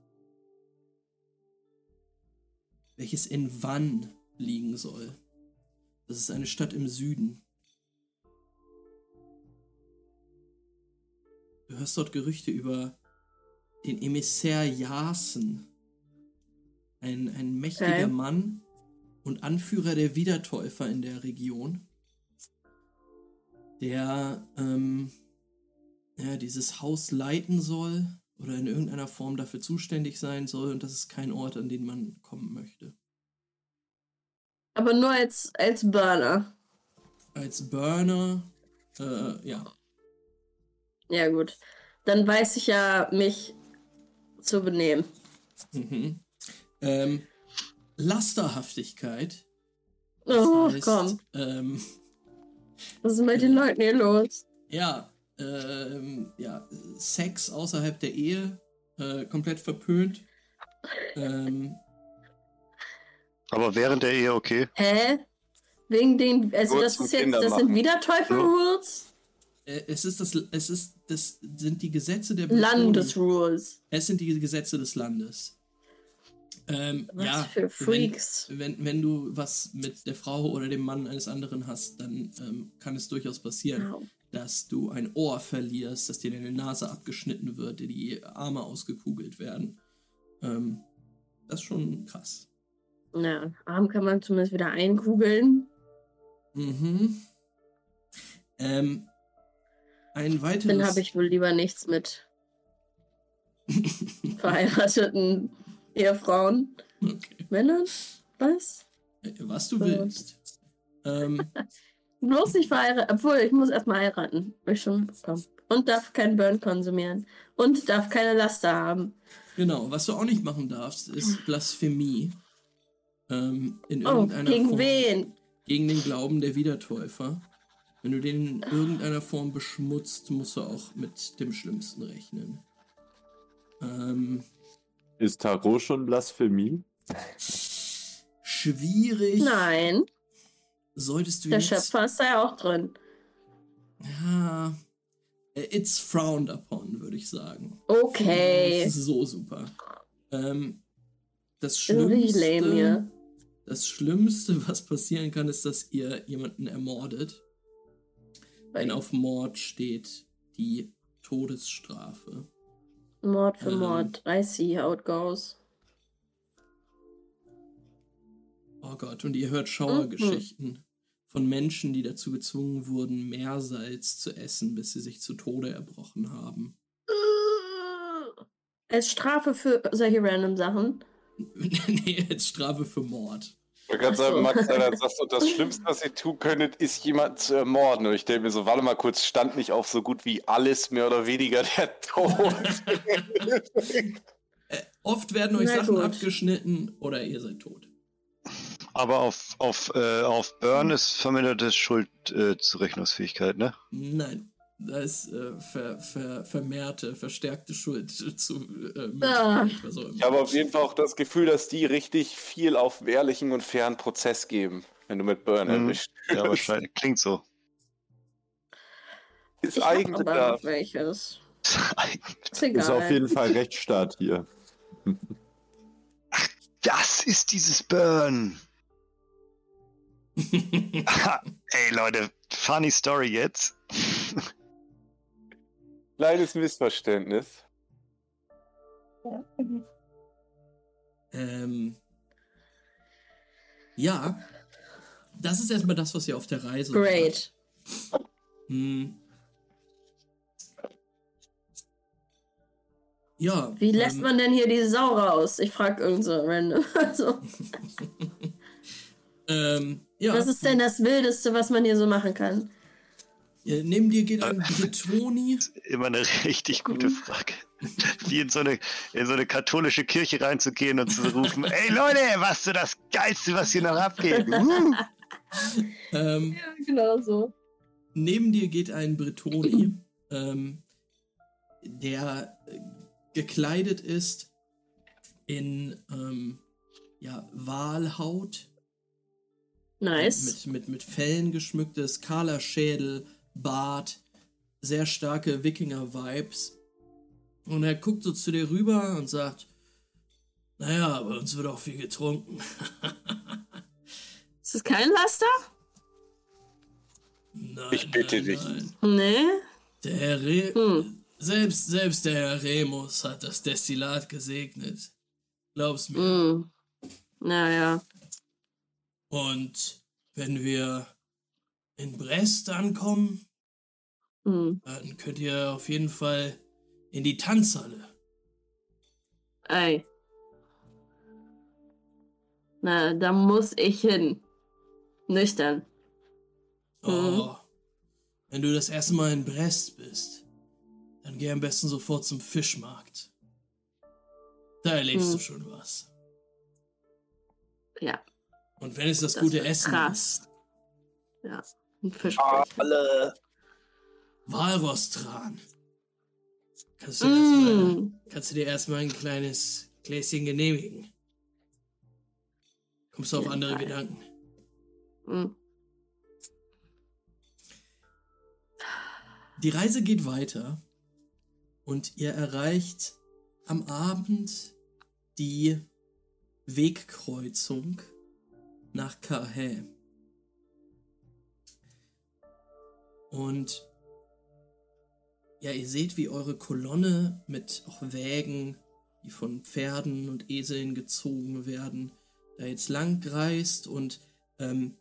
welches in Wann liegen soll. Das ist eine Stadt im Süden. Du hörst dort Gerüchte über den Emissär Jasen, ein, ein mächtiger Okay. Mann und Anführer der Wiedertäufer in der Region, der ähm, ja, dieses Haus leiten soll oder in irgendeiner Form dafür zuständig sein soll und das ist kein Ort, an den man kommen möchte. Aber nur als, als Burner. Als Burner, äh, ja, Ja, gut. Dann weiß ich ja, mich zu benehmen. Mhm. Ähm, Lasterhaftigkeit. Das Oh, heißt, komm. Ähm, Was ist mit den Leuten hier los? ja, ähm, ja, Sex außerhalb der Ehe, äh, komplett verpönt. Ähm, Aber während der Ehe okay. Hä? Wegen den, also Nur das ist jetzt, Kinder das sind machen. wieder Teufel-Rules? Äh, Es ist das, es ist, das sind die Gesetze der Britoni. Landes-Rules. Es sind die Gesetze des Landes. Ähm, Was ja, für Freaks. Wenn, wenn, wenn du was mit der Frau oder dem Mann eines anderen hast, dann ähm, kann es durchaus passieren, Au. dass du ein Ohr verlierst, dass dir deine Nase abgeschnitten wird, dir die Arme ausgekugelt werden. Ähm, das ist schon krass. Na, Arm kann man zumindest wieder einkugeln. Mhm. Ähm, ein weiteres. Dann habe ich wohl lieber nichts mit verheirateten Ehefrauen. Okay. Männern? Was? Was du Gut. willst. Ähm, Bloß nicht verheiratet. Obwohl, ich muss erstmal heiraten. Hab Ich schon bekommen. Und darf keinen Burn konsumieren. Und darf keine Laster haben. genau, was du auch nicht machen darfst, ist Blasphemie. Ähm, in Oh, irgendeiner gegen Form. wen? Gegen den Glauben der Wiedertäufer. Wenn du den in irgendeiner Form beschmutzt, musst du auch mit dem Schlimmsten rechnen. Ähm, Ist Tarot schon Blasphemie? schwierig. Nein, Solltest du der jetzt. Schöpfer ist da ja auch drin. Ja. äh, It's frowned upon, würde ich sagen. Okay. Das ist so super. Ähm, das Schlimmste, das Schlimmste, was passieren kann, ist, dass ihr jemanden ermordet. Denn auf Mord steht die Todesstrafe. Mord für Ähm. Mord. I see how it goes. Oh Gott, und ihr hört Schauergeschichten von Menschen, die dazu gezwungen wurden, Meersalz zu essen, bis sie sich zu Tode erbrochen haben. Als Strafe für solche random Sachen. nee, als Strafe für Mord. Wollte gerade sagen, Max, Alter, sagst du, das Schlimmste, was ihr tun könntet, ist jemanden zu ermorden. Und ich denke mir so, warte mal kurz, stand nicht auf so gut wie alles mehr oder weniger der Tod. Oft werden euch Na Sachen gut. abgeschnitten oder ihr seid tot. Aber auf, auf, äh, auf Burn ist verminderte Schuldzurechnungsfähigkeit, äh, Zurechnungsfähigkeit, ne? Nein, da ist äh, ver, ver, vermehrte, verstärkte Schuld zu äh, Ah. Ich habe auf jeden Fall auch das Gefühl, dass die richtig viel auf ehrlichen und fairen Prozess geben, wenn du mit Burn Mhm. erwischt. Ja, wahrscheinlich. Klingt so. Ist Ich eigentlich da. welches. Ist egal. Ist auf jeden Fall Rechtsstaat hier. Das ist dieses Burn. Ey, Leute, funny Story jetzt. Kleines Missverständnis. Ähm, ja, das ist erstmal das, was ihr auf der Reise Great. Hm. Ja. Wie lässt ähm, man denn hier die Sau raus? Ich frag irgend so random. Also, Ähm, ja. was ist denn das Wildeste, was man hier so machen kann? Äh, Neben dir geht ein Bretoni. Immer eine richtig gute. Frage. Wie in so, eine, in so eine katholische Kirche reinzugehen und zu rufen: Ey Leute, was du das Geilste, was hier noch abgeht? Uh! Ähm, Ja, genau so. neben dir geht ein Bretoni, ähm, der äh, gekleidet ist in ähm, ja, Walhaut, Nice. mit, mit, mit Fellen geschmücktes, kahler Schädel, Bart, sehr starke Wikinger-Vibes. Und er guckt so zu dir rüber und sagt, naja, bei uns wird auch viel getrunken. Ist das kein Laster? Nein, Ich bitte nein, dich. Nein. Nee. Der Herr Re Hm. selbst, selbst der Herr Remus hat das Destillat gesegnet. Glaub's mir. Hm. Naja. Und wenn wir in Brest ankommen, Hm. dann könnt ihr auf jeden Fall in die Tanzhalle. Ey. Na, da muss ich hin. Nüchtern. Oh, wenn du das erste Mal in Brest bist, dann geh am besten sofort zum Fischmarkt. Da erlebst Hm. du schon was. Ja. Und wenn es das, Das gute Essen krass. ist, Ja. Ein Fischbällchen. Alle. Walrostran. Kannst du, mm. kannst du dir erstmal ein kleines Gläschen genehmigen? Kommst du auf ja, andere nein. Gedanken? Mm. Die Reise geht weiter und ihr erreicht am Abend die Wegkreuzung nach Carhaix. Und ja, ihr seht, wie eure Kolonne mit auch Wägen, die von Pferden und Eseln gezogen werden, da jetzt lang reist und ähm,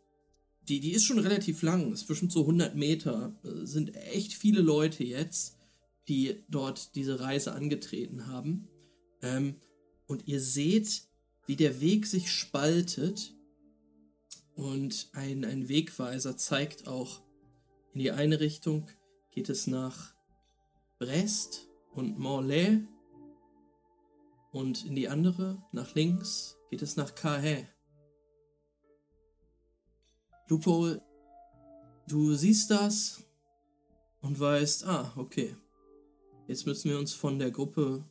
die, die ist schon relativ lang, ist bestimmt so 100 Meter, äh, sind echt viele Leute jetzt, die dort diese Reise angetreten haben. Ähm, und ihr seht, wie der Weg sich spaltet. Und ein, ein Wegweiser zeigt auch, in die eine Richtung geht es nach Brest und Morlaix und in die andere, nach links, geht es nach Carhaix. Lupo, du siehst das und weißt, ah, okay. Jetzt müssen wir uns von der Gruppe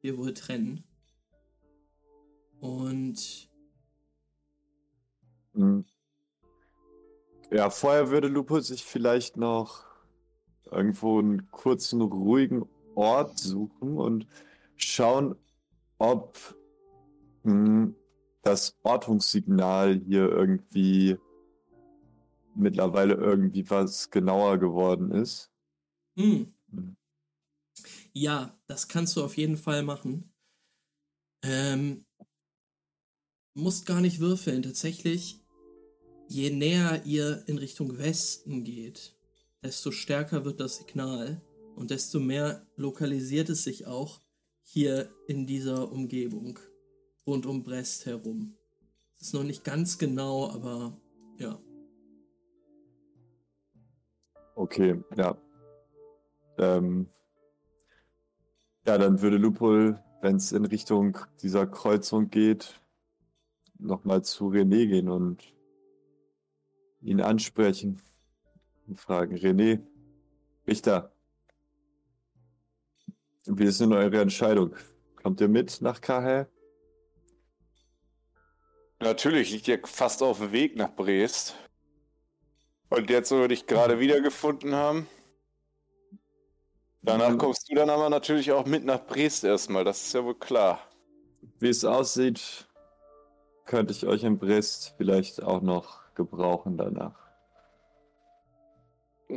hier wohl trennen. Und Hm. Ja, vorher würde Lupo sich vielleicht noch irgendwo einen kurzen, ruhigen Ort suchen und schauen, ob hm, das Ortungssignal hier irgendwie mittlerweile irgendwie was genauer geworden ist. Hm. Hm. Ja, das kannst du auf jeden Fall machen. Ähm, musst gar nicht würfeln. Tatsächlich, je näher ihr in Richtung Westen geht, desto stärker wird das Signal und desto mehr lokalisiert es sich auch hier in dieser Umgebung rund um Brest herum. Es ist noch nicht ganz genau, aber ja. Okay, ja. Ähm, ja, dann würde Lupol, wenn es in Richtung dieser Kreuzung geht, nochmal zu René gehen und ihn ansprechen und fragen, René, Richter, wie ist denn eure Entscheidung? Kommt ihr mit nach Kahe? Natürlich liegt ihr fast auf dem Weg nach Brest. Und jetzt, wo wir dich gerade wiedergefunden haben, danach Mhm. kommst du dann aber natürlich auch mit nach Brest erstmal, das ist ja wohl klar. Wie es aussieht, könnte ich euch in Brest vielleicht auch noch gebrauchen danach.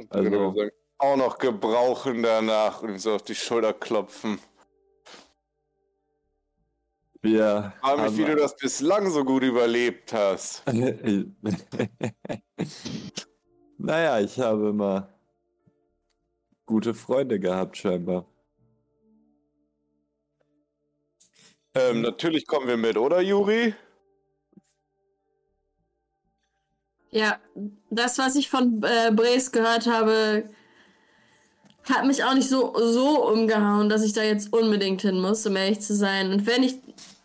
Also, auch noch gebrauchen danach und so auf die Schulter klopfen. Wir Frag mich, haben- wie du das bislang so gut überlebt hast. naja, ich habe immer gute Freunde gehabt, scheinbar. Ähm, natürlich kommen wir mit, oder Juri? Ja, das, was ich von äh, Bres gehört habe, hat mich auch nicht so, so umgehauen, dass ich da jetzt unbedingt hin muss, um ehrlich zu sein. Und wenn ich,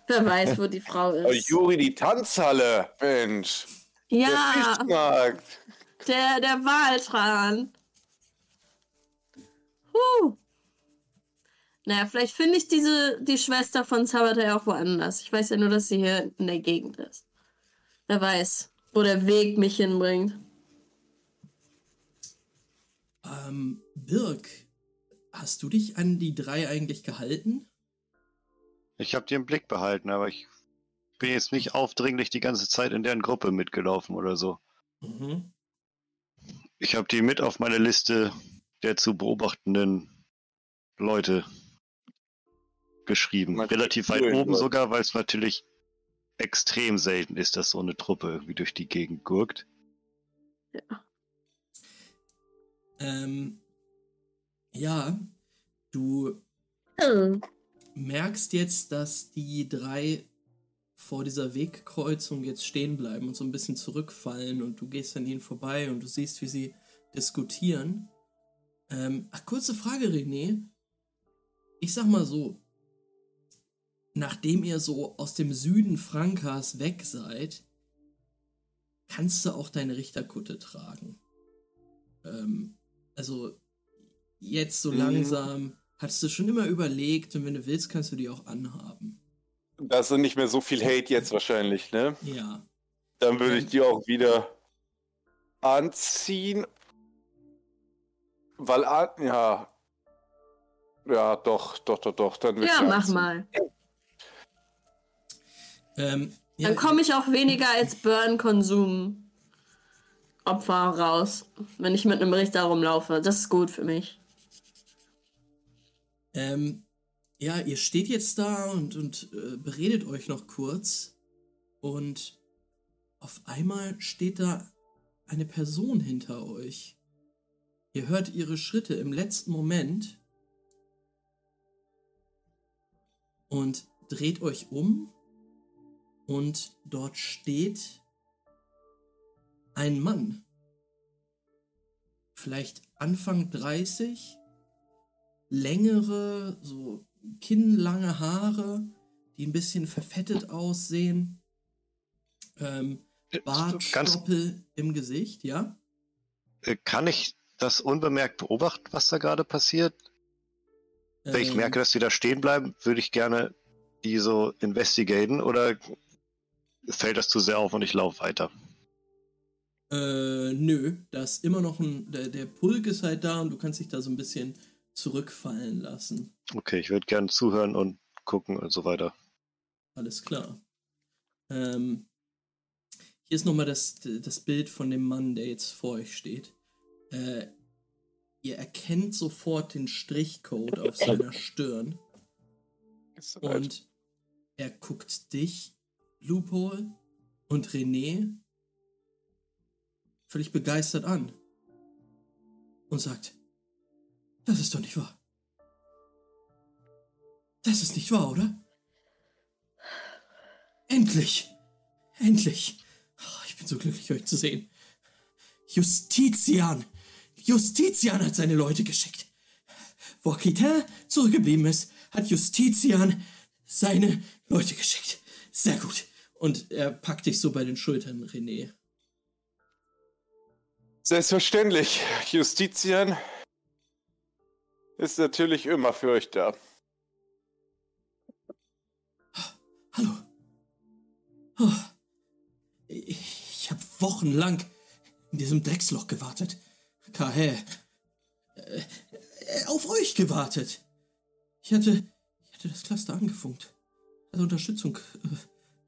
wer weiß, wo die Frau Oh, ist. Juri, die Tanzhalle, Mensch. Der Ja, Fischmarkt. der, der Waltran. Huh. Naja, vielleicht finde ich diese, die Schwester von Sabatai auch woanders. Ich weiß ja nur, dass sie hier in der Gegend ist. Wer weiß, wo der Weg mich hinbringt. Ähm, Birk, hast du dich an die drei eigentlich gehalten? Ich habe dir im Blick behalten, aber ich bin jetzt nicht aufdringlich die ganze Zeit in deren Gruppe mitgelaufen oder so. Mhm. Ich habe die mit auf meine Liste der zu beobachtenden Leute geschrieben. Man- Relativ weit oben sogar, weil es natürlich extrem selten ist, dass so eine Truppe irgendwie durch die Gegend gurkt. Ähm, ja, du Hm. merkst jetzt, dass die drei vor dieser Wegkreuzung jetzt stehen bleiben und so ein bisschen zurückfallen und du gehst an ihnen vorbei und du siehst, wie sie diskutieren. Ähm, ach, kurze Frage, René. Ich sag mal so, nachdem ihr so aus dem Süden Frankas weg seid, kannst du auch deine Richterkutte tragen. Ähm, also jetzt so Mhm. langsam hattest du schon immer überlegt und wenn du willst, kannst du die auch anhaben. Da ist nicht mehr so viel Hate jetzt wahrscheinlich, ne? Ja. Dann würde ich die auch wieder anziehen. weil, ah, ja. Ja, doch, doch, doch, doch. Dann Ja, mach anziehen. mal. Ähm, ja, Dann komme ich auch weniger als Burn-Konsum Opfer raus, wenn ich mit einem Richter rumlaufe. Das ist gut für mich. Ähm, ja, ihr steht jetzt da und, und äh, beredet euch noch kurz. Und auf einmal steht da eine Person hinter euch. Ihr hört ihre Schritte im letzten Moment. Und dreht euch um. Und dort steht ein Mann. Vielleicht Anfang 30 längere, so kinnlange Haare, die ein bisschen verfettet aussehen. Ähm, Ganz, Bartstoppel im Gesicht, ja? äh, kann ich das unbemerkt beobachten, was da gerade passiert? Wenn ich Ähm, merke, dass die da stehen bleiben, würde ich gerne die so investigaten oder fällt das zu sehr auf und ich laufe weiter? Äh, nö, da ist immer noch ein, der, der Pulk ist halt da und du kannst dich da so ein bisschen zurückfallen lassen. Okay, ich würde gerne zuhören und gucken und so weiter. Alles klar. Ähm, hier ist nochmal das, das Bild von dem Mann, der jetzt vor euch steht. Äh, ihr erkennt sofort den Strichcode auf seiner Stirn Ist und er guckt dich, Loophole und René völlig begeistert an und sagt, das ist doch nicht wahr. Das ist nicht wahr, oder? Endlich! Endlich! Oh, ich bin so glücklich, euch zu sehen. Justizian! Justizian hat seine Leute geschickt. Wo Aquitain zurückgeblieben ist, hat Justizian seine Leute geschickt. Sehr gut. Und er packt dich so bei den Schultern, René. Selbstverständlich. Justitian ist natürlich immer für euch da. Hallo. Oh. Ich habe wochenlang in diesem Drecksloch gewartet. KH. Äh, äh, auf euch gewartet. Ich hatte, ich hatte das Cluster angefunkt. Also Unterstützung äh,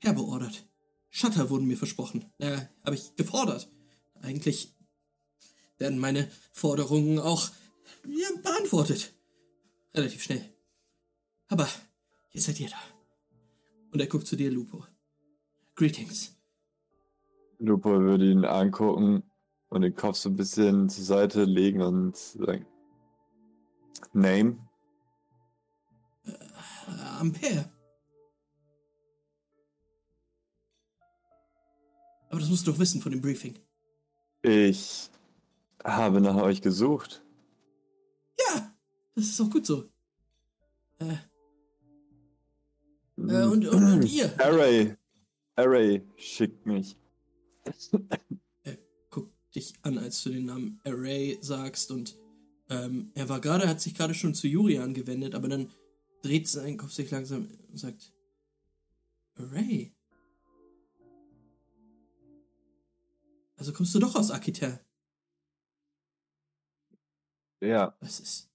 herbeordert. Shutter wurden mir versprochen. Äh, habe ich gefordert. Eigentlich werden meine Forderungen auch ja, beantwortet. Relativ schnell. Aber jetzt seid ihr da. Und er guckt zu dir, Lupo. Greetings. Lupo würde ihn angucken und den Kopf so ein bisschen zur Seite legen und sagen: Name? Äh, Ampere. Aber das musst du doch wissen von dem Briefing. Ich habe nach euch gesucht. Ja, das ist auch gut so. Äh, äh, und, und, und ihr? Array. Array schickt mich. Guck dich an, als du den Namen Array sagst und ähm, er war gerade, hat sich gerade schon zu Yuri angewendet, aber dann dreht sein Kopf sich langsam und sagt Array. Also kommst du doch aus Aquitain. Ja. Was ist?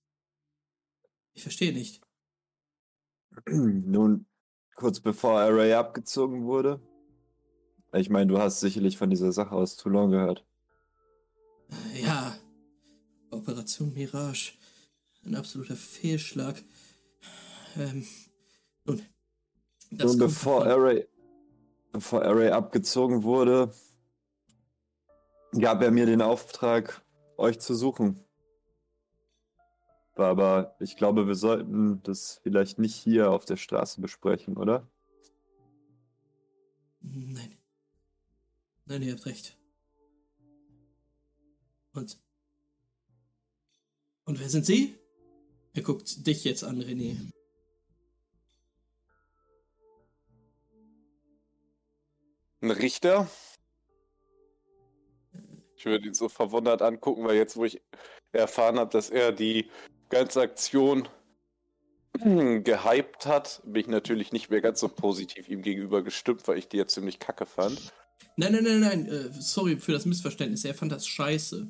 Ich verstehe nicht. Nun, kurz bevor Array abgezogen wurde. Ich meine, du hast sicherlich von dieser Sache aus Toulon gehört. Äh, Ja, Operation Mirage. Ein absoluter Fehlschlag. Ähm, nun, Nun, bevor davon- Array, bevor Array abgezogen wurde, gab er mir den Auftrag, euch zu suchen. Aber ich glaube, wir sollten das vielleicht nicht hier auf der Straße besprechen, oder? Nein. Nein, ihr habt recht. Und. Und wer sind Sie? Er guckt dich jetzt an, René. Ein Richter? Ich würde ihn so verwundert angucken, weil jetzt, wo ich erfahren habe, dass er die ganze Aktion gehypt hat, bin ich natürlich nicht mehr ganz so positiv ihm gegenüber gestimmt, weil ich die ja ziemlich kacke fand. Nein, nein, nein, nein. Äh, sorry für das Missverständnis. Er fand das scheiße.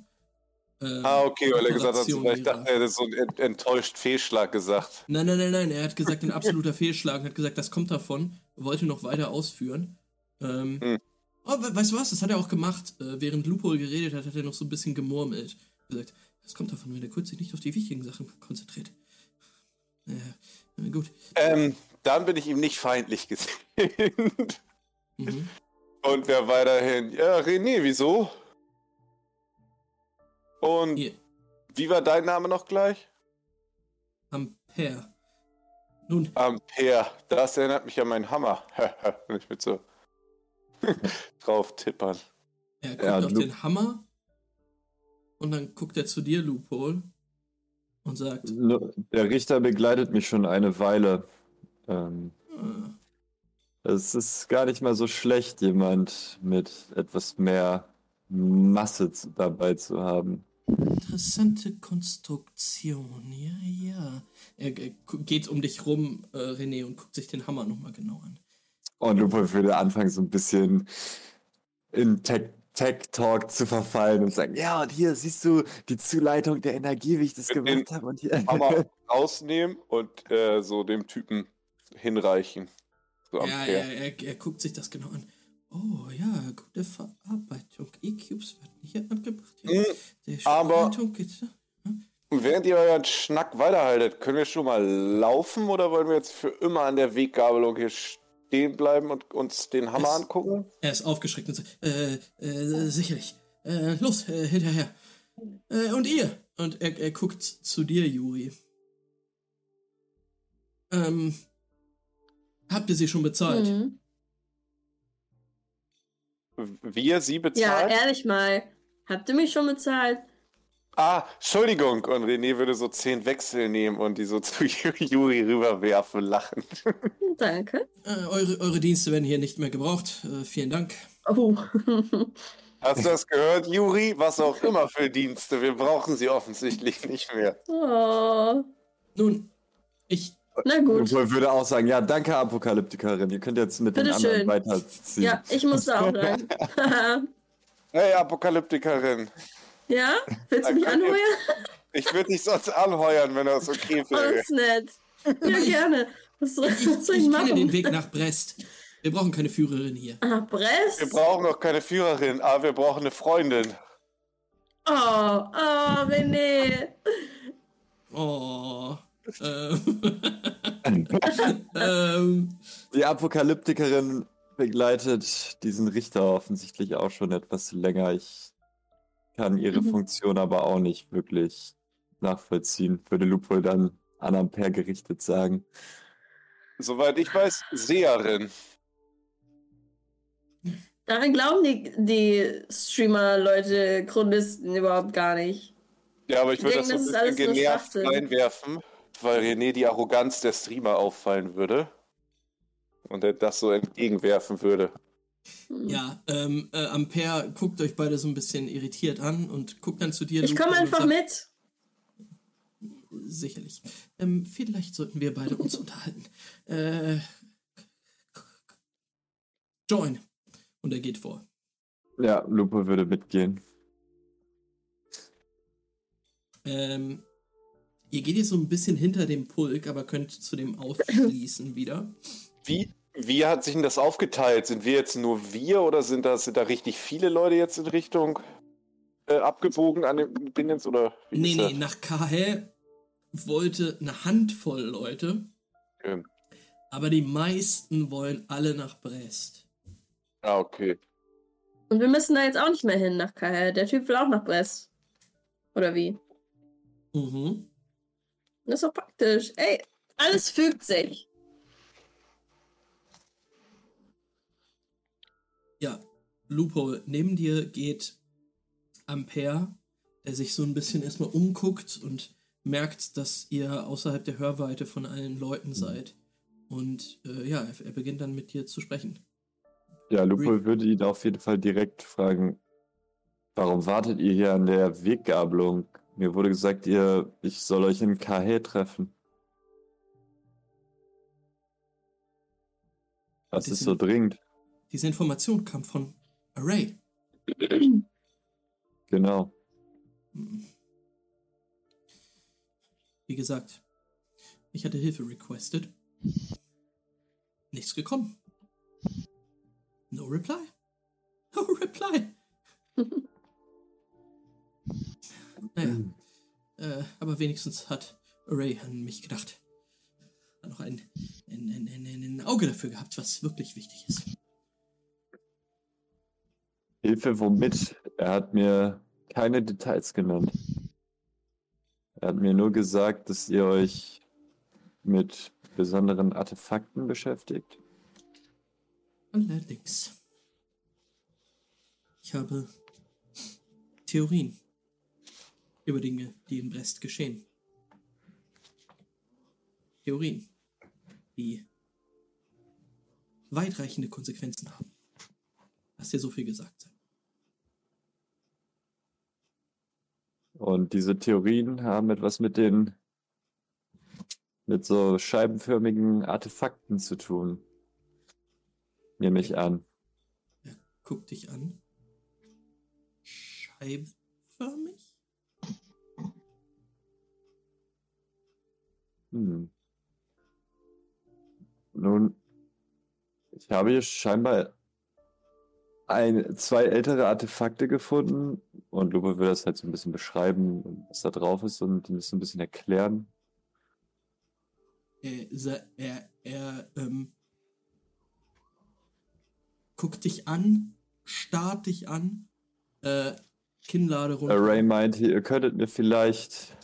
äh, Ah, okay, weil er gesagt hat, ich dachte, er hätte so einen ent- enttäuscht Fehlschlag gesagt. Nein, nein, nein, nein, er hat gesagt, ein absoluter Fehlschlag, hat gesagt, das kommt davon, wollte noch weiter ausführen. Ähm, Hm. Oh, we weißt du was, das hat er auch gemacht. Äh, während Lupol geredet hat, hat er noch so ein bisschen gemurmelt. Gesagt, das kommt davon, wenn der Kurz sich nicht auf die wichtigen Sachen konzentriert. Ja, äh, gut. Ähm, dann bin ich ihm nicht feindlich gesinnt. Mhm. Und wer weiterhin, ja, René, wieso? Und Hier, wie war dein Name noch gleich? Ampere. Nun, Ampere. Das erinnert mich an meinen Hammer. Wenn ich mit so drauf tippern. er guckt Ja, auf Lu- den Hammer und dann guckt er zu dir, Lupol, und sagt, Der Richter begleitet mich schon eine Weile. Ähm, äh, es ist gar nicht mal so schlecht, jemand mit etwas mehr Masse zu, dabei zu haben. Interessante Konstruktion, ja, ja. Er, er geht um dich rum, äh, René, und guckt sich den Hammer nochmal genau an. Und Lupo würde anfangen, so ein bisschen in Tech- Tech-Talk zu verfallen und sagen, ja, und hier siehst du die Zuleitung der Energie, wie ich das Mit gemacht habe. Und hier. Hammer rausnehmen und äh, so dem Typen hinreichen. So Ja, ja, er, er guckt sich das genau an. Oh ja, gute Verarbeitung. E-Cubes werden hier angebracht. Ja. Der aber- Und während ihr euren Schnack weiterhaltet, können wir schon mal laufen oder wollen wir jetzt für immer an der Weggabelung hier stehen bleiben und uns den Hammer Es- angucken? Er ist aufgeschreckt und sagt, äh, äh, sicherlich. Äh, los, äh, hinterher. Äh, und ihr? Und er, er guckt zu dir, Juri. Ähm, habt ihr sie schon bezahlt? Mhm. Wir, sie Ja, bezahlen? ehrlich mal. Habt ihr mich schon bezahlt? Ah, Entschuldigung. Und René würde so zehn Wechsel nehmen und die so zu Juri rüberwerfen, lachend. Danke. Äh, eure, eure Dienste werden hier nicht mehr gebraucht. Äh, vielen Dank. Oh. Hast du das gehört, Juri? Was auch immer für Dienste. Wir brauchen sie offensichtlich nicht mehr. oh. Nun, ich, Na gut. Lupo würde auch sagen, ja, danke, Apokalyptikerin. Ihr könnt jetzt mit den Bitteschön. anderen weiterziehen. Ja, ich muss da auch rein. Hey, Apokalyptikerin. Ja? Willst du mich anheuern? Ich würde dich sonst anheuern, wenn das okay Oh, das wäre. ist nett. Ja, ich- gerne. Was soll, ich, was soll ich, ich kenne den machen? Weg nach Brest. Wir brauchen keine Führerin hier. Ah, Brest? Wir brauchen noch keine Führerin, aber wir brauchen eine Freundin. Oh, oh, René. Oh. Ähm, ähm, Die Apokalyptikerin begleitet diesen Richter offensichtlich auch schon etwas länger. Ich kann ihre Mhm. Funktion aber auch nicht wirklich nachvollziehen. Würde Lupo dann an Ampere gerichtet sagen. Soweit ich weiß, Seherin. Daran glauben die, die Streamer-Leute, Chronisten überhaupt gar nicht. Ja, aber ich würde das so ein bisschen genervt reinwerfen, weil René die Arroganz der Streamer auffallen würde. Und er das so entgegenwerfen würde. Hm. ja, ähm, äh, Ampere guckt euch beide so ein bisschen irritiert an und guckt dann zu dir. Ich komme einfach sagt, mit. Sicherlich. Ähm, vielleicht sollten wir beide uns unterhalten. Äh, join. Und er geht vor. Ja, Lupo würde mitgehen. Ähm, ihr geht jetzt so ein bisschen hinter dem Pulk, aber könnt zu dem aufschließen wieder. Wie, wie hat sich denn das aufgeteilt? Sind wir jetzt nur wir oder sind, das, sind da richtig viele Leute jetzt in Richtung äh, abgebogen an den Bindens oder wie Nee, nee, nach Kahel wollte eine Handvoll Leute, Okay. aber die meisten wollen alle nach Brest. Ah, okay. Und wir müssen da jetzt auch nicht mehr hin nach KL. Der Typ will auch nach Brest. Oder wie? Mhm. Das ist doch praktisch. Ey, alles fügt sich. Ja, Lupo, neben dir geht Ampere, der sich so ein bisschen erstmal umguckt und merkt, dass ihr außerhalb der Hörweite von allen Leuten seid. Und äh, ja, er, beginnt dann mit dir zu sprechen. Ja, Lupo würde ihn auf jeden Fall direkt fragen, warum wartet ihr hier an der Weggabelung? Mir wurde gesagt, ihr, ich soll euch in Kahe treffen. Was ist so dringend? Diese Information kam von Array. Genau. Wie gesagt, ich hatte Hilfe requested. Nichts gekommen. No reply. No reply. naja, äh, aber wenigstens hat Ray an mich gedacht. Hat noch ein, ein, ein, ein Auge dafür gehabt, was wirklich wichtig ist. Hilfe womit? Er hat mir keine Details genannt. Er hat mir nur gesagt, dass ihr euch mit besonderen Artefakten beschäftigt. Allerdings. Ich habe Theorien über Dinge, die in Brest geschehen. Theorien, die weitreichende Konsequenzen haben. Lass dir so viel gesagt sein. Und diese Theorien haben etwas mit den mit so scheibenförmigen Artefakten zu tun. Nehme ich an. Er guckt dich an. Scheibenförmig? Hm. Nun, ich habe hier scheinbar ein, zwei ältere Artefakte gefunden und Lupe will das halt so ein bisschen beschreiben, was da drauf ist und das so ein bisschen erklären. Er, er, er ähm, guckt dich an, starrt dich an, äh, Kinnlade runter. Ray meinte, ihr könntet mir vielleicht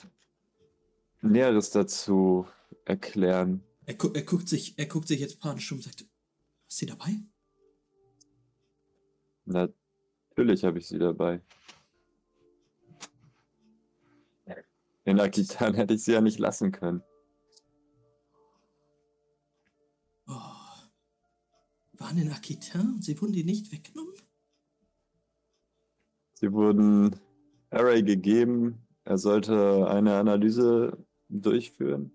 Näheres dazu erklären. Er, gu er, guckt sich, er guckt sich jetzt panisch um und sagt, ist sie dabei? Natürlich habe ich sie dabei. In Akitan hätte ich sie ja nicht lassen können. Oh. Waren in und sie wurden die nicht weggenommen? Sie wurden Array gegeben. Er sollte eine Analyse durchführen.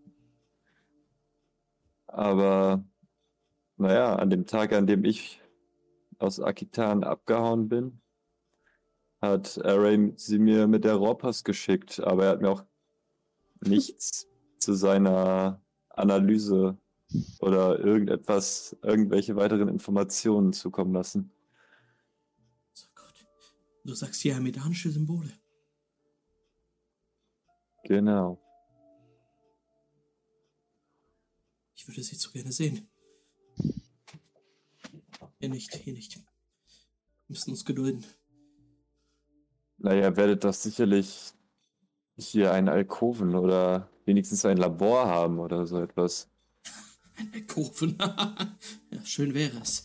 Aber naja, an dem Tag, an dem ich aus Akitan abgehauen bin, hat Array sie mir mit der Rohrpost geschickt. Aber er hat mir auch nichts zu seiner Analyse oder irgendetwas, irgendwelche weiteren Informationen zukommen lassen. Oh Gott. Du sagst hier medanische Symbole. Genau. Ich würde sie zu gerne sehen. Hier nicht, hier nicht. Wir müssen uns gedulden. Naja, werdet doch sicherlich hier einen Alkoven oder wenigstens ein Labor haben oder so etwas. Eine Kurven. ja, schön wäre es.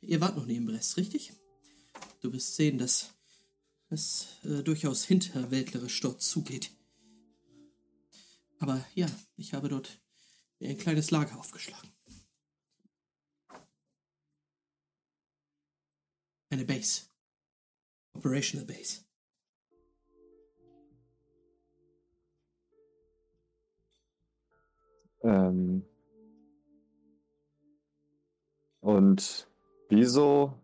Ihr wart noch nie in Brest, richtig? Du wirst sehen, dass es äh, durchaus hinterwäldlerisch dort zugeht. Aber ja, ich habe dort mir ein kleines Lager aufgeschlagen. Eine Base. Operational Base. Ähm Und wieso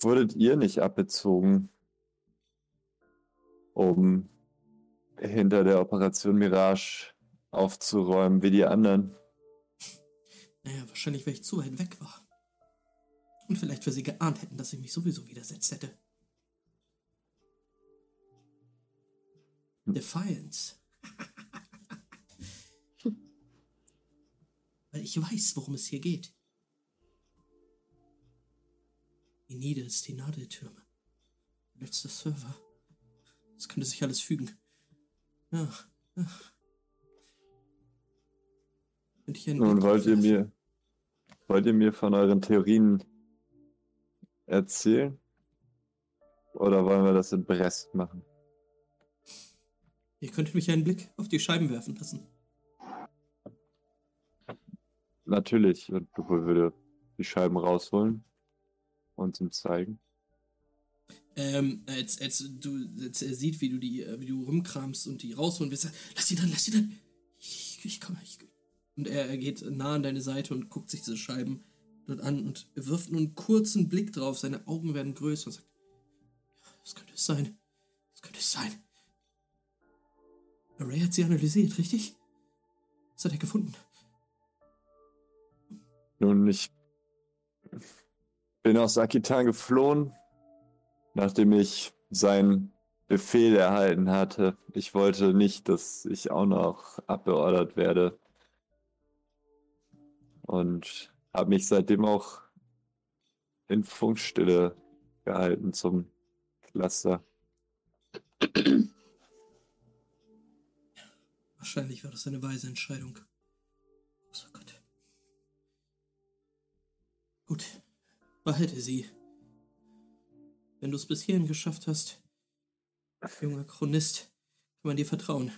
wurdet ihr nicht abbezogen, um hinter der Operation Mirage aufzuräumen wie die anderen? Naja, wahrscheinlich, weil ich zu weit weg war. Und vielleicht, weil sie geahnt hätten, dass ich mich sowieso widersetzt hätte. Defiance. weil ich weiß, worum es hier geht. Die Nides, die Nadeltürme. Letzter Server. Das könnte sich alles fügen. Ja, ja. Nun wollt ihr mir, wollt ihr mir von euren Theorien erzählen? Oder wollen wir das in Brest machen? Ihr könntet mich einen Blick auf die Scheiben werfen lassen. Natürlich, und Lupo würde die Scheiben rausholen und ihm zeigen. Ähm, als, als du, als er sieht, wie du die, äh, wie du rumkramst und die rausholen willst, lass sie dran, lass sie dran. Ich, ich komme, ich. Und er, er geht nah an deine Seite und guckt sich diese Scheiben dort an und wirft nur einen kurzen Blick drauf. Seine Augen werden größer und sagt, das könnte es sein. Das könnte es sein. Ray hat sie analysiert, richtig? Was hat er gefunden? Nun, ich bin aus Akitan geflohen, nachdem ich seinen Befehl erhalten hatte. Ich wollte nicht, dass ich auch noch abbeordert werde. Und habe mich seitdem auch in Funkstille gehalten zum Cluster. Wahrscheinlich war das eine weise Entscheidung. Oh Gott. Gut, behalte sie. Wenn du es bis hierhin geschafft hast, junger Chronist, kann man dir vertrauen.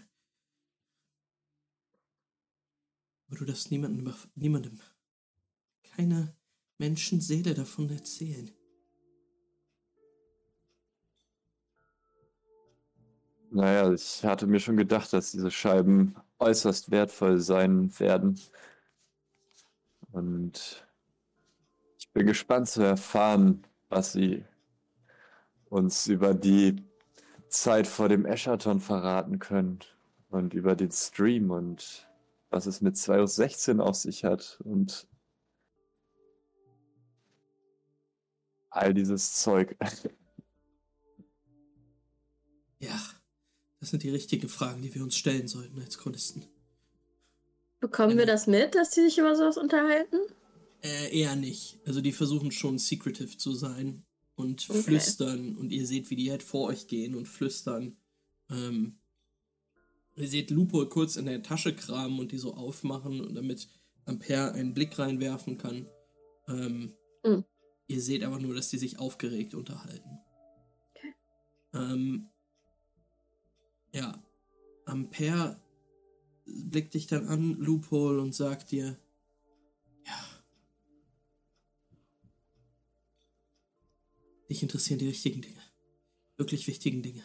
Aber du darfst niemandem, niemandem, keiner Menschenseele davon erzählen. Naja, ich hatte mir schon gedacht, dass diese Scheiben äußerst wertvoll sein werden. Und ich bin gespannt zu erfahren, was sie uns über die Zeit vor dem Eschaton verraten können und über den Stream und was es mit 2.16 auf sich hat und all dieses Zeug. Ja, das sind die richtigen Fragen, die wir uns stellen sollten als Chronisten. Bekommen wir das mit, dass die sich über sowas unterhalten? Äh, eher nicht. Also die versuchen schon secretive zu sein und Okay. flüstern und ihr seht, wie die halt vor euch gehen und flüstern. Ähm, ihr seht Lupo kurz in der Tasche kramen und die so aufmachen und damit Ampere einen Blick reinwerfen kann. Ähm, Mhm. Ihr seht aber nur, dass die sich aufgeregt unterhalten. Okay. Ähm, ja, Ampere blickt dich dann an, Loophole, und sagt dir, ja, dich interessieren die richtigen Dinge. Wirklich wichtigen Dinge.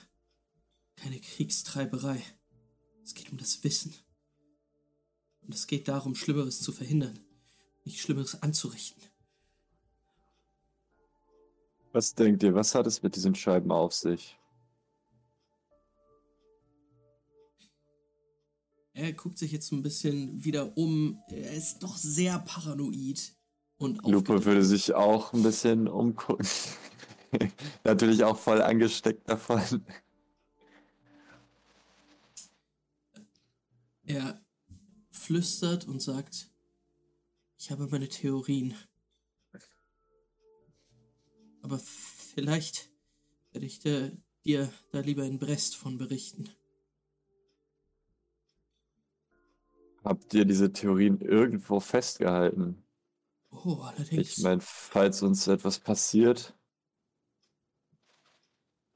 Keine Kriegstreiberei. Es geht um das Wissen. Und es geht darum, Schlimmeres zu verhindern, nicht Schlimmeres anzurichten. Was denkt ihr, was hat es mit diesen Scheiben auf sich? Er guckt sich jetzt so ein bisschen wieder um. Er ist doch sehr paranoid. Und Lupo würde sich auch ein bisschen umgucken. Natürlich auch voll angesteckt davon. Er flüstert und sagt, ich habe meine Theorien. Aber vielleicht werde ich dir, dir da lieber in Brest von berichten. Habt ihr diese Theorien irgendwo festgehalten? Oh, allerdings. Ich meine, falls uns etwas passiert,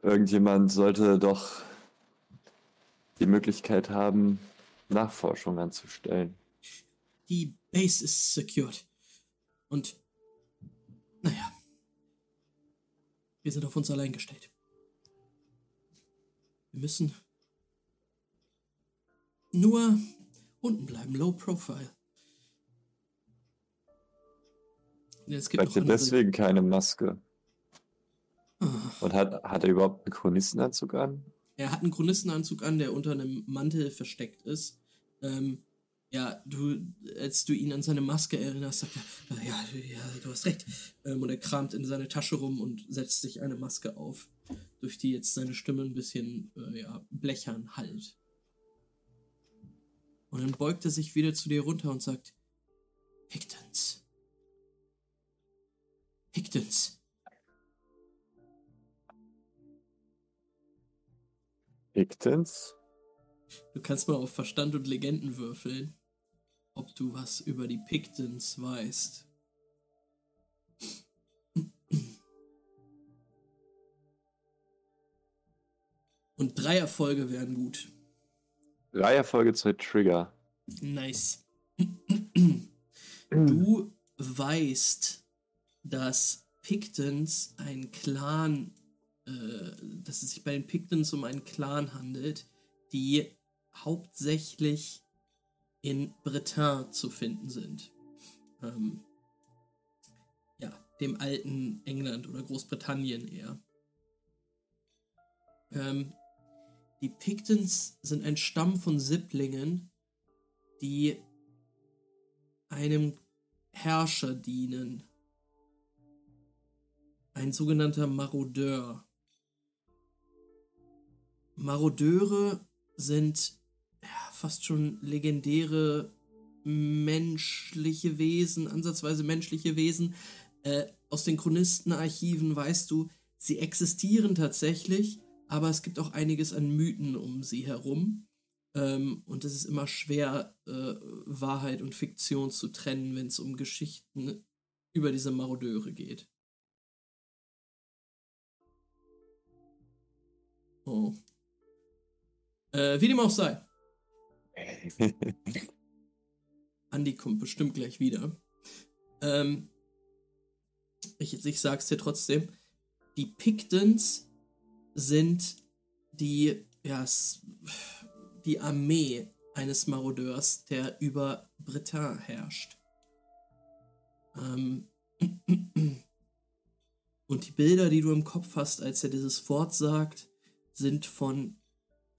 irgendjemand sollte doch die Möglichkeit haben, Nachforschung anzustellen. Die Base ist secured. Und, naja, wir sind auf uns allein gestellt. Wir müssen nur unten bleiben, low profile. Es gibt andere- deswegen keine Maske? Ah. Und hat, hat er überhaupt einen Chronistenanzug an? Er hat einen Chronistenanzug an, der unter einem Mantel versteckt ist. Ähm, ja, du, als du ihn an seine Maske erinnerst, sagt er, "Ah, ja, ja, du hast recht. Ähm, und er kramt in seine Tasche rum und setzt sich eine Maske auf, durch die jetzt seine Stimme ein bisschen, äh, ja, blechern halt. Und dann beugt er sich wieder zu dir runter und sagt, Hicktons. Hicktons. Pictons? Du kannst mal auf Verstand und Legenden würfeln, ob du was über die Pictons weißt. Und drei Erfolge wären gut. Drei Erfolge, zwei Trigger. Nice. Du weißt, dass Pictons ein Clan, äh, dass es sich bei den Pictons um einen Clan handelt, die hauptsächlich in Bretagne zu finden sind. Ähm, ja, dem alten England oder Großbritannien eher. Ähm, Die Pictons sind ein Stamm von Sipplingen, die einem Herrscher dienen. Ein sogenannter Marodeur. Marodeure sind fast schon legendäre menschliche Wesen, ansatzweise menschliche Wesen. Äh, aus den Chronistenarchiven weißt du, sie existieren tatsächlich, aber es gibt auch einiges an Mythen um sie herum. Ähm, und es ist immer schwer, äh, Wahrheit und Fiktion zu trennen, wenn es um Geschichten über diese Marodeure geht. Oh. Äh, wie dem auch sei. Andi kommt bestimmt gleich wieder. Ähm, ich, ich sag's dir trotzdem. Die Pictons sind die, ja, die Armee eines Marodeurs, der über Bretagne herrscht. Ähm, und die Bilder, die du im Kopf hast, als er dieses Wort sagt, sind von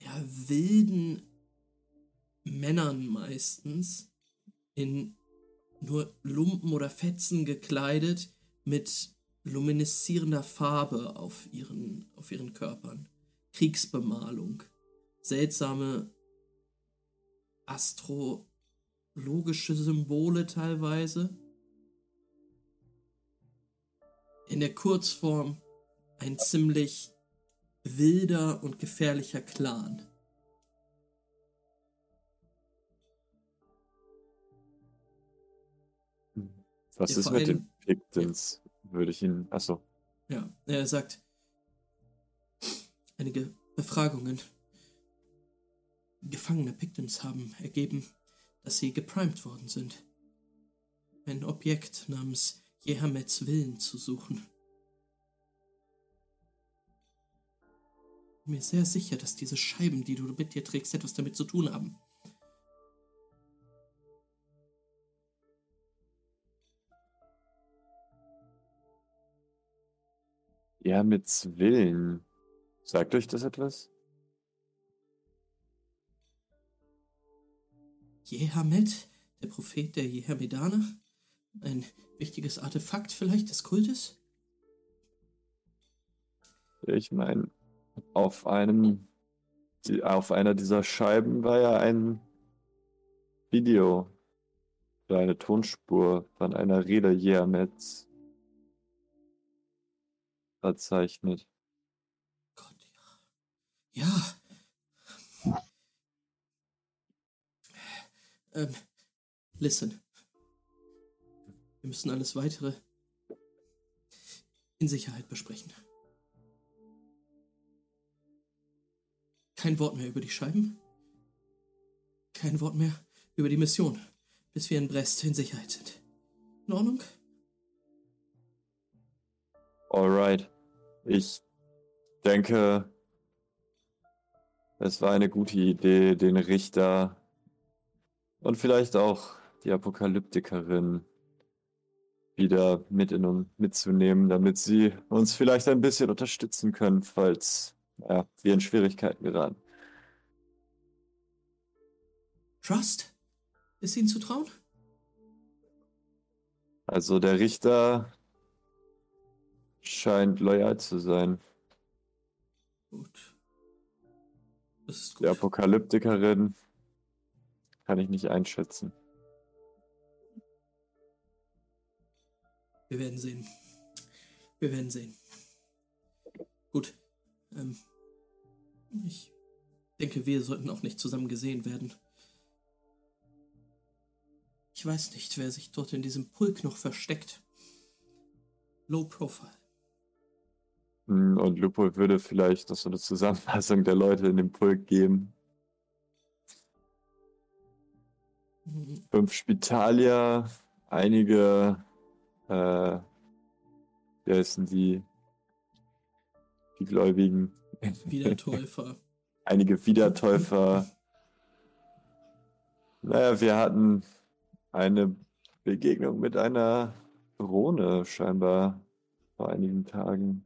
ja, wilden Männern meistens in nur Lumpen oder Fetzen gekleidet mit lumineszierender Farbe auf ihren, auf ihren Körpern. Kriegsbemalung. Seltsame astrologische Symbole teilweise. In der Kurzform ein ziemlich wilder und gefährlicher Clan. Was Der ist mit den Verein- Pictons? Würde ich ihn. Achso. Ja, er sagt, einige Befragungen. Gefangene Pictons haben ergeben, dass sie geprimed worden sind. Ein Objekt namens Jehamets Willen zu suchen. Bin mir sehr sicher, dass diese Scheiben, die du mit dir trägst, etwas damit zu tun haben. Ja, mit Willen. Sagt euch das etwas? Jehamet, der Prophet der Jehamedaner? Ein wichtiges Artefakt vielleicht des Kultes? Ich meine, auf einem, die, auf einer dieser Scheiben war ja ein Video oder eine Tonspur von einer Rede Jehamets verzeichnet. Gott, ja. Ja. Ähm, listen. Wir müssen alles weitere in Sicherheit besprechen. Kein Wort mehr über die Scheiben. Kein Wort mehr über die Mission, bis wir in Brest in Sicherheit sind. In Ordnung? Alright. Ich denke, es war eine gute Idee, den Richter und vielleicht auch die Apokalyptikerin wieder mit in uns mitzunehmen, damit sie uns vielleicht ein bisschen unterstützen können, falls ja, wir in Schwierigkeiten geraten. Trust? Ist Ihnen zu trauen? Also der Richter scheint loyal zu sein. Gut. Das ist Die gut. Apokalyptikerin kann ich nicht einschätzen. Wir werden sehen. Wir werden sehen. Gut. Ähm, ich denke, wir sollten auch nicht zusammen gesehen werden. Ich weiß nicht, wer sich dort in diesem Pulk noch versteckt. Low Profile. Und Lupo würde vielleicht noch so eine Zusammenfassung der Leute in dem Pulk geben. Fünf Spitalier, einige, äh, wie heißen die? Die Gläubigen. Wiedertäufer. einige Wiedertäufer. Naja, wir hatten eine Begegnung mit einer Drohne scheinbar vor einigen Tagen.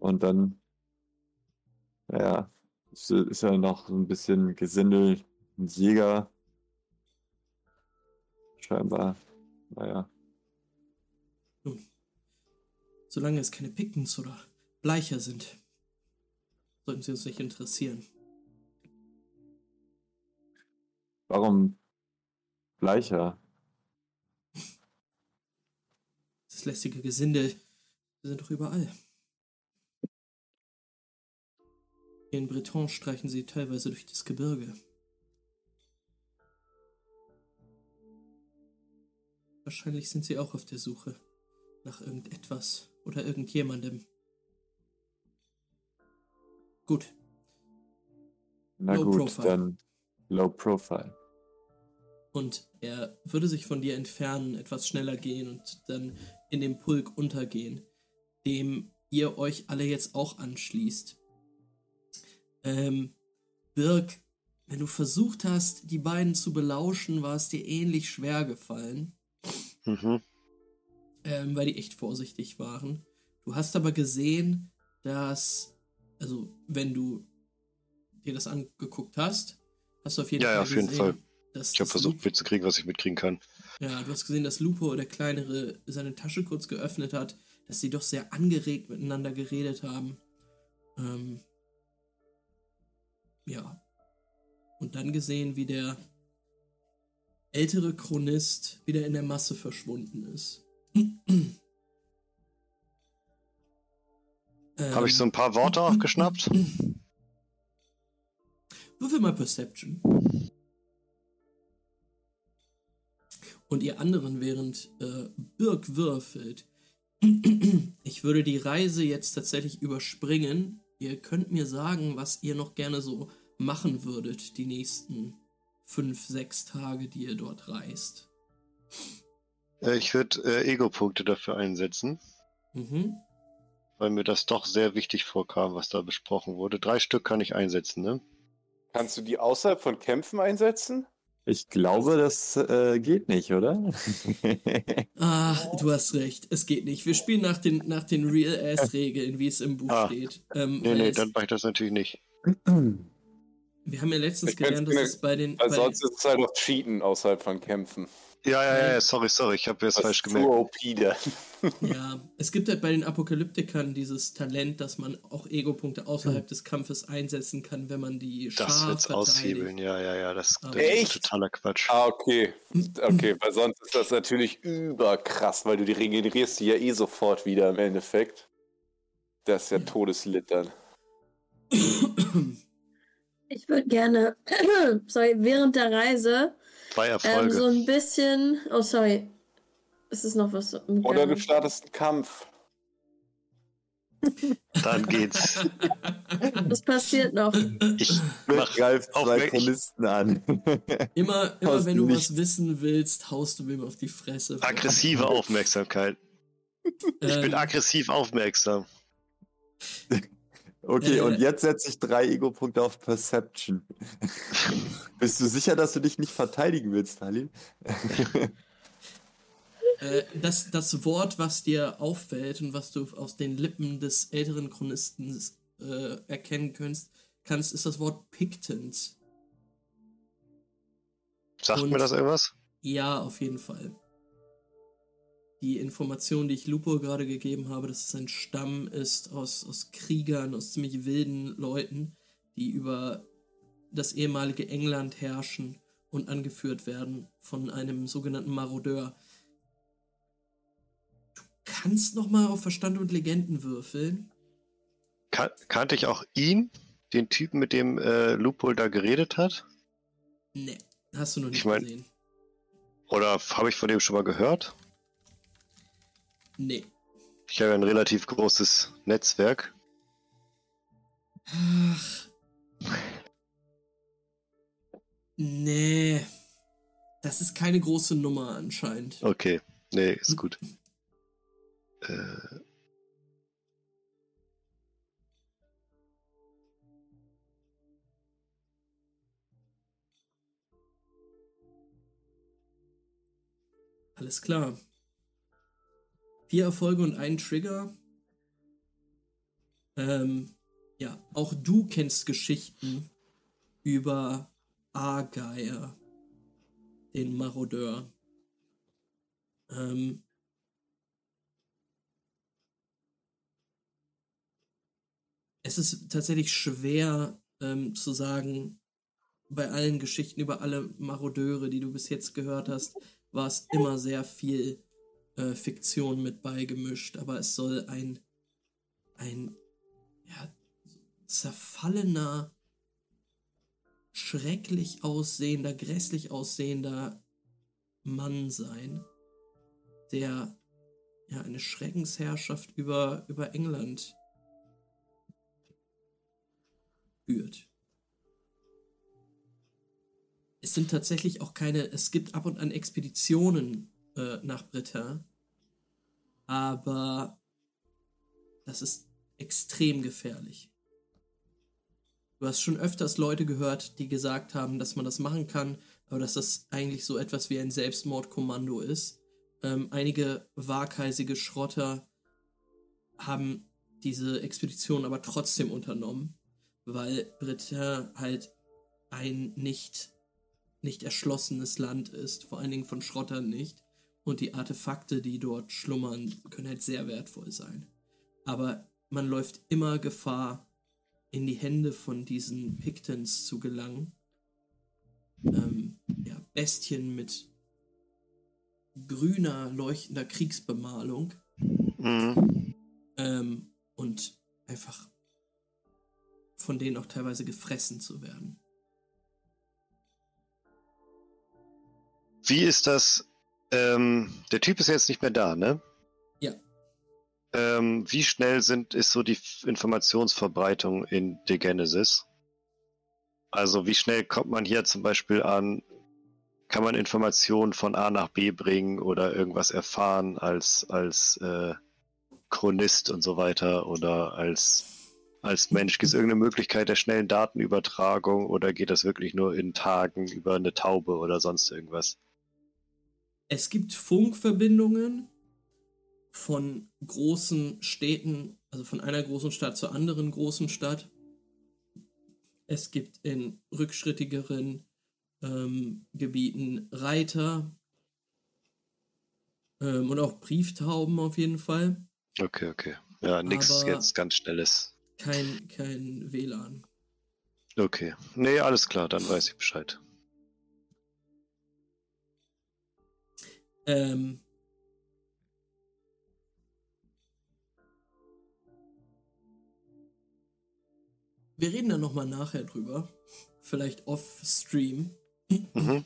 Und dann Naja, ist ja noch so ein bisschen Gesindel, ein Jäger. Scheinbar. Naja. Nun, solange es keine Pickens oder Bleicher sind, sollten sie uns nicht interessieren. Warum Bleicher? Das lästige Gesindel, sie sind doch überall. In Breton streichen sie teilweise durch das Gebirge. Wahrscheinlich sind sie auch auf der Suche nach irgendetwas oder irgendjemandem. Gut, Na Low gut, profile. dann Low Profile. Und er würde sich von dir entfernen, etwas schneller gehen und dann in dem Pulk untergehen, dem ihr euch alle jetzt auch anschließt. Ähm, Birk, wenn du versucht hast, die beiden zu belauschen, war es dir ähnlich schwer gefallen, Mhm. ähm, weil die echt vorsichtig waren. Du hast aber gesehen, dass, also wenn du dir das angeguckt hast, hast du auf jeden Ja, Fall ja, auf jeden gesehen, Fall. dass Ich habe versucht mitzukriegen, was ich mitkriegen kann. Ja, du hast gesehen, dass Lupo, der Kleinere, seine Tasche kurz geöffnet hat, dass sie doch sehr angeregt miteinander geredet haben. Ähm, ja. Und dann gesehen, wie der ältere Chronist wieder in der Masse verschwunden ist. Habe ich so Ähm, ein paar Worte aufgeschnappt? Würfel mal Perception. Und ihr anderen, während äh, Birk würfelt, ich würde die Reise jetzt tatsächlich überspringen. Ihr könnt mir sagen, was ihr noch gerne so machen würdet, die nächsten fünf, sechs Tage, die ihr dort reist. Äh, Ich würde äh, Ego-Punkte dafür einsetzen, Mhm. weil mir das doch sehr wichtig vorkam, was da besprochen wurde. Drei Stück kann ich einsetzen, ne? Kannst du die außerhalb von Kämpfen einsetzen? Ich glaube, das äh, geht nicht, oder? Ah, du hast recht. Es geht nicht. Wir spielen nach den, nach den Real-Ass-Regeln, wie es im Buch Ah. steht. Ähm, Nee, nee, dann mache ich das natürlich nicht. wir haben ja letztens Ich gelernt, dass es bei den. Weil bei sonst ist es halt auch Cheaten außerhalb von Kämpfen. Ja, ja, ja, sorry, sorry, ich habe jetzt Das falsch ist gemerkt. OP da. Ja, es gibt halt bei den Apokalyptikern dieses Talent, dass man auch Ego-Punkte außerhalb des Kampfes einsetzen kann, wenn man die Hm. Das Schar wird's aushebeln, ja, ja, ja, das, das ist totaler Quatsch. Ah, okay. Okay, weil sonst ist das natürlich überkrass, weil du die regenerierst die ja eh sofort wieder im Endeffekt. Das ist ja, Ja. Todeslittern. Ich würde gerne, sorry, während der Reise Zwei ähm, Erfolge. so ein bisschen. Oh, sorry. Es ist noch was. Oder du startest einen Kampf. Dann geht's. Das passiert noch. Ich mach auf zwei. Chronisten an. Immer, immer wenn du nichts. was wissen willst, haust du mir auf die Fresse. aggressive Aufmerksamkeit. Ich bin Ähm, aggressiv aufmerksam. Okay, Äh. und jetzt setze ich drei Ego-Punkte auf Perception. Bist du sicher, dass du dich nicht verteidigen willst, Halil? Äh, das, das Wort, was dir auffällt und was du aus den Lippen des älteren Chronisten äh, erkennen kannst, kannst, ist das Wort Pictens. Sagt Und- mir das irgendwas? Ja, auf jeden Fall. Die Information, die ich Lupo gerade gegeben habe, dass es ein Stamm ist aus, aus Kriegern, aus ziemlich wilden Leuten, die über das ehemalige England herrschen und angeführt werden von einem sogenannten Marodeur. Du kannst noch mal auf Verstand und Legenden würfeln. Kan kannte ich auch ihn, den Typen, mit dem äh, Loophole da geredet hat? Ne, hast du noch nicht Ich mein- gesehen. Oder habe ich von dem schon mal gehört? Nee. Ich habe ja ein relativ großes Netzwerk. Ach. Nee. Das ist keine große Nummer anscheinend. Okay, nee, ist gut. Äh, Alles klar. Vier Erfolge und ein Trigger. Ähm, ja, auch du kennst Geschichten über Argeier, den Marodeur. Ähm, es ist tatsächlich schwer ähm, zu sagen, bei allen Geschichten über alle Marodeure, die du bis jetzt gehört hast, war es immer sehr viel äh, Fiktion mit beigemischt, aber es soll ein, ein ja, zerfallener, schrecklich aussehender, grässlich aussehender Mann sein, der ja eine Schreckensherrschaft über, über England führt. Es sind tatsächlich auch keine, es gibt ab und an Expeditionen äh, nach Britta, aber das ist extrem gefährlich. Du hast schon öfters Leute gehört, die gesagt haben, dass man das machen kann, aber dass das eigentlich so etwas wie ein Selbstmordkommando ist. Ähm, einige waghalsige Schrotter haben diese Expedition aber trotzdem unternommen, weil Britta halt ein nicht, nicht erschlossenes Land ist, vor allen Dingen von Schrottern nicht. Und die Artefakte, die dort schlummern, können halt sehr wertvoll sein. Aber man läuft immer Gefahr, in die Hände von diesen Pictons zu gelangen. Ähm, ja, Bestien mit grüner, leuchtender Kriegsbemalung. Mhm. Ähm, und einfach von denen auch teilweise gefressen zu werden. Wie ist das? Ähm, der Typ ist jetzt nicht mehr da, ne? Ja. Ähm, wie schnell sind, ist so die Informationsverbreitung in The Genesis? Also wie schnell kommt man hier zum Beispiel an, kann man Informationen von A nach B bringen oder irgendwas erfahren als, als äh, Chronist und so weiter oder als, als Mensch? Gibt es irgendeine Möglichkeit der schnellen Datenübertragung oder geht das wirklich nur in Tagen über eine Taube oder sonst irgendwas? Es gibt Funkverbindungen von großen Städten, also von einer großen Stadt zur anderen großen Stadt. Es gibt in rückschrittigeren ähm, Gebieten Reiter ähm, und auch Brieftauben auf jeden Fall. Okay, okay. Ja, nichts jetzt ganz Schnelles. Kein, kein WLAN. Okay. Nee, alles klar, dann weiß ich Bescheid. Ähm, wir reden dann nochmal nachher drüber. Vielleicht off-stream. Mhm.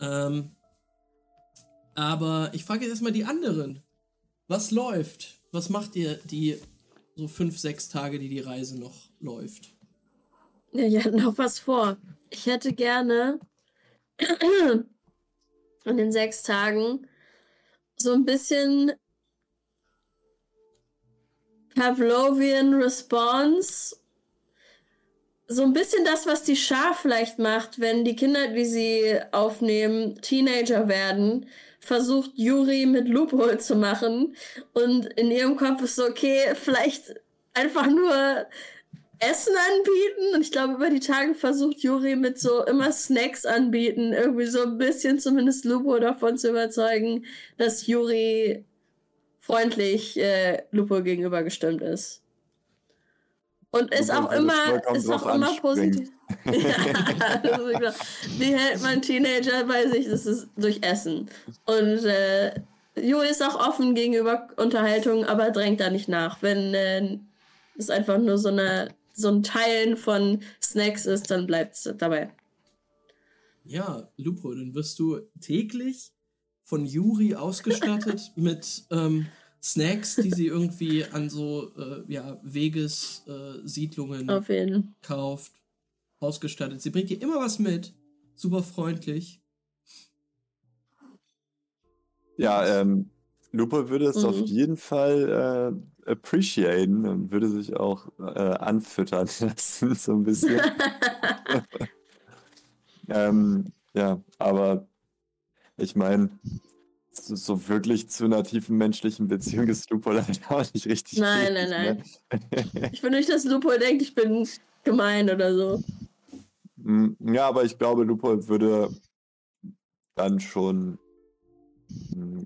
Ähm, aber ich frage jetzt erstmal die anderen. Was läuft? Was macht ihr die so fünf, sechs Tage, die die Reise noch läuft? Ja, ich hatte noch was vor. Ich hätte gerne in den sechs Tagen so ein bisschen Pavlovian Response. So ein bisschen das, was die Schar vielleicht macht, wenn die Kinder, die sie aufnehmen, Teenager werden, versucht Yuri mit Loophole zu machen. Und in ihrem Kopf ist so, okay, vielleicht einfach nur Essen anbieten. Und ich glaube, über die Tage versucht Juri mit so immer Snacks anbieten, irgendwie so ein bisschen zumindest Lupo davon zu überzeugen, dass Juri freundlich äh, Lupo gegenüber gestimmt ist. Und ist Lupo auch immer, ist auch immer positiv. ja, ist. Wie hält man Teenager bei sich? Das ist durch Essen. Und äh, Juri ist auch offen gegenüber Unterhaltung, aber drängt da nicht nach. Wenn äh, es einfach nur so, eine, so ein Teilen von Snacks ist, dann bleibt es dabei. Ja, Lupo, dann wirst du täglich von Juri ausgestattet mit ähm, Snacks, die sie irgendwie an so äh, ja, Wegessiedlungen äh, Siedlungen Auf jeden kauft, ausgestattet. Sie bringt dir immer was mit, super freundlich. Ja, ähm, Lupo würde es Mhm. auf jeden Fall äh, appreciaten und würde sich auch äh, anfüttern lassen, so ein bisschen. ähm, ja, aber ich meine, so, wirklich zu einer tiefen menschlichen Beziehung ist Lupol halt auch nicht richtig. Nein, fähig, nein, Ne? Ich will nicht, dass Lupo denkt, ich bin gemein oder so. Mm, Ja, aber ich glaube, Lupol würde dann schon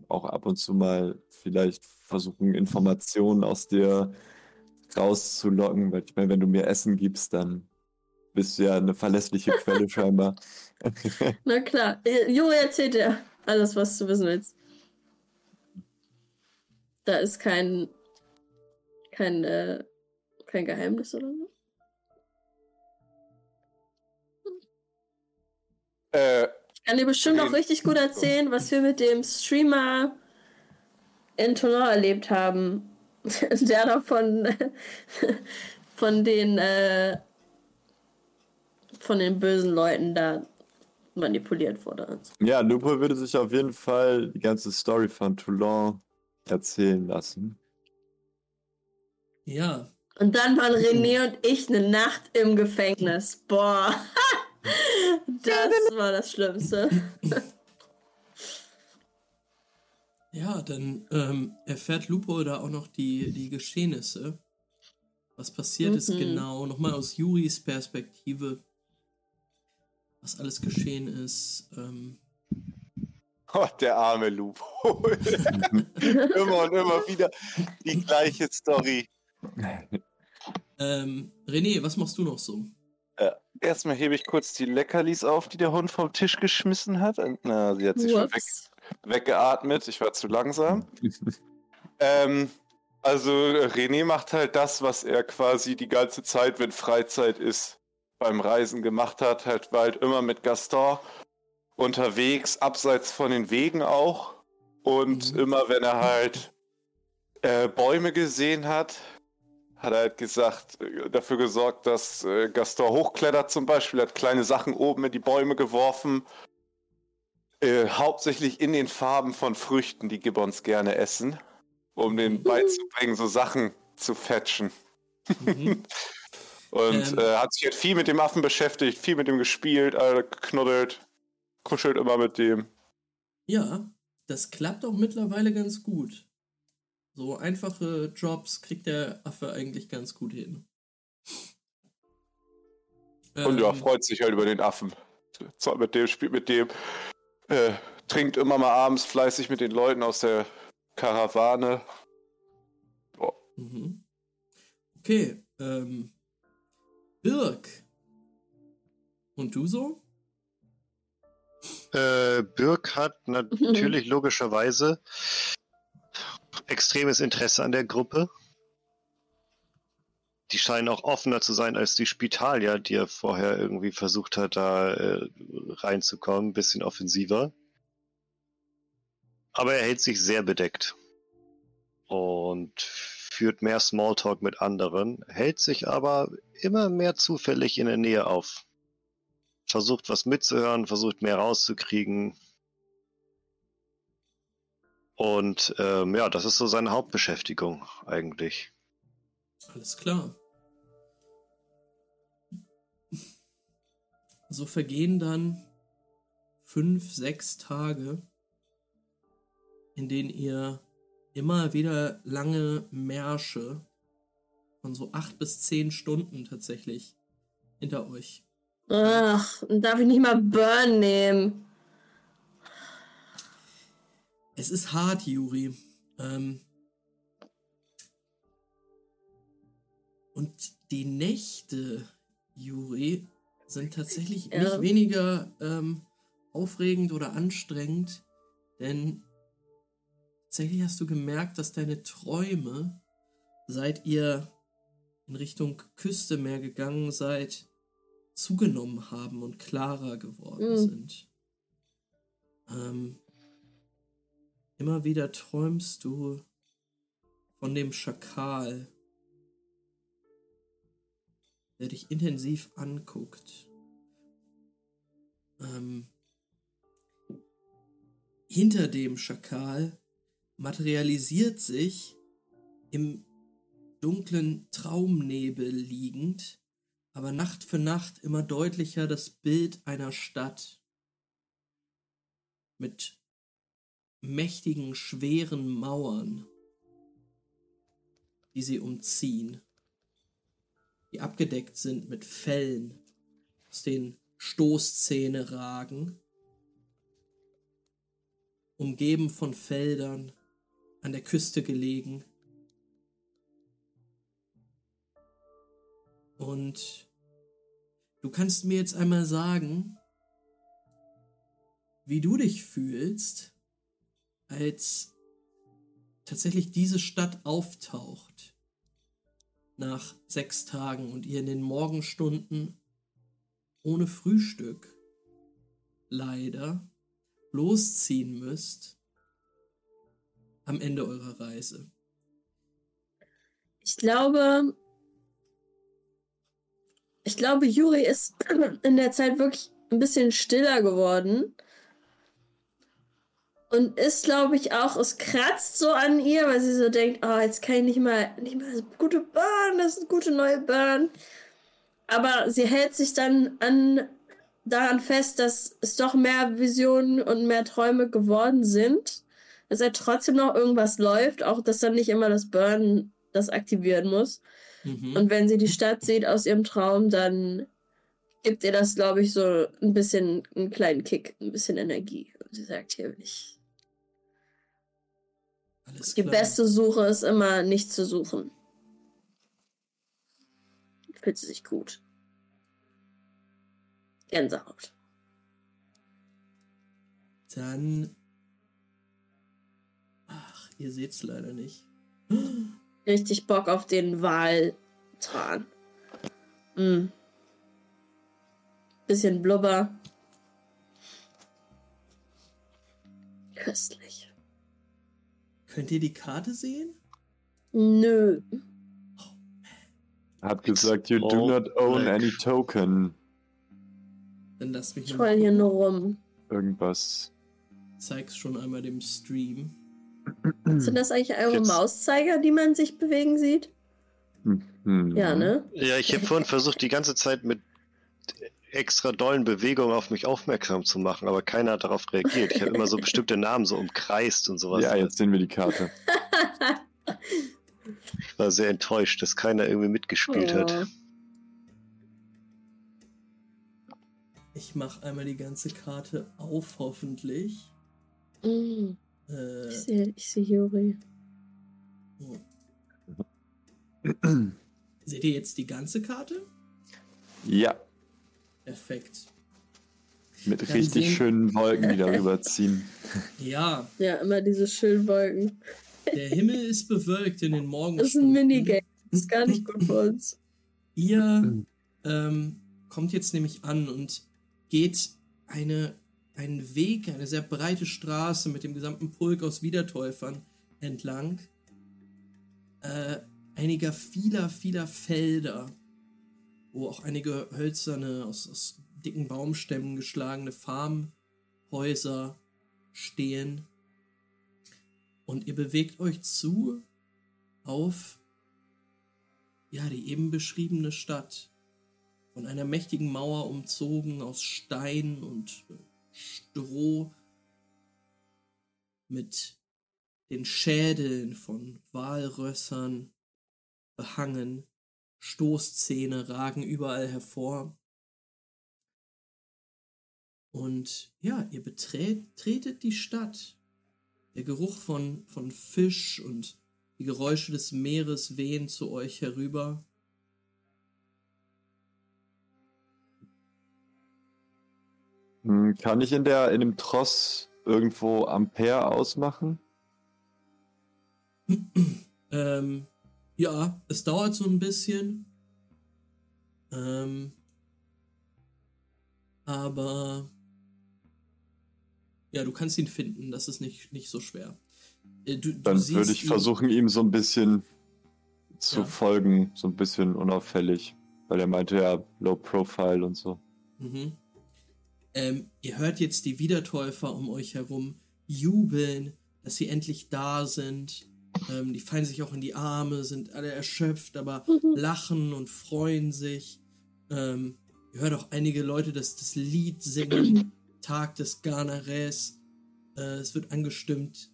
auch ab und zu mal vielleicht versuchen, Informationen aus dir rauszulocken, weil ich meine, wenn du mir Essen gibst, dann bist du ja eine verlässliche Quelle scheinbar. Na klar. Äh, Juri erzählt dir alles, was du wissen willst. Da ist kein, kein, äh, kein Geheimnis oder so. Äh, kann dir bestimmt auch richtig gut erzählen, was wir mit dem Streamer in Tournai erlebt haben. Der da von, von den äh, von den bösen Leuten da manipuliert wurde. Ja, Lupol würde sich auf jeden Fall die ganze Story von Toulon erzählen lassen. Ja, Und dann waren René und ich eine Nacht im Gefängnis. Boah. Das war das Schlimmste. ja, dann ähm, erfährt Lupo da auch noch die, die Geschehnisse. Was passiert ist Mhm. genau, nochmal aus Juris Perspektive, was alles geschehen ist. Ähm, oh, der arme Lupo. immer und immer wieder die gleiche Story. ähm, René, was machst du noch so? Erstmal hebe ich kurz die Leckerlis auf, die der Hund vom Tisch geschmissen hat. Und, na, sie hat sich schon weg, weggeatmet. Ich war zu langsam. ähm, also René macht halt das, was er quasi die ganze Zeit, wenn Freizeit ist, beim Reisen gemacht hat. Halt, war halt immer mit Gaston unterwegs, abseits von den Wegen auch. Und Mhm. immer wenn er halt äh, Bäume gesehen hat, hat er halt gesagt, äh, dafür gesorgt, dass äh, Gaston hochklettert zum Beispiel, hat kleine Sachen oben in die Bäume geworfen. Äh, hauptsächlich in den Farben von Früchten, die Gibbons gerne essen, um den beizubringen, so Sachen zu fetchen. Mhm. Und Ähm. äh, hat sich halt viel mit dem Affen beschäftigt, viel mit dem gespielt, äh, geknuddelt, kuschelt immer mit dem. Ja, das klappt auch mittlerweile ganz gut. So einfache Jobs kriegt der Affe eigentlich ganz gut hin. Und ja, Ähm, freut sich halt über den Affen. Zockt mit dem, spielt mit dem, äh, trinkt immer mal abends fleißig mit den Leuten aus der Karawane. Mhm. Okay, ähm, Birk. Und du so? Äh, Birk hat natürlich logischerweise extremes Interesse an der Gruppe. Die scheinen auch offener zu sein als die Spitalier, die er vorher irgendwie versucht hat, da äh, reinzukommen, ein bisschen offensiver. Aber er hält sich sehr bedeckt und führt mehr Smalltalk mit anderen, hält sich aber immer mehr zufällig in der Nähe auf versucht was mitzuhören, versucht mehr rauszukriegen. Und ähm, ja, das ist so seine Hauptbeschäftigung eigentlich. Alles klar. So vergehen dann fünf, sechs Tage, in denen ihr immer wieder lange Märsche von so acht bis zehn Stunden tatsächlich hinter euch. Ach, darf ich nicht mal Burn nehmen? Es ist hart, Juri. Ähm und die Nächte, Juri, sind tatsächlich Ja. nicht weniger ähm, aufregend oder anstrengend, denn tatsächlich hast du gemerkt, dass deine Träume, seit ihr in Richtung Küste mehr gegangen seid, zugenommen haben und klarer geworden Mhm. sind. Ähm, immer wieder träumst du von dem Schakal, der dich intensiv anguckt. Ähm, hinter dem Schakal materialisiert sich im dunklen Traumnebel liegend, aber Nacht für Nacht immer deutlicher das Bild einer Stadt mit mächtigen, schweren Mauern, die sie umziehen, die abgedeckt sind mit Fellen, aus denen Stoßzähne ragen, umgeben von Feldern, an der Küste gelegen. Und du kannst mir jetzt einmal sagen, wie du dich fühlst, als tatsächlich diese Stadt auftaucht nach sechs Tagen und ihr in den Morgenstunden ohne Frühstück leider losziehen müsst am Ende eurer Reise. Ich glaube, ich glaube, Juri ist in der Zeit wirklich ein bisschen stiller geworden. Und ist, glaube ich, auch, es kratzt so an ihr, weil sie so denkt, oh, jetzt kann ich nicht mal, nicht mal das gute Burn, das ist eine gute neue Burn. Aber sie hält sich dann an, daran fest, dass es doch mehr Visionen und mehr Träume geworden sind. Dass er trotzdem noch irgendwas läuft, auch dass dann nicht immer das Burn das aktivieren muss. Mhm. Und wenn sie die Stadt sieht aus ihrem Traum, dann gibt ihr das, glaube ich, so ein bisschen einen kleinen Kick, ein bisschen Energie. Und sie sagt, hier will ich. Alles Die klar. beste Suche ist immer nicht zu suchen. Fühlt sie sich gut. Gänsehaut. Dann. Ach, ihr seht's leider nicht. Richtig Bock auf den Waltran. Mm. Bisschen Blubber. Köstlich. Könnt ihr die Karte sehen? Nö. Hat gesagt, you do not own any token. Dann lasst mich Ich mal roll hier nur rum. Irgendwas. Zeig's schon einmal dem Stream. Sind das eigentlich eure Jetzt- Mauszeiger, die man sich bewegen sieht? Hm. Ja, ne? Ja, ich habe vorhin versucht, die ganze Zeit mit extra dollen Bewegungen auf mich aufmerksam zu machen, aber keiner hat darauf reagiert. Ich habe immer so bestimmte Namen so umkreist und sowas. Ja, jetzt sehen wir die Karte. Ich war sehr enttäuscht, dass keiner irgendwie mitgespielt hat. Oh. Ich mach einmal die ganze Karte auf, hoffentlich. Mm, Äh, Ich sehe ich seh Juri. oh. Seht ihr jetzt die ganze Karte? Ja, Perfekt. mit Dann richtig sehen- schönen Wolken, die darüber ziehen. Ja, Ja, immer diese schönen Wolken. der Himmel ist bewölkt in den Das ist ein. Minigame. Das ist gar nicht gut für uns. Ihr ähm, kommt jetzt nämlich an und geht eine, einen Weg, eine sehr breite Straße mit dem gesamten Pulk aus Wiedertäufern entlang. Äh, einiger vieler, vieler Felder, wo auch einige hölzerne, aus, aus dicken Baumstämmen geschlagene Farmhäuser stehen. Und ihr bewegt euch zu auf ja, die eben beschriebene Stadt, von einer mächtigen Mauer umzogen aus Stein und Stroh, mit den Schädeln von Walrössern behangen, Stoßzähne ragen überall hervor. Und ja, ihr beträt, tretet die Stadt. Der Geruch von, von Fisch und die Geräusche des Meeres wehen zu euch herüber. Hm, Kann ich in der in dem Tross irgendwo Ampere ausmachen? Ähm, ja, es dauert so ein bisschen. Ähm, aber ja, du kannst ihn finden, das ist nicht, nicht so schwer. Äh, Du, du Dann würde ich versuchen, ihm so ein bisschen zu Ja. folgen, so ein bisschen unauffällig, weil er meinte ja Low Profile und so. Mhm. Ähm, ihr hört jetzt die Wiedertäufer um euch herum jubeln, dass sie endlich da sind. Ähm, die fallen sich auch in die Arme, sind alle erschöpft, aber lachen und freuen sich. Ähm, ihr hört auch einige Leute das, das Lied singen, Tag des Ganares. Äh, es wird angestimmt.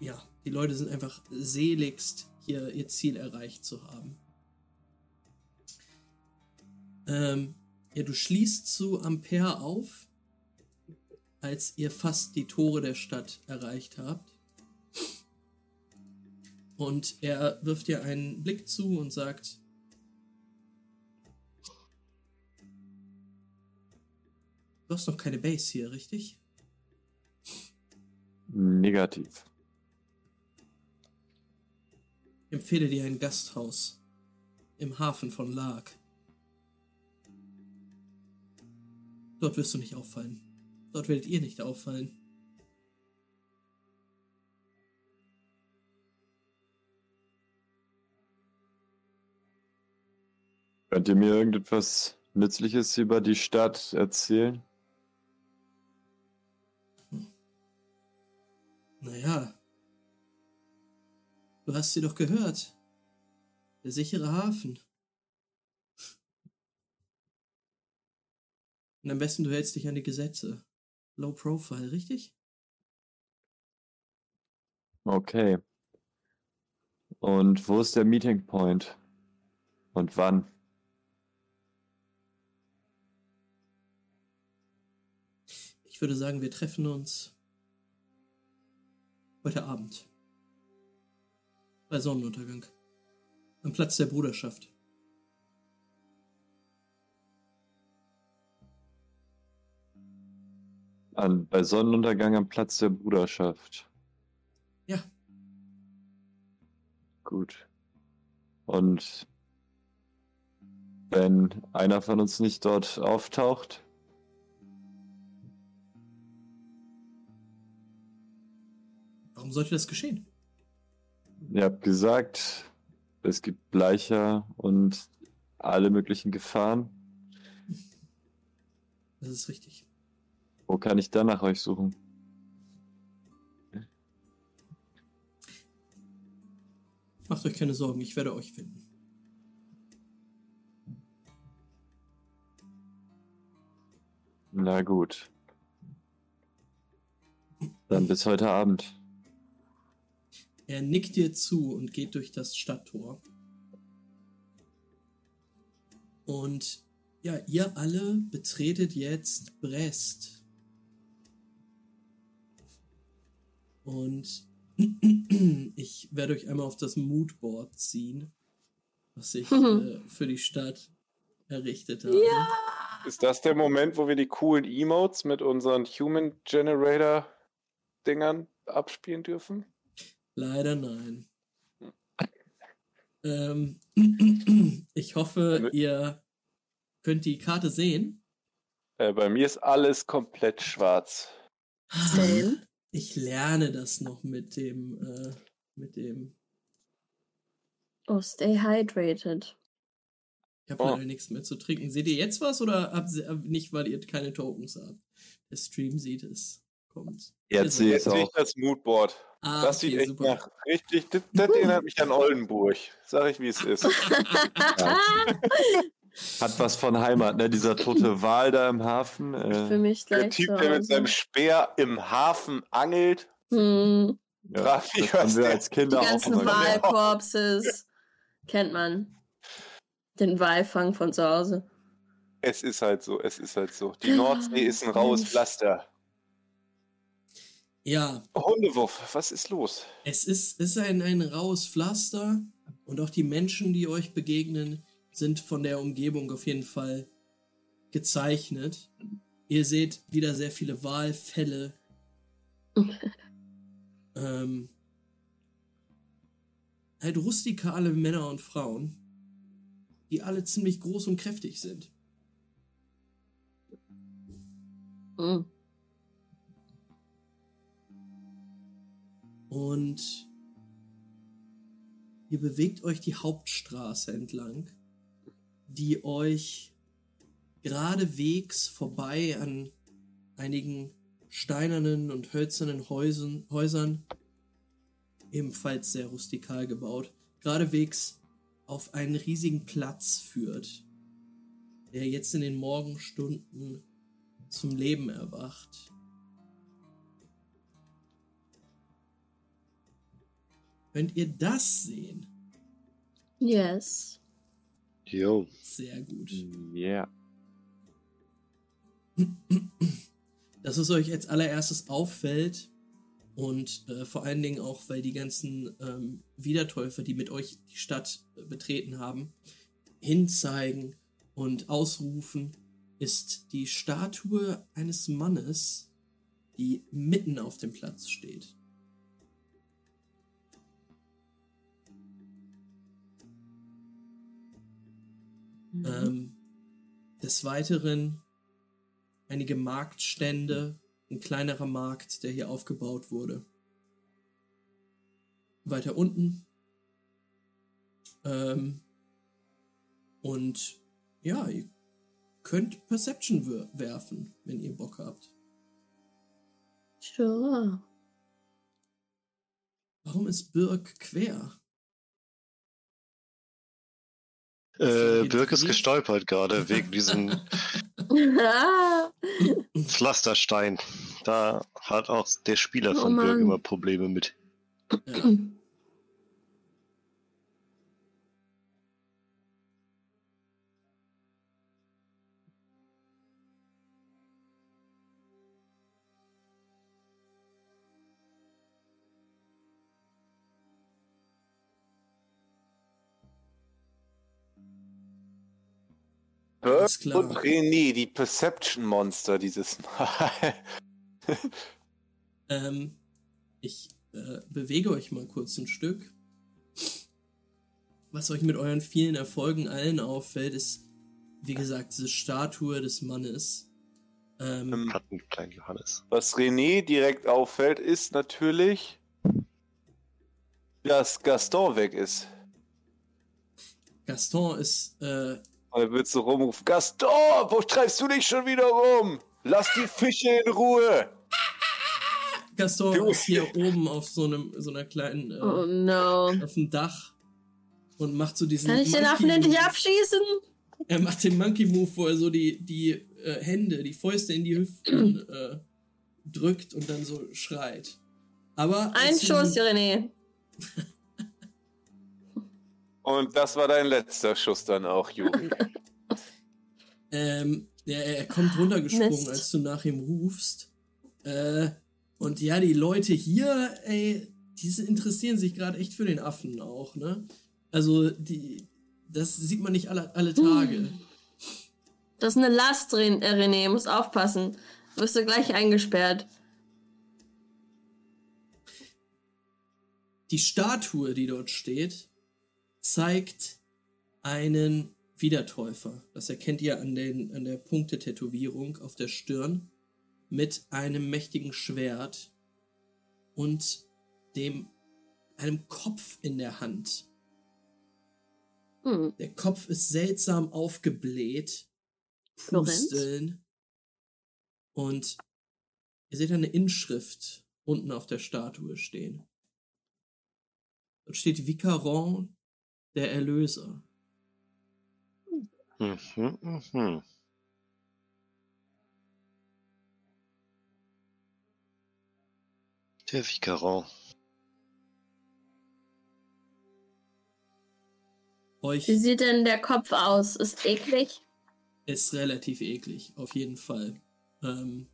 Ja, die Leute sind einfach seligst, hier ihr Ziel erreicht zu haben. Ähm, ja, du schließt zu Ampere auf, als ihr fast die Tore der Stadt erreicht habt. Und er wirft dir einen Blick zu und sagt, du hast noch keine Base hier, richtig? Negativ. Ich empfehle dir ein Gasthaus im Hafen von Lark. Dort wirst du nicht auffallen. Dort werdet ihr nicht auffallen. Könnt ihr mir irgendetwas Nützliches über die Stadt erzählen? Naja. Du hast sie doch gehört. Der sichere Hafen. Und am besten du hältst dich an die Gesetze. Low Profile, richtig? Okay. Und wo ist der Meeting Point? Und wann? Ich würde sagen, wir treffen uns heute Abend. Bei Sonnenuntergang. Am Platz der Bruderschaft. An, bei Sonnenuntergang am Platz der Bruderschaft. Ja, Gut. Und wenn einer von uns nicht dort auftaucht, warum sollte das geschehen? ihr habt gesagt, es gibt Bleicher und alle möglichen Gefahren. Das ist richtig. Wo kann ich dann nach euch suchen? Macht euch keine Sorgen, ich werde euch finden. Na gut. Dann bis heute Abend. Er nickt dir zu und geht durch das Stadttor. Und ja, ihr alle betretet jetzt Brest. Und ich werde euch einmal auf das Moodboard ziehen, was ich äh, für die Stadt errichtet habe. Ja. Ist das der Moment, wo wir die coolen Emotes mit unseren Human Generator Dingern abspielen dürfen? Leider nein. Ähm, ich hoffe, ihr könnt die Karte sehen. Äh, bei mir ist alles komplett schwarz. Same. Ich lerne das noch mit dem, äh, mit dem. Oh, stay hydrated. Ich habe Oh. leider nichts mehr zu trinken. Seht ihr jetzt was oder habt ihr, äh, nicht, weil ihr keine Tokens habt? Der Stream sieht es. Kommt. Jetzt sehe ich ich das Moodboard. Ah, Das sieht okay, echt super. nach richtig. Das, das erinnert mich an Oldenburg. Sag ich, wie es ist. Hat was von Heimat, ne? Dieser tote Wal da im Hafen. Für Äh, mich Der gleich Typ, zu der mit seinem Speer im Hafen angelt. Hm, ja, mich, das haben was wir der- als die Kinder auch ganzen. Wahlkorpses. Kennt man. Den Walfang von zu Hause. Es ist halt so, es ist halt so. Die Nordsee ist ein raues. Pflaster. Ja, Hundewurf, was ist los? es ist, es ist ein, ein raues Pflaster und auch die Menschen, die euch begegnen, sind von der Umgebung auf jeden Fall gezeichnet. Ihr seht wieder sehr viele Walfälle. ähm, halt rustikale Männer und Frauen, die alle ziemlich groß und kräftig sind. Hm. Und ihr bewegt euch die Hauptstraße entlang, die euch geradewegs vorbei an einigen steinernen und hölzernen Häusern, Häusern, ebenfalls sehr rustikal gebaut, geradewegs auf einen riesigen Platz führt, der jetzt in den Morgenstunden zum Leben erwacht. Könnt ihr das sehen? Yes. Jo. Sehr gut. Yeah. dass es euch als allererstes auffällt und äh, vor allen Dingen auch, weil die ganzen ähm, Wiedertäufer, die mit euch die Stadt äh, betreten haben, hinzeigen und ausrufen, ist die Statue eines Mannes, die mitten auf dem Platz steht. Ähm, des Weiteren einige Marktstände, ein kleinerer Markt, der hier aufgebaut wurde. Weiter unten. Ähm, und ja, ihr könnt Perception werfen, wenn ihr Bock habt. Sure. Warum ist Birk quer? Äh, Birk ist gestolpert gerade wegen diesem Pflasterstein. Da hat auch der Spieler Oh von Birk Mann. immer Probleme mit. Ja. Burke klar. und René, die Perception Monster dieses Mal. Ähm, ich äh, bewege euch mal kurz ein Stück. Was euch mit euren vielen Erfolgen allen auffällt, ist, wie gesagt, diese Statue des Mannes. Ähm, Ähm, Hat einen kleinen Johannes. Was René direkt auffällt, ist natürlich, dass Gaston weg ist. Gaston ist, äh, Er wird so rumrufen, Gaston, wo treibst du dich schon wieder rum? Lass die Fische in Ruhe. Gaston Du- ist hier oben auf so einem, so einer kleinen, äh, oh no. auf dem Dach und macht so diesen. Kann ich den Affen endlich abschießen? Er macht den Monkey Move, wo er so die, die äh, Hände, die Fäuste in die Hüften äh, drückt und dann so schreit. Aber Ein du Schuss, René. Und das war dein letzter Schuss dann auch, Juri. Ähm, ja, er kommt runtergesprungen, Mist. als du nach ihm rufst. Äh, und ja, die Leute hier, ey, diese interessieren sich gerade echt für den Affen auch, ne? Also, die, das sieht man nicht alle, alle Tage. Das ist eine Last, äh, René. Muss aufpassen. Wirst du gleich eingesperrt. Die Statue, die dort steht, zeigt einen Wiedertäufer. Das erkennt ihr an, den, an der Punktetätowierung auf der Stirn mit einem mächtigen Schwert und dem einem Kopf in der Hand. Hm. Der Kopf ist seltsam aufgebläht? Pusteln und ihr seht eine Inschrift unten auf der Statue stehen. Dort steht Vicaron, der Erlöser. Mhm, mhm. Der Vicaron. Euch Wie sieht denn der Kopf aus? Ist eklig? ist relativ eklig, auf jeden Fall. Ähm,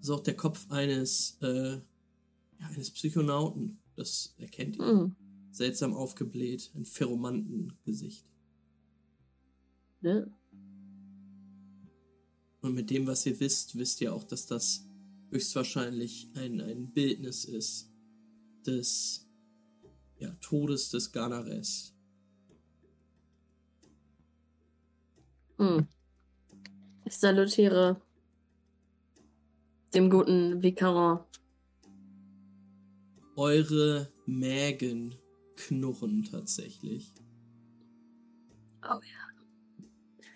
ist auch der Kopf eines, äh, ja, eines Psychonauten. Das erkennt ihr. Hm. Seltsam aufgebläht, ein Feromantengesicht. Ne? Und mit dem, was ihr wisst, wisst ihr auch, dass das höchstwahrscheinlich ein, ein Bildnis ist des ja, Todes des Ganares. Hm. Ich salutiere dem guten Vicaron. Eure Mägen knurren tatsächlich. Oh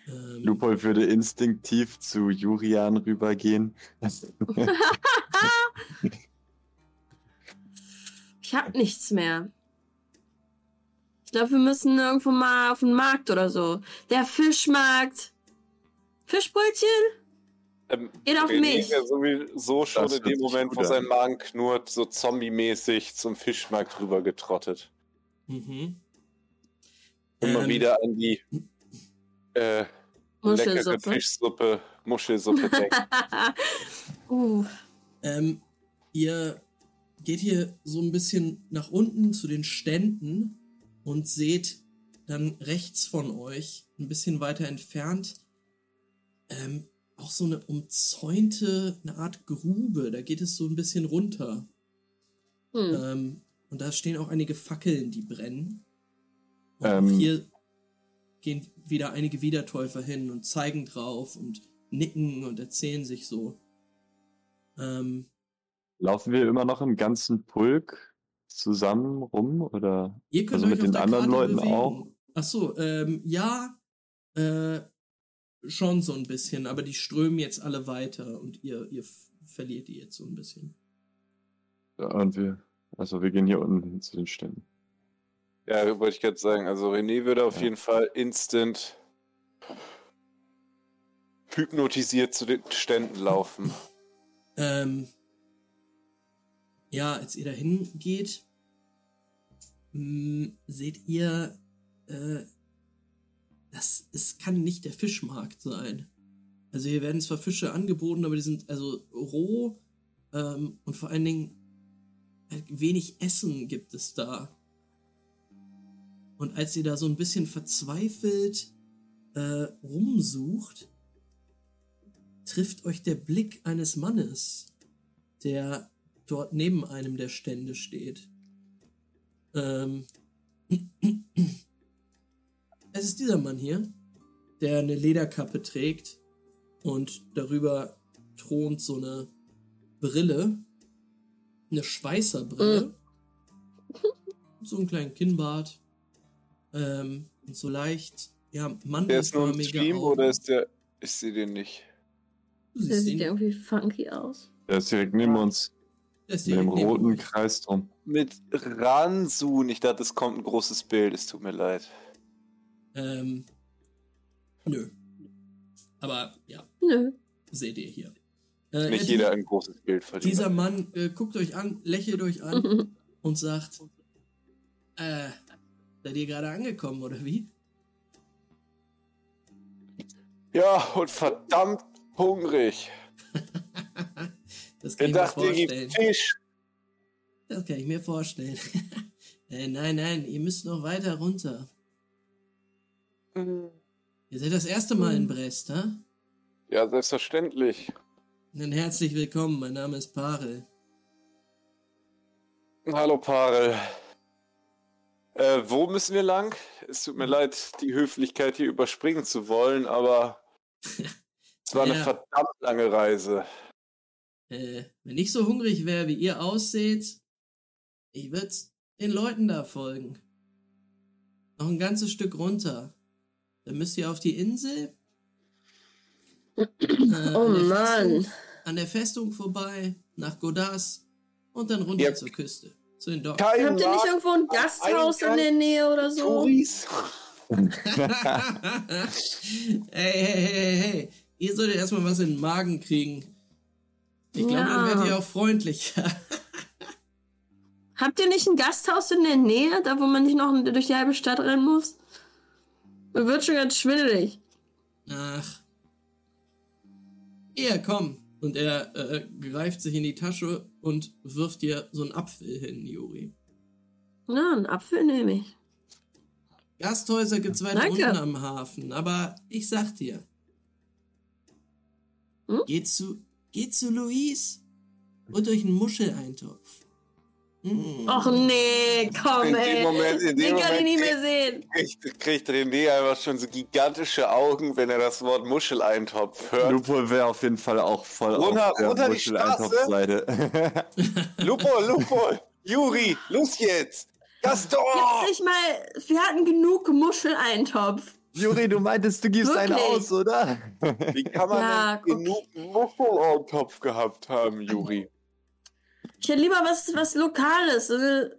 Ähm, Lupol würde instinktiv zu Jurian rübergehen. Ich hab nichts mehr. Ich glaube, wir müssen irgendwo mal auf den Markt oder so. Der Fischmarkt. Fischbrötchen? Ähm, Geht auf mich. wäre sowieso schon Das in dem Moment, wo sein Magen knurrt, so zombie-mäßig zum Fischmarkt rüber getrottet. Mhm. Und mal Ähm, wieder an die äh, leckere Muschelsuppe. Fischsuppe, Muschelsuppe denken. uh, Ähm, ihr geht hier so ein bisschen nach unten zu den Ständen und seht dann rechts von euch, ein bisschen weiter entfernt, ähm, auch so eine umzäunte, eine Art Grube. Da geht es so ein bisschen runter. hm. Ähm, und da stehen auch einige Fackeln, die brennen. Und Ähm. auch hier gehen wieder einige Wiedertäufer hin und zeigen drauf und nicken und erzählen sich so. Ähm, Laufen wir immer noch im ganzen Pulk zusammen rum oder? Ihr könnt Also mit den der anderen Karte Leuten bewegen. auch? Ach so, ähm, ja, äh, schon so ein bisschen, aber die strömen jetzt alle weiter und ihr, ihr verliert die jetzt so ein bisschen. Ja, und wir, also wir gehen hier unten hin zu den Ständen. Ja, wollte ich gerade sagen. Also René würde auf Ja. jeden Fall instant hypnotisiert zu den Ständen laufen. Ähm, ja, als ihr dahin geht, mh, seht ihr, äh, das, es kann nicht der Fischmarkt sein. Also hier werden zwar Fische angeboten, aber die sind also roh ähm, und vor allen Dingen wenig Essen gibt es da. Und als ihr da so ein bisschen verzweifelt äh, rumsucht, trifft euch der Blick eines Mannes, der dort neben einem der Stände steht. Ähm, es ist dieser Mann hier, der eine Lederkappe trägt und darüber thront so eine Brille, eine Schweißerbrille, so einen kleinen Kinnbart ähm, und so leicht, ja, Der ist nur im mandelförmige Stream Augen. oder ist der. Ich sehe den nicht. Der sieht ihn. irgendwie funky aus. Der ist direkt neben uns, Der ist mit dem roten euch. Kreis drum. Mit Ransun. Ich dachte, es kommt ein großes Bild. Es tut mir leid. Ähm, nö. Aber ja, Nö. seht ihr hier. Äh, Nicht jeder ein großes Bild verdient. Dieser Mann äh, guckt euch an, lächelt euch an und sagt, äh, seid ihr gerade angekommen oder wie? Ja, und verdammt hungrig. das kann ich mir Gedacht, ihr vorstellen. gibt Fisch. Das kann ich mir vorstellen. äh, nein, nein, ihr müsst noch weiter runter. Ihr seid das erste Mal in Brest, ha? Ja, selbstverständlich. Dann herzlich willkommen, mein Name ist Parel. Hallo, Parel. Äh, wo müssen wir lang? Es tut mir leid, die Höflichkeit hier überspringen zu wollen, aber es war eine Ja. verdammt lange Reise. Äh, wenn ich so hungrig wäre, wie ihr ausseht, ich würde den Leuten da folgen. Noch ein ganzes Stück runter. Dann müsst ihr auf die Insel. Äh, Oh Mann. Festung, an der Festung vorbei, nach Godas und dann runter Ja. zur Küste. Zu den Docks. Kein Habt ihr nicht irgendwo ein Gasthaus in der Nähe oder so? Touris? hey, hey, hey, hey. Ihr solltet erstmal was in den Magen kriegen. Ich glaube, dann Ja. werdet ihr auch freundlicher. Habt ihr nicht ein Gasthaus in der Nähe, da wo man nicht noch durch die halbe Stadt rennen muss? Mir wird schon ganz schwindelig. Ach. Ja, komm. Und er äh, greift sich in die Tasche und wirft dir so einen Apfel hin, Juri. Na, einen Apfel nehme ich. Gasthäuser gibt's weiter Danke. unten am Hafen, aber ich sag dir. Hm? Geh zu, geh zu Luis und euch einen Muscheleintopf. Mm. Och nee, komm In ey. Moment, in Den kann ich nicht mehr sehen. kriegt, kriegt René einfach schon so gigantische Augen, wenn er das Wort Muscheleintopf hört. Lupo wäre auf jeden Fall auch voll Runter- auf der runter. Muscheleintopfseite. Lupo, Lupo, Juri, los jetzt! Gaston! Gibt's nicht mal. Wir hatten genug Muscheleintopf. Juri, du meintest, du gibst einen Wirklich? aus, oder? Wie kann man Ja, denn genug Muscheleintopf gehabt haben, Juri? Ich hätte lieber was, was Lokales. Also,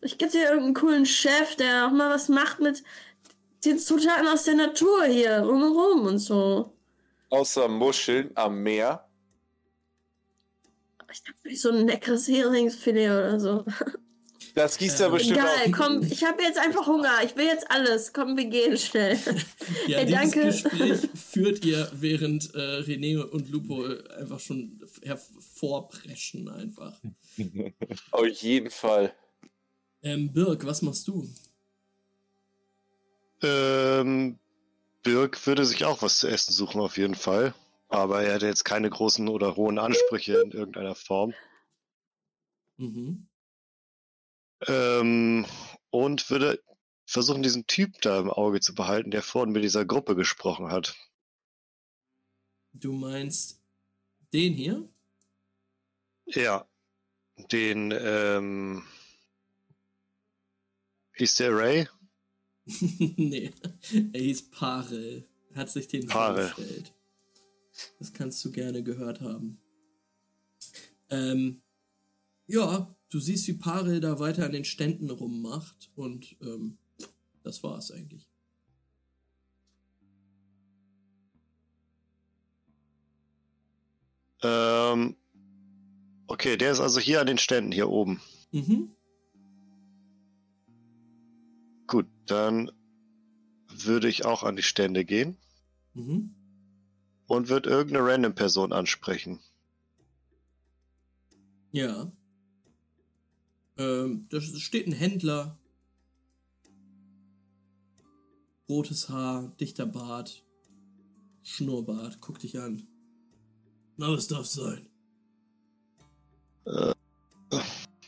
ich gibt hier irgendeinen coolen Chef, der auch mal was macht mit den Zutaten aus der Natur hier, rumherum und so. außer Muscheln am Meer? Ich dachte, vielleicht so ein leckeres Heringsfilet oder so. Das gießt ja Ähm, bestimmt Egal, auch. komm, ich habe jetzt einfach Hunger. Ich will jetzt alles. Komm, wir gehen schnell. Ja, Ey, dieses danke. Gespräch führt ihr, während äh, René und Lupo einfach schon hervorpreschen einfach. Auf jeden Fall. Ähm, Birg, was machst du? Ähm, Birk würde sich auch was zu essen suchen, auf jeden Fall. Aber er hätte jetzt keine großen oder hohen Ansprüche in irgendeiner Form. Mhm. Ähm, und würde versuchen, diesen Typ da im Auge zu behalten, der vorhin mit dieser Gruppe gesprochen hat. Du meinst den hier? Ja. Den, ähm. Hieß der Ray? nee, er hieß Parel. Hat sich den Parel. vorgestellt. Das kannst du gerne gehört haben. Ähm, ja, du siehst, wie Parel da weiter an den Ständen rummacht und ähm, das war's eigentlich. Ähm. Okay, der ist also hier an den Ständen, hier oben. Mhm. Gut, dann würde ich auch an die Stände gehen Mhm. und würde irgendeine random Person ansprechen. Ja. Ähm, da steht ein Händler. Rotes Haar, dichter Bart, Schnurrbart, guck dich an. Na, was darf sein?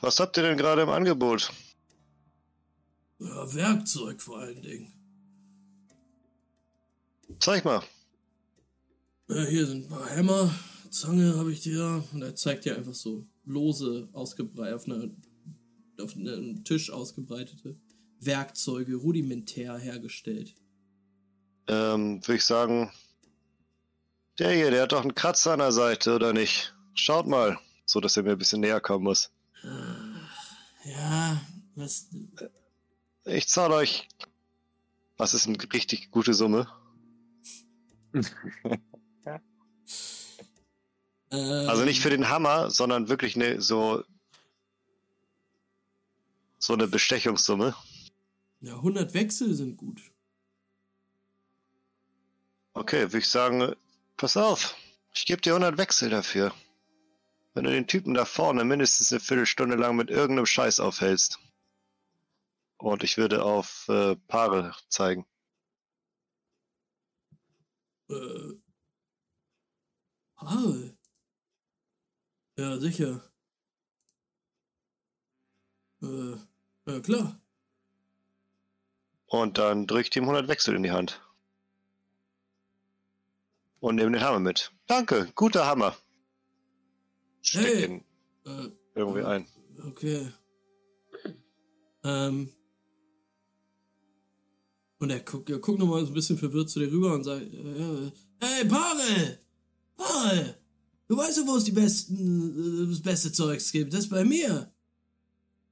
Was habt ihr denn gerade im Angebot? Ja, Werkzeug vor allen Dingen. Zeig mal. Ja, hier sind ein paar Hämmer, Zange habe ich dir. Und er zeigt dir einfach so lose, ausgebreitet, auf, einer, auf einem Tisch ausgebreitete Werkzeuge, rudimentär hergestellt. Ähm, würde ich sagen, der hier, der hat doch einen Kratzer an der Seite, oder nicht? Schaut mal, so dass er mir ein bisschen näher kommen muss. Ja, was. Ich zahle euch. Was ist eine richtig gute Summe? Ähm, Also nicht für den Hammer, sondern wirklich eine so so eine Bestechungssumme. Ja, 100 Wechsel sind gut. Okay, würde ich sagen, pass auf, ich gebe dir 100 Wechsel dafür. Wenn du den Typen da vorne mindestens eine Viertelstunde lang mit irgendeinem Scheiß aufhältst. Und ich würde auf äh, Paare zeigen. Äh. Haare. Ja, sicher. Äh, ja, klar. Und dann drücke ich ihm 100 Wechsel in die Hand. Und nehme den Hammer mit. Danke, guter Hammer. Steck Hey. Äh, irgendwie ein. okay. Ähm. Und er guckt, er guckt nochmal so ein bisschen verwirrt zu dir rüber und sagt, äh, hey, Parel! Parel! Du weißt doch, wo es die besten, äh, das beste Zeugs gibt. Das ist bei mir.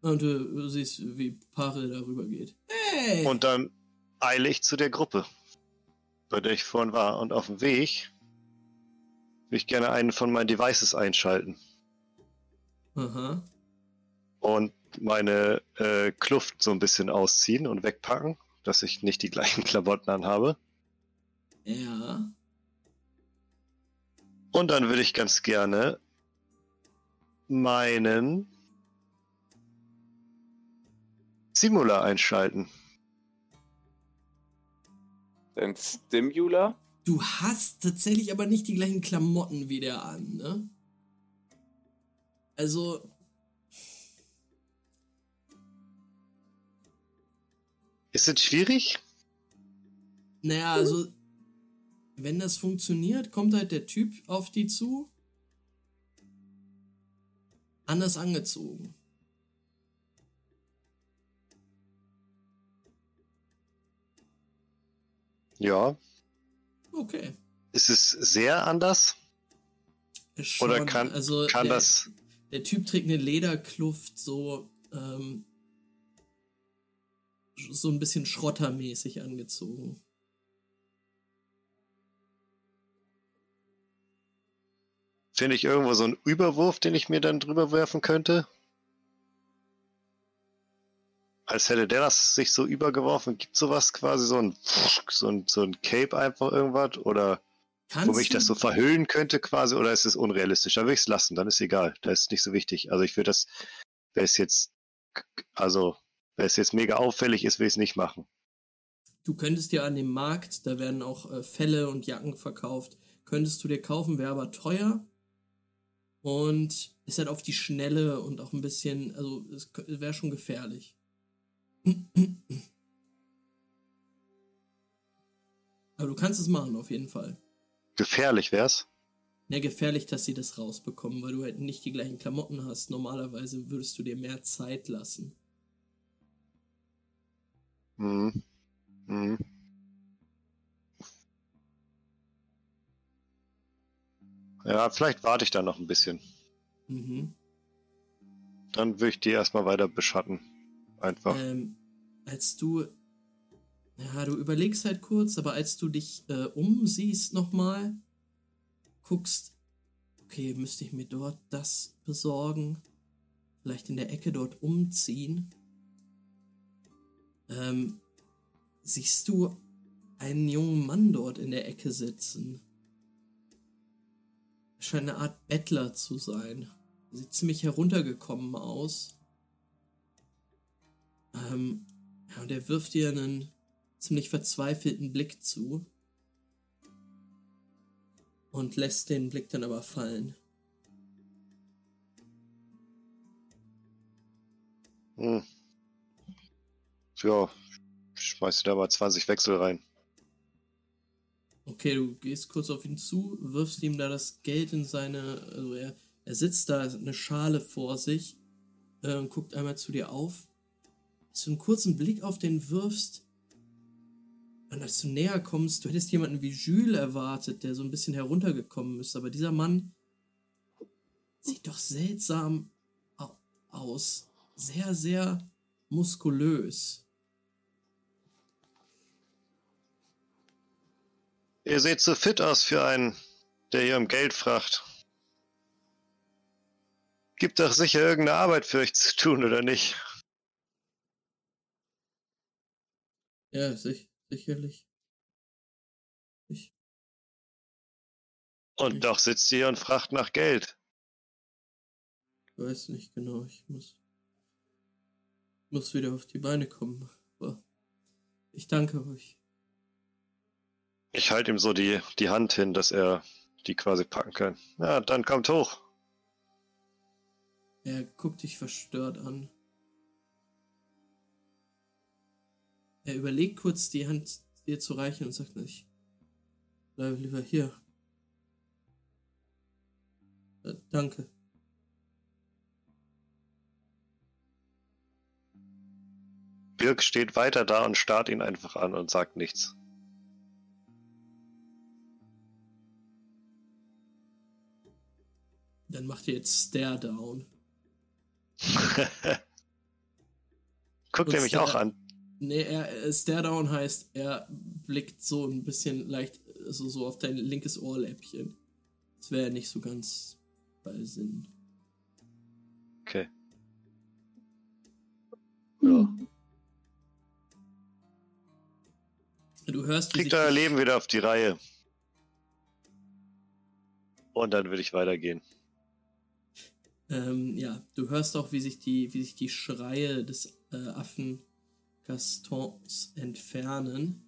Und du, du siehst, wie Parel darüber geht. Hey! Und dann eile ich zu der Gruppe, bei der ich vorhin war. Und auf dem Weg ich gerne einen von meinen Devices einschalten Aha. und meine äh, Kluft so ein bisschen ausziehen und wegpacken, dass ich nicht die gleichen Klamotten anhabe. Ja. Und dann würde ich ganz gerne meinen Simula einschalten. Dein Stimula? Du hast tatsächlich aber nicht die gleichen Klamotten wie der an, ne? Also. Ist es schwierig? Naja, also. Wenn das funktioniert, kommt halt der Typ auf die zu. Anders angezogen. Ja. Okay. Ist es sehr anders? Schon, Oder kann, also kann der, das. Der Typ trägt eine Lederkluft, so. Ähm, so ein bisschen schrottermäßig angezogen. Finde ich irgendwo so einen Überwurf, den ich mir dann drüber werfen könnte? Als hätte der das sich so übergeworfen. Gibt sowas quasi, so ein, so ein, so ein Cape einfach irgendwas? Oder Kannst womit ich das so verhüllen könnte quasi? Oder ist es unrealistisch? Dann würde ich es lassen, dann ist egal. Das ist nicht so wichtig. Also ich würde das, wäre es jetzt, also, wenn es jetzt mega auffällig ist, will ich es nicht machen. du könntest dir an dem Markt, da werden auch äh, Felle und Jacken verkauft, könntest du dir kaufen, wäre aber teuer und ist halt auf die Schnelle und auch ein bisschen, also es wäre schon gefährlich. Aber du kannst es machen, auf jeden Fall. Gefährlich wär's. Ja, gefährlich, dass sie das rausbekommen, weil du halt nicht die gleichen Klamotten hast. Normalerweise würdest du dir mehr Zeit lassen. Mhm. Mhm. Ja, vielleicht warte ich da noch ein bisschen. Mhm. Dann würde ich die erstmal weiter beschatten. Einfach. Ähm, als du. Ja, du überlegst halt kurz, aber als du dich äh, umsiehst nochmal, guckst, okay, müsste ich mir dort das besorgen? Vielleicht in der Ecke dort umziehen? Ähm, siehst du einen jungen Mann dort in der Ecke sitzen? Scheint eine Art Bettler zu sein. Sieht ziemlich heruntergekommen aus. Ähm, ja, und er wirft dir einen ziemlich verzweifelten Blick zu. Und lässt den Blick dann aber fallen. Hm. Ja, schmeiß dir da mal 20 Wechsel rein. Okay, du gehst kurz auf ihn zu, wirfst ihm da das Geld in seine. Also er, er sitzt da, eine Schale vor sich äh, und guckt einmal zu dir auf. Als du einen kurzen Blick auf den wirfst und als du näher kommst, du hättest jemanden wie Jules erwartet, der so ein bisschen heruntergekommen ist, aber dieser Mann sieht doch seltsam au- aus. Sehr, sehr muskulös. Ihr seht so fit aus für einen, der hier um Geld fragt. Gibt doch sicher irgendeine Arbeit für euch zu tun, oder nicht? Ja, sich, sicherlich. Ich, Und doch sitzt ihr hier und fragt nach Geld. weiß nicht genau, ich muss, muss wieder auf die Beine kommen. Aber ich danke euch. Ich halte ihm so die, die Hand hin, dass er die quasi packen kann. Ja, dann kommt hoch. Er guckt dich verstört an. Er überlegt kurz, die Hand dir zu reichen und sagt nicht. Bleib lieber hier. Äh, danke. Birk steht weiter da und starrt ihn einfach an und sagt nichts. Dann macht ihr jetzt Stare Down. Guckt er mich auch an. Nee, er, Stare Down heißt, er blickt so ein bisschen leicht so, so auf dein linkes Ohrläppchen. Das wäre nicht so ganz bei Sinn. Okay. Hm. Ja. Du hörst, Kriegt euer Leben wieder auf die Reihe. Und dann würde ich weitergehen. Ähm, ja, du hörst auch, wie sich die, wie sich die Schreie des äh, Affen Gastons entfernen.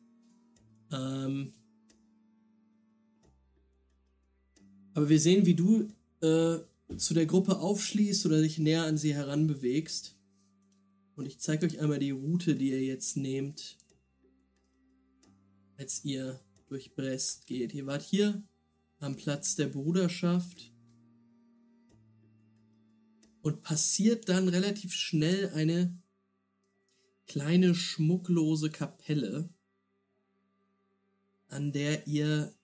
Ähm, aber wir sehen, wie du äh, zu der Gruppe aufschließt oder dich näher an sie heranbewegst. Und ich zeige euch einmal die Route, die ihr jetzt nehmt, als ihr durch Brest geht. Ihr wart hier am Platz der Bruderschaft und passiert dann relativ schnell eine kleine schmucklose Kapelle, an der ihr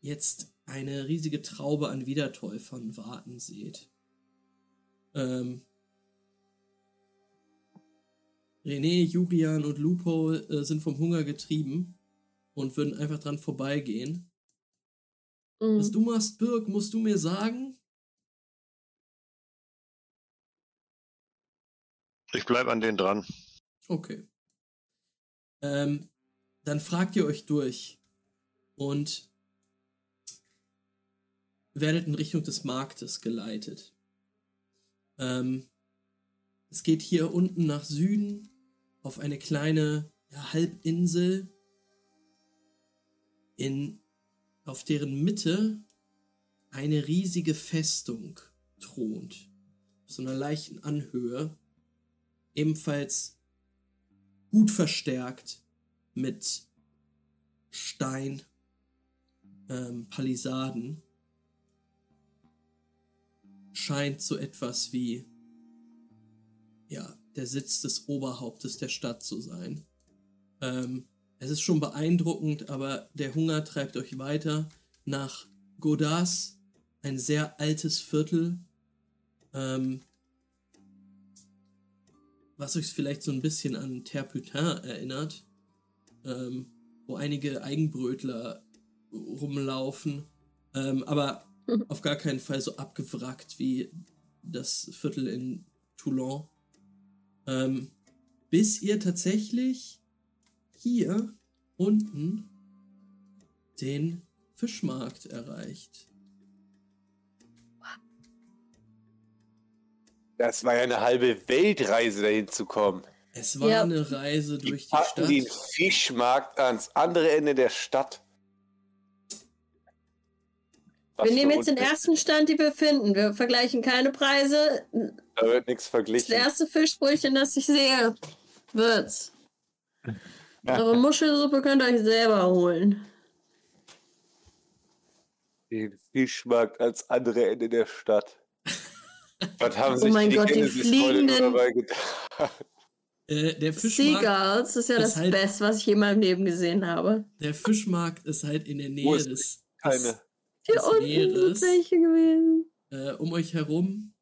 jetzt eine riesige Traube an Wiedertäufern warten seht. Ähm, René, Julian und Lupo äh, sind vom Hunger getrieben und würden einfach dran vorbeigehen. Mhm. Was du machst, Birg, musst du mir sagen? Ich bleib an denen dran. Okay. Ähm, dann fragt ihr euch durch und werdet in Richtung des Marktes geleitet. Ähm, es geht hier unten nach Süden auf eine kleine ja, Halbinsel, in, auf deren Mitte eine riesige Festung thront. Auf so einer leichten Anhöhe. Ebenfalls gut verstärkt mit Stein, ähm, Palisaden. Scheint so etwas wie, ja, der Sitz des Oberhauptes der Stadt zu sein. Ähm, es ist schon beeindruckend, aber der Hunger treibt euch weiter nach Godas, ein sehr altes Viertel, ähm, was euch vielleicht so ein bisschen an Terputin erinnert, ähm, wo einige Eigenbrötler rumlaufen, ähm, aber auf gar keinen Fall so abgewrackt wie das Viertel in Toulon. Ähm, bis ihr tatsächlich hier unten den Fischmarkt erreicht. Das war ja eine halbe Weltreise, dahin zu kommen. Es war Ja. eine Reise Die durch die packen Stadt. den Fischmarkt ans andere Ende der Stadt. Was Wir nehmen jetzt den ersten Stand, den wir finden. Wir vergleichen keine Preise. Da wird nichts Das verglichen. erste Fischbrötchen, das ich sehe, wird's. Eure Muschelsuppe könnt ihr euch selber holen. Den Fischmarkt ans andere Ende der Stadt. Was haben Oh sich mein die Gott, die fliegenden-? Äh, der Fischmarkt, Seagulls ist ja ist das halt- Beste, was ich je in meinem Leben gesehen habe. der Fischmarkt ist halt in der Nähe ist des, Keine. des Hier Des unten Meeres. sind welche gewesen. äh, um euch herum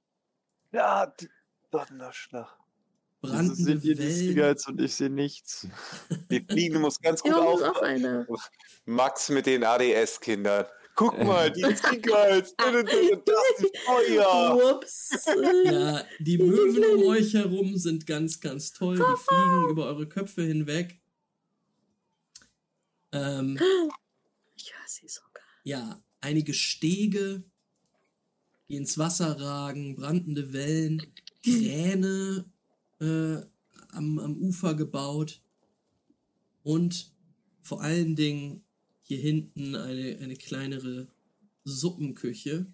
Ja, die Donnerschlag. Wieso brandende ihr die Wellen. Seagulls und ich sehe nichts? Die Fliegen muss ganz gut Hier oben ist auch auf. einer. Max mit den ADS-Kindern. Guck mal, die Seagulls. Das ist Feuer. Ups. Ja, die Möwen um euch herum sind ganz, ganz toll. Die fliegen über eure Köpfe hinweg. Ähm, Ich höre sie sogar. ja, einige Stege, die ins Wasser ragen, brandende Wellen, Kräne äh, am, am Ufer gebaut und vor allen Dingen hier hinten eine, eine kleinere Suppenküche.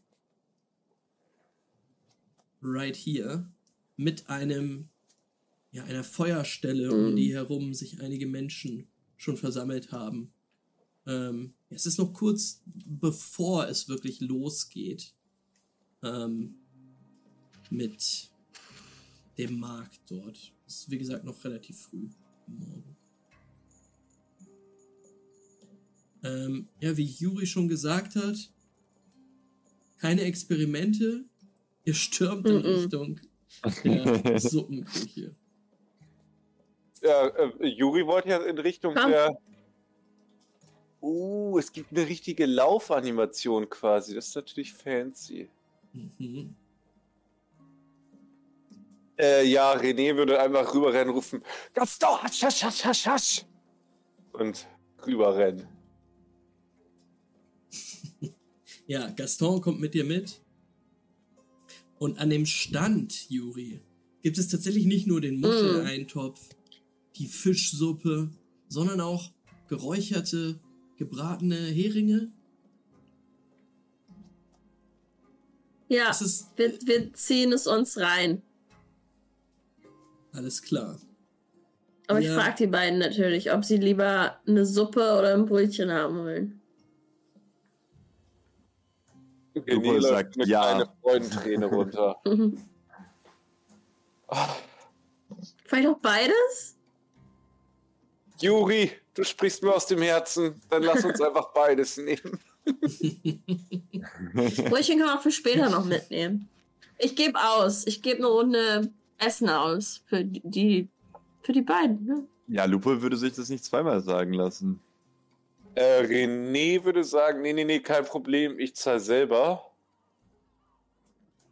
Right here. Mit einem, ja, einer Feuerstelle, um Mhm. die herum sich einige Menschen schon versammelt haben. Ähm, es ist noch kurz bevor es wirklich losgeht ähm, mit dem Markt dort. Es ist wie gesagt noch relativ früh am Morgen. Ähm, ja, wie Juri schon gesagt hat, keine Experimente. Ihr stürmt in Mhm. Richtung der Suppenküche. Ja, äh, Juri wollte ja in Richtung Komm. der. Uh, es gibt eine richtige Laufanimation quasi. Das ist natürlich fancy. Mhm. Äh, ja, René würde einfach rüberrennen rufen: Gaston, hasch, hasch, hasch, hasch, hasch. Und rüberrennen. Ja, Gaston kommt mit dir mit. Und an dem Stand, Juri, gibt es tatsächlich nicht nur den Muscheleintopf, die Fischsuppe, sondern auch geräucherte, gebratene Heringe. Ja, ist wir, wir ziehen es uns rein. alles klar. Aber ich Ja. frage die beiden natürlich, ob sie lieber eine Suppe oder ein Brötchen haben wollen. René sagt eine ja. kleine Freudenträne runter. Mhm. Vielleicht auch beides? Juri, du sprichst mir aus dem Herzen. Dann lass uns einfach beides nehmen. Brötchen kann man auch für später noch mitnehmen. Ich gebe aus. Ich gebe eine Runde Essen aus für die, für die beiden. Ne? Ja, Lupo würde sich das nicht zweimal sagen lassen. Äh, René würde sagen, nee, nee, nee, kein Problem, ich zahle selber.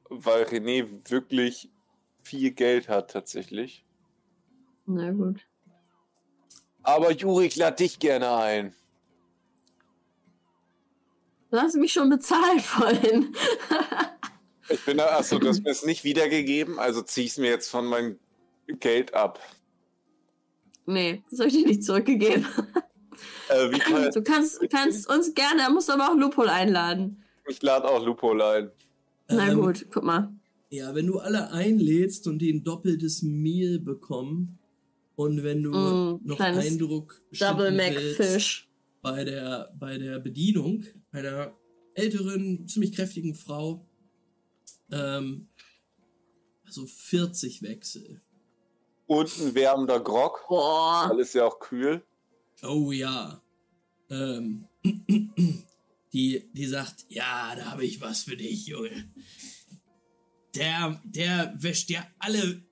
Weil René wirklich viel Geld hat tatsächlich. Na gut. Aber Juri, ich lade dich gerne ein. Du hast mich schon bezahlt vorhin. Ich bin da, achso, du hast mir es nicht wiedergegeben, also zieh ich es mir jetzt von meinem Geld ab. nee, das habe ich dir nicht zurückgegeben. Äh, wie teuer Du kannst, kannst uns gerne, musst aber auch Lupol einladen. Ich lade auch Lupol ein. Na Ähm, gut, guck mal. Ja, wenn du alle einlädst und die ein doppeltes Meal bekommen und wenn du Mm, noch Eindruck Double willst McFish. bei der, bei der Bedienung einer älteren, ziemlich kräftigen Frau, ähm, also 40 Wechsel. Und ein wärmender Grog. Boah. Alles ja auch kühl. Oh ja. Ähm, die, die sagt, ja, da habe ich was für dich, Junge. Der, der wäscht dir alle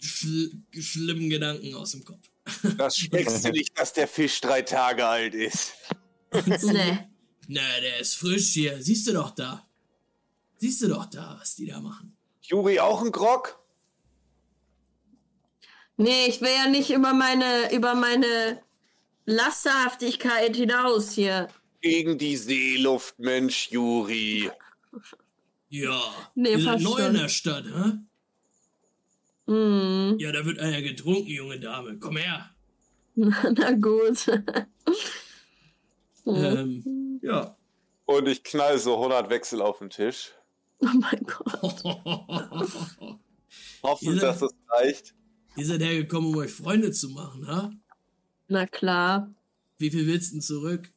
schl schlimmen Gedanken aus dem Kopf. Das schmeckst du nicht, dass der Fisch drei Tage alt ist. Nee. Na, der ist frisch hier. Siehst du doch da. Siehst du doch da, was die da machen. Juri, auch ein Grog? Nee, ich will ja nicht über meine, über meine Lasterhaftigkeit hinaus hier. Gegen die Seeluft, Mensch, Juri. Ja. Nee, fast neu schon. in der Stadt, hä? Hm. Ja, da wird einer getrunken, junge Dame. Komm her. Na gut. oh Ähm, ja. Und ich knall so 100 Wechsel auf den Tisch. mein Gott. Hoffen, Ihr dass es reicht. Ihr seid hergekommen, um euch Freunde zu machen, ha? Na klar. Wie viel willst du denn zurück?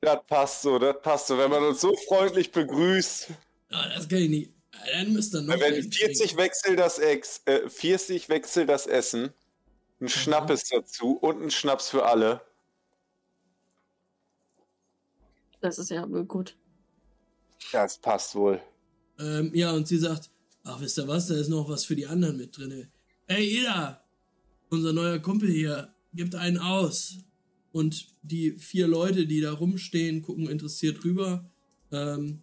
Das passt so, das passt so. Wenn man uns so freundlich begrüßt, Ah, das kann ich nicht. Ah, Dann müsst ihr noch. wenn einen 40 trinken. Wechsel das Ex, äh, 40 Wechsel das Essen, ein Schnappes dazu und ein Schnaps für alle. Das ist ja wohl gut. Das passt wohl. Ähm, ja, und sie sagt, ach, wisst ihr was, da ist noch was für die anderen mit drinne. Ey, Ida, unser neuer Kumpel hier, gibt einen aus. Und die vier Leute, die da rumstehen, gucken interessiert rüber, ähm,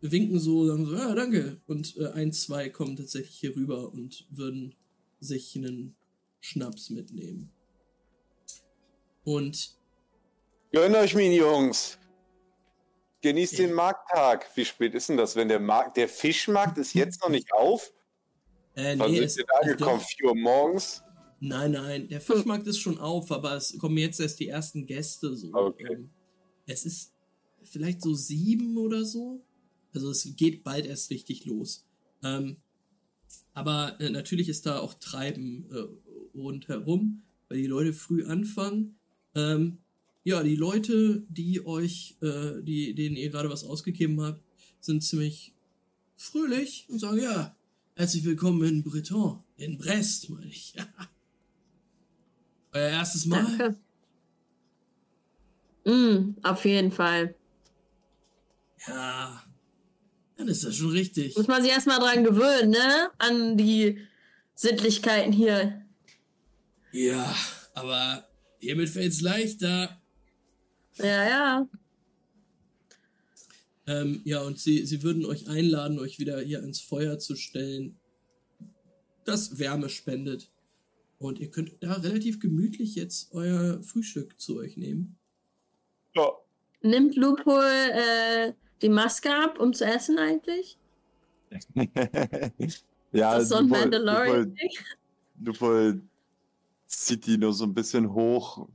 winken so, sagen so, ja, danke. Und äh, ein, zwei kommen tatsächlich hier rüber und würden sich einen Schnaps mitnehmen. Und Gönnt euch, meine Jungs. Genießt den Markttag. Wie spät ist denn das, wenn der Markt, der Fischmarkt ist jetzt noch nicht auf? Äh, Wann nee, sind wir da angekommen? dürfen- 4 Uhr morgens? Nein, nein, der Fischmarkt ist schon auf, aber es kommen jetzt erst die ersten Gäste. So. Okay. Ähm, es ist vielleicht so sieben oder so. Also es geht bald erst richtig los. Ähm, aber äh, natürlich ist da auch Treiben äh, rundherum, weil die Leute früh anfangen. Ähm, ja, die Leute, die euch, äh, die, denen ihr gerade was ausgegeben habt, sind ziemlich fröhlich und sagen, ja, herzlich willkommen in Breton, in Brest, meine ich. Euer erstes Mal? Danke. Mm, auf jeden Fall. Ja, dann ist das schon richtig. Muss man sich erstmal dran gewöhnen, ne? An die Sittlichkeiten hier. Ja, aber hiermit fällt's leichter. Ja, ja. Ähm, ja, und sie, sie würden euch einladen, euch wieder hier ans Feuer zu stellen, das Wärme spendet. Und ihr könnt da relativ gemütlich jetzt euer Frühstück zu euch nehmen. Ja. Nimmt Lupo äh, die Maske ab, um zu essen eigentlich? ja, das ist so ein Lupol- Mandalorian-Ding. Lupol zieht die nur so ein bisschen hoch.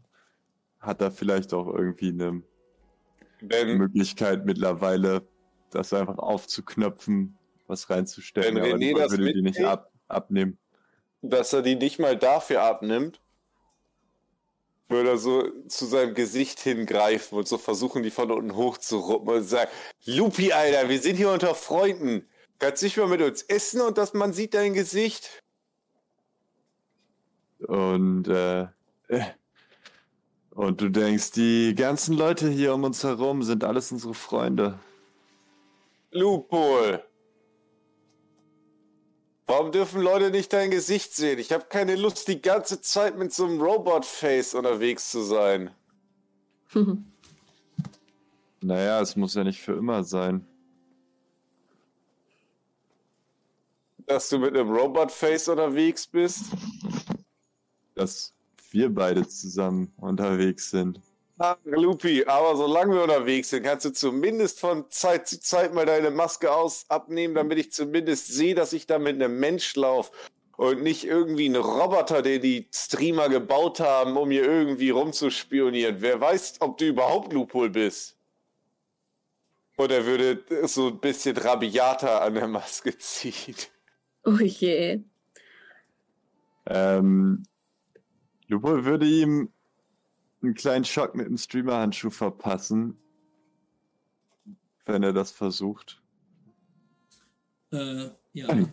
Hat da vielleicht auch irgendwie eine Wenn, Möglichkeit mittlerweile, das einfach aufzuknöpfen, was reinzustellen. Wenn René das würde die nicht ab, abnehmen. dass er die nicht mal dafür abnimmt, würde er so zu seinem Gesicht hingreifen und so versuchen, die von unten hochzuruppen und sagen, Lupi, Alter, wir sind hier unter Freunden. Kannst nicht mal mit uns essen und dass man sieht dein Gesicht? Und, äh, äh, und du denkst, die ganzen Leute hier um uns herum sind alles unsere Freunde. Lupol. Warum dürfen Leute nicht dein Gesicht sehen? Ich habe keine Lust, die ganze Zeit mit so einem Robot-Face unterwegs zu sein. Naja, es muss ja nicht für immer sein. dass du mit einem Robot-Face unterwegs bist? Dass wir beide zusammen unterwegs sind. Ah, Lupi, aber solange wir unterwegs sind, kannst du zumindest von Zeit zu Zeit mal deine Maske aus abnehmen, damit ich zumindest sehe, dass ich da mit einem Mensch laufe und nicht irgendwie ein Roboter, den die Streamer gebaut haben, um hier irgendwie rumzuspionieren. Wer weiß, ob du überhaupt Loophole bist. Und er würde so ein bisschen rabiater an der Maske ziehen. Oh je. Ähm, Lupo würde ihm einen kleinen Schock mit dem Streamer-Handschuh verpassen, wenn er das versucht. Äh, ja.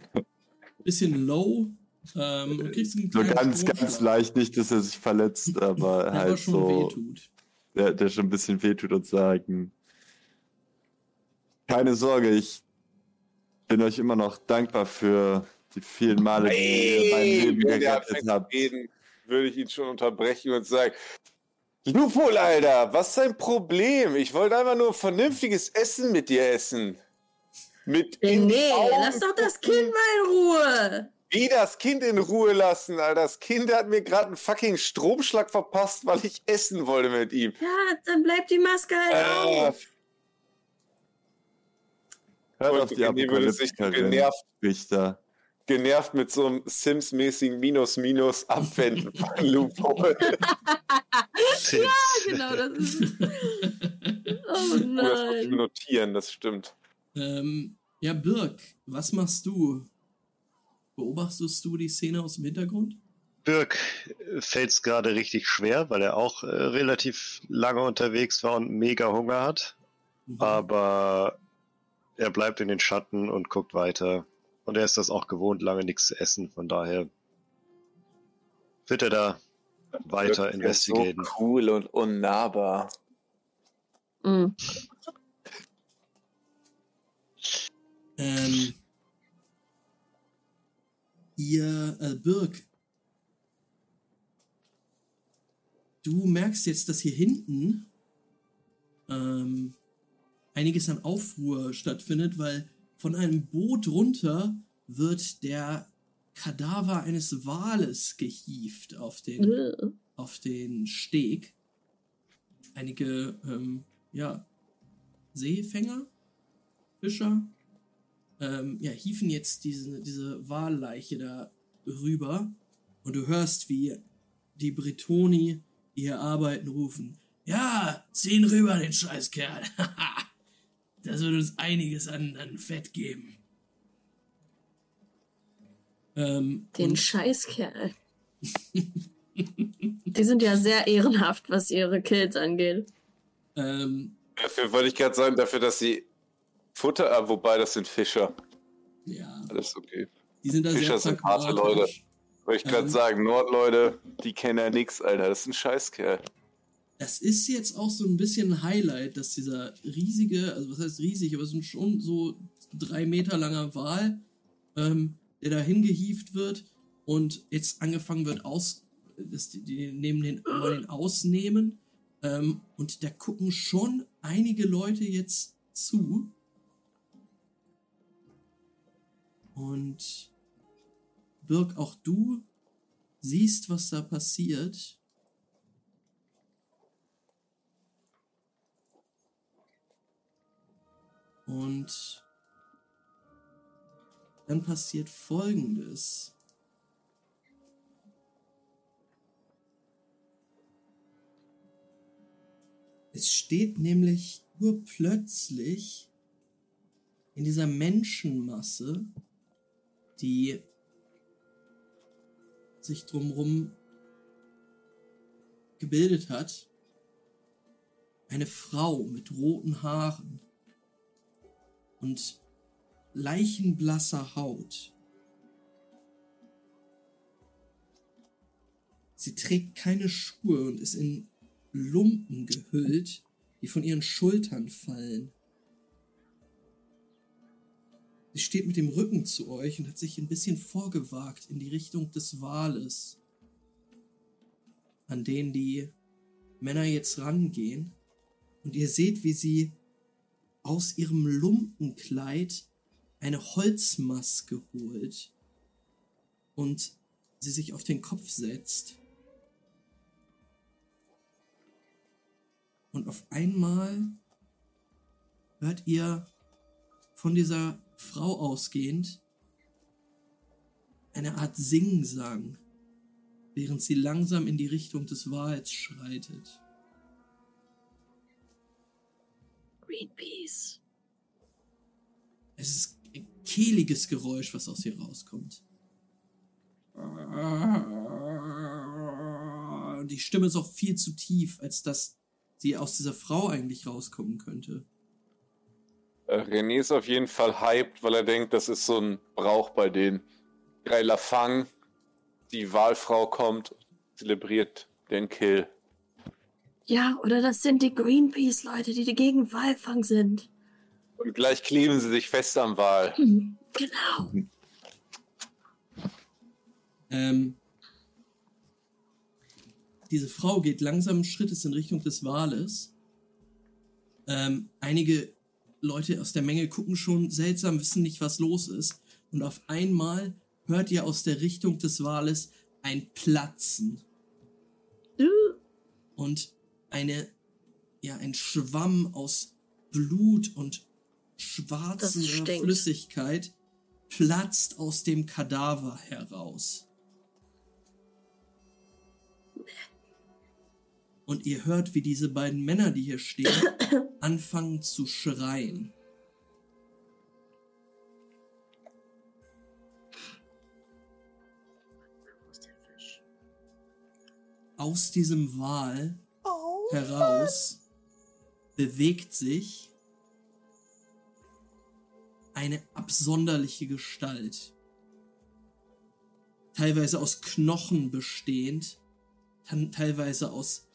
Bisschen low. Ähm, du kriegst einen So ganz, Stromschlag, ganz leicht, nicht, dass er sich verletzt, aber der halt schon so, wehtut. der, der schon ein bisschen wehtut und sagen, keine Sorge, ich bin euch immer noch dankbar für die vielen Male, die ihr mein Leben er gerettet habt. reden, würde ich ihn schon unterbrechen und sagen, Lupol, Alter, was ist dein Problem? Ich wollte einfach nur vernünftiges Essen mit dir essen. Mit Nee, Augen lass doch das. Kind mal in Ruhe. Wie das Kind in Ruhe lassen, Alter. Das Kind hat mir gerade einen fucking Stromschlag verpasst, weil ich essen wollte mit ihm. Ja, dann bleibt die Maske halt Äh, auf. Hört auf die René würde sich genervt- Richter. Genervt mit so einem Sims-mäßigen Minus-Minus abwenden. Sims. Genau, das ist. Oh Oh, das muss ich mir nein. notieren, das stimmt. Ähm, ja, Birk, was machst du? Beobachtest du die Szene aus dem Hintergrund? Birk fällt es gerade richtig schwer, weil er auch äh, relativ lange unterwegs war und mega Hunger hat. Mhm. Aber er bleibt in den Schatten und guckt weiter. Und er ist das auch gewohnt, lange nichts zu essen. Von daher wird er da weiter Wirkt investigieren. So cool und unnahbar. Mhm. Ähm, ihr, äh, Birk, du merkst jetzt, dass hier hinten ähm, einiges an Aufruhr stattfindet, weil von einem Boot runter wird der Kadaver eines Wales gehievt auf den auf den Steg. Einige, ähm, ja, Seefänger, Fischer, ähm, ja, hieven jetzt diese, diese Walleiche da rüber und du hörst, wie die Bretoni, hier arbeiten, rufen, ja, zieh ihn rüber, den Scheißkerl. das wird uns einiges an, an Fett geben. Ähm, Den Scheißkerl. Die sind ja sehr ehrenhaft, was ihre Kills angeht. ähm, Dafür wollte ich gerade sagen, dafür, dass sie Futter, ah, wobei das sind Fischer. ja, Alles okay. die sind da Fischer sehr sind harte pragmatisch. Wollte ich gerade Ähm. sagen, Nordleute, die kennen ja nix, Alter. Das ist ein Scheißkerl. Das ist jetzt auch so ein bisschen ein Highlight, dass dieser riesige, also was heißt riesig, aber es ist schon so drei Meter langer Wal, ähm, der da hingehieft wird und jetzt angefangen wird aus, dass die, die nehmen den, wollen den ausnehmen ähm, und da gucken schon einige Leute jetzt zu. Und Birk, auch du siehst, was da passiert. Und dann passiert Folgendes. Es steht nämlich urplötzlich in dieser Menschenmasse, die sich drumherum gebildet hat, eine Frau mit roten Haaren und leichenblasser Haut. Sie trägt keine Schuhe und ist in Lumpen gehüllt, die von ihren Schultern fallen. Sie steht mit dem Rücken zu euch und hat sich ein bisschen vorgewagt in die Richtung des Wales, an den die Männer jetzt rangehen. Und ihr seht, wie sie aus ihrem Lumpenkleid eine Holzmaske holt und sie sich auf den Kopf setzt. Und auf einmal hört ihr von dieser Frau ausgehend eine Art Singsang, während sie langsam in die Richtung des Wals schreitet. Greenpeace. Es ist ein kehliges Geräusch, was aus ihr rauskommt. Und die Stimme ist auch viel zu tief, als dass sie aus dieser Frau eigentlich rauskommen könnte. Äh, René ist auf jeden Fall hyped, weil er denkt, das ist so ein Brauch bei denen. Drei Lafang, die Wahlfrau kommt, zelebriert den Kill. Ja, oder das sind die Greenpeace-Leute, die gegen Walfang sind. Und gleich kleben sie sich fest am Wal. Hm, genau. Ähm, diese Frau geht langsam Schrittes in Richtung des Wales. Ähm, einige Leute aus der Menge gucken schon seltsam, wissen nicht, was los ist. Und auf einmal hört ihr aus der Richtung des Wales ein Platzen. Und eine, ja, ein Schwamm aus Blut und schwarzer. Flüssigkeit platzt aus dem Kadaver heraus. Und ihr hört, wie diese beiden Männer, die hier stehen, anfangen zu schreien. Aus diesem Wal heraus bewegt sich eine absonderliche Gestalt. Teilweise aus Knochen bestehend, teilweise aus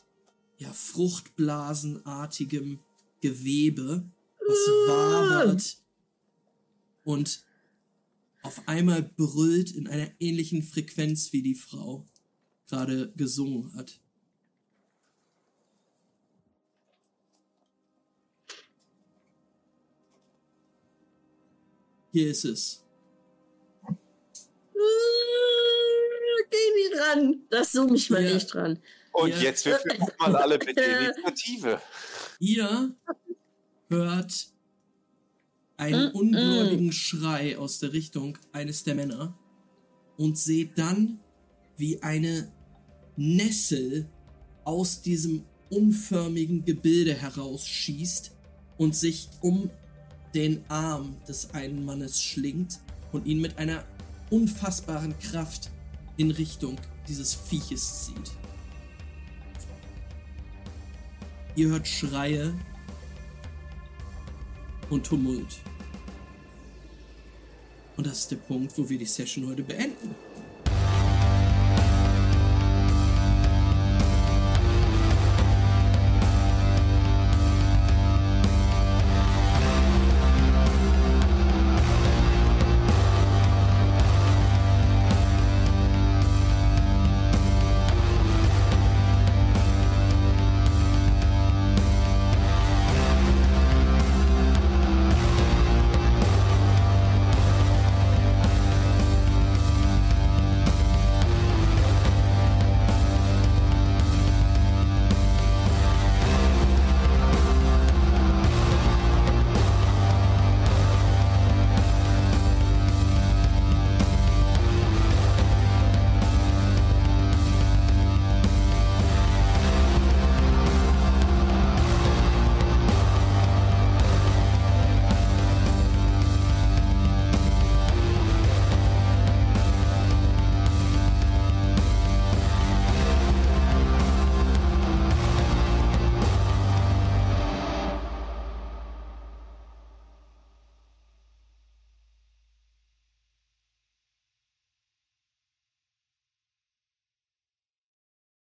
ja, fruchtblasenartigem Gewebe, was wabert und auf einmal brüllt in einer ähnlichen Frequenz wie die Frau gerade gesungen hat. Hier ist es. Geh nicht ran. Das zoom ich mal Ja. nicht dran. Und Ja. jetzt wir führen mal alle bitte Initiative. Ihr hört einen Mm, ungläubigen Schrei aus der Richtung eines der Männer und seht dann, wie eine Nessel aus diesem unförmigen Gebilde herausschießt und sich um den Arm des einen Mannes schlingt und ihn mit einer unfassbaren Kraft in Richtung dieses Vieches zieht. Ihr hört Schreie und Tumult. Und das ist der Punkt, wo wir die Session heute beenden.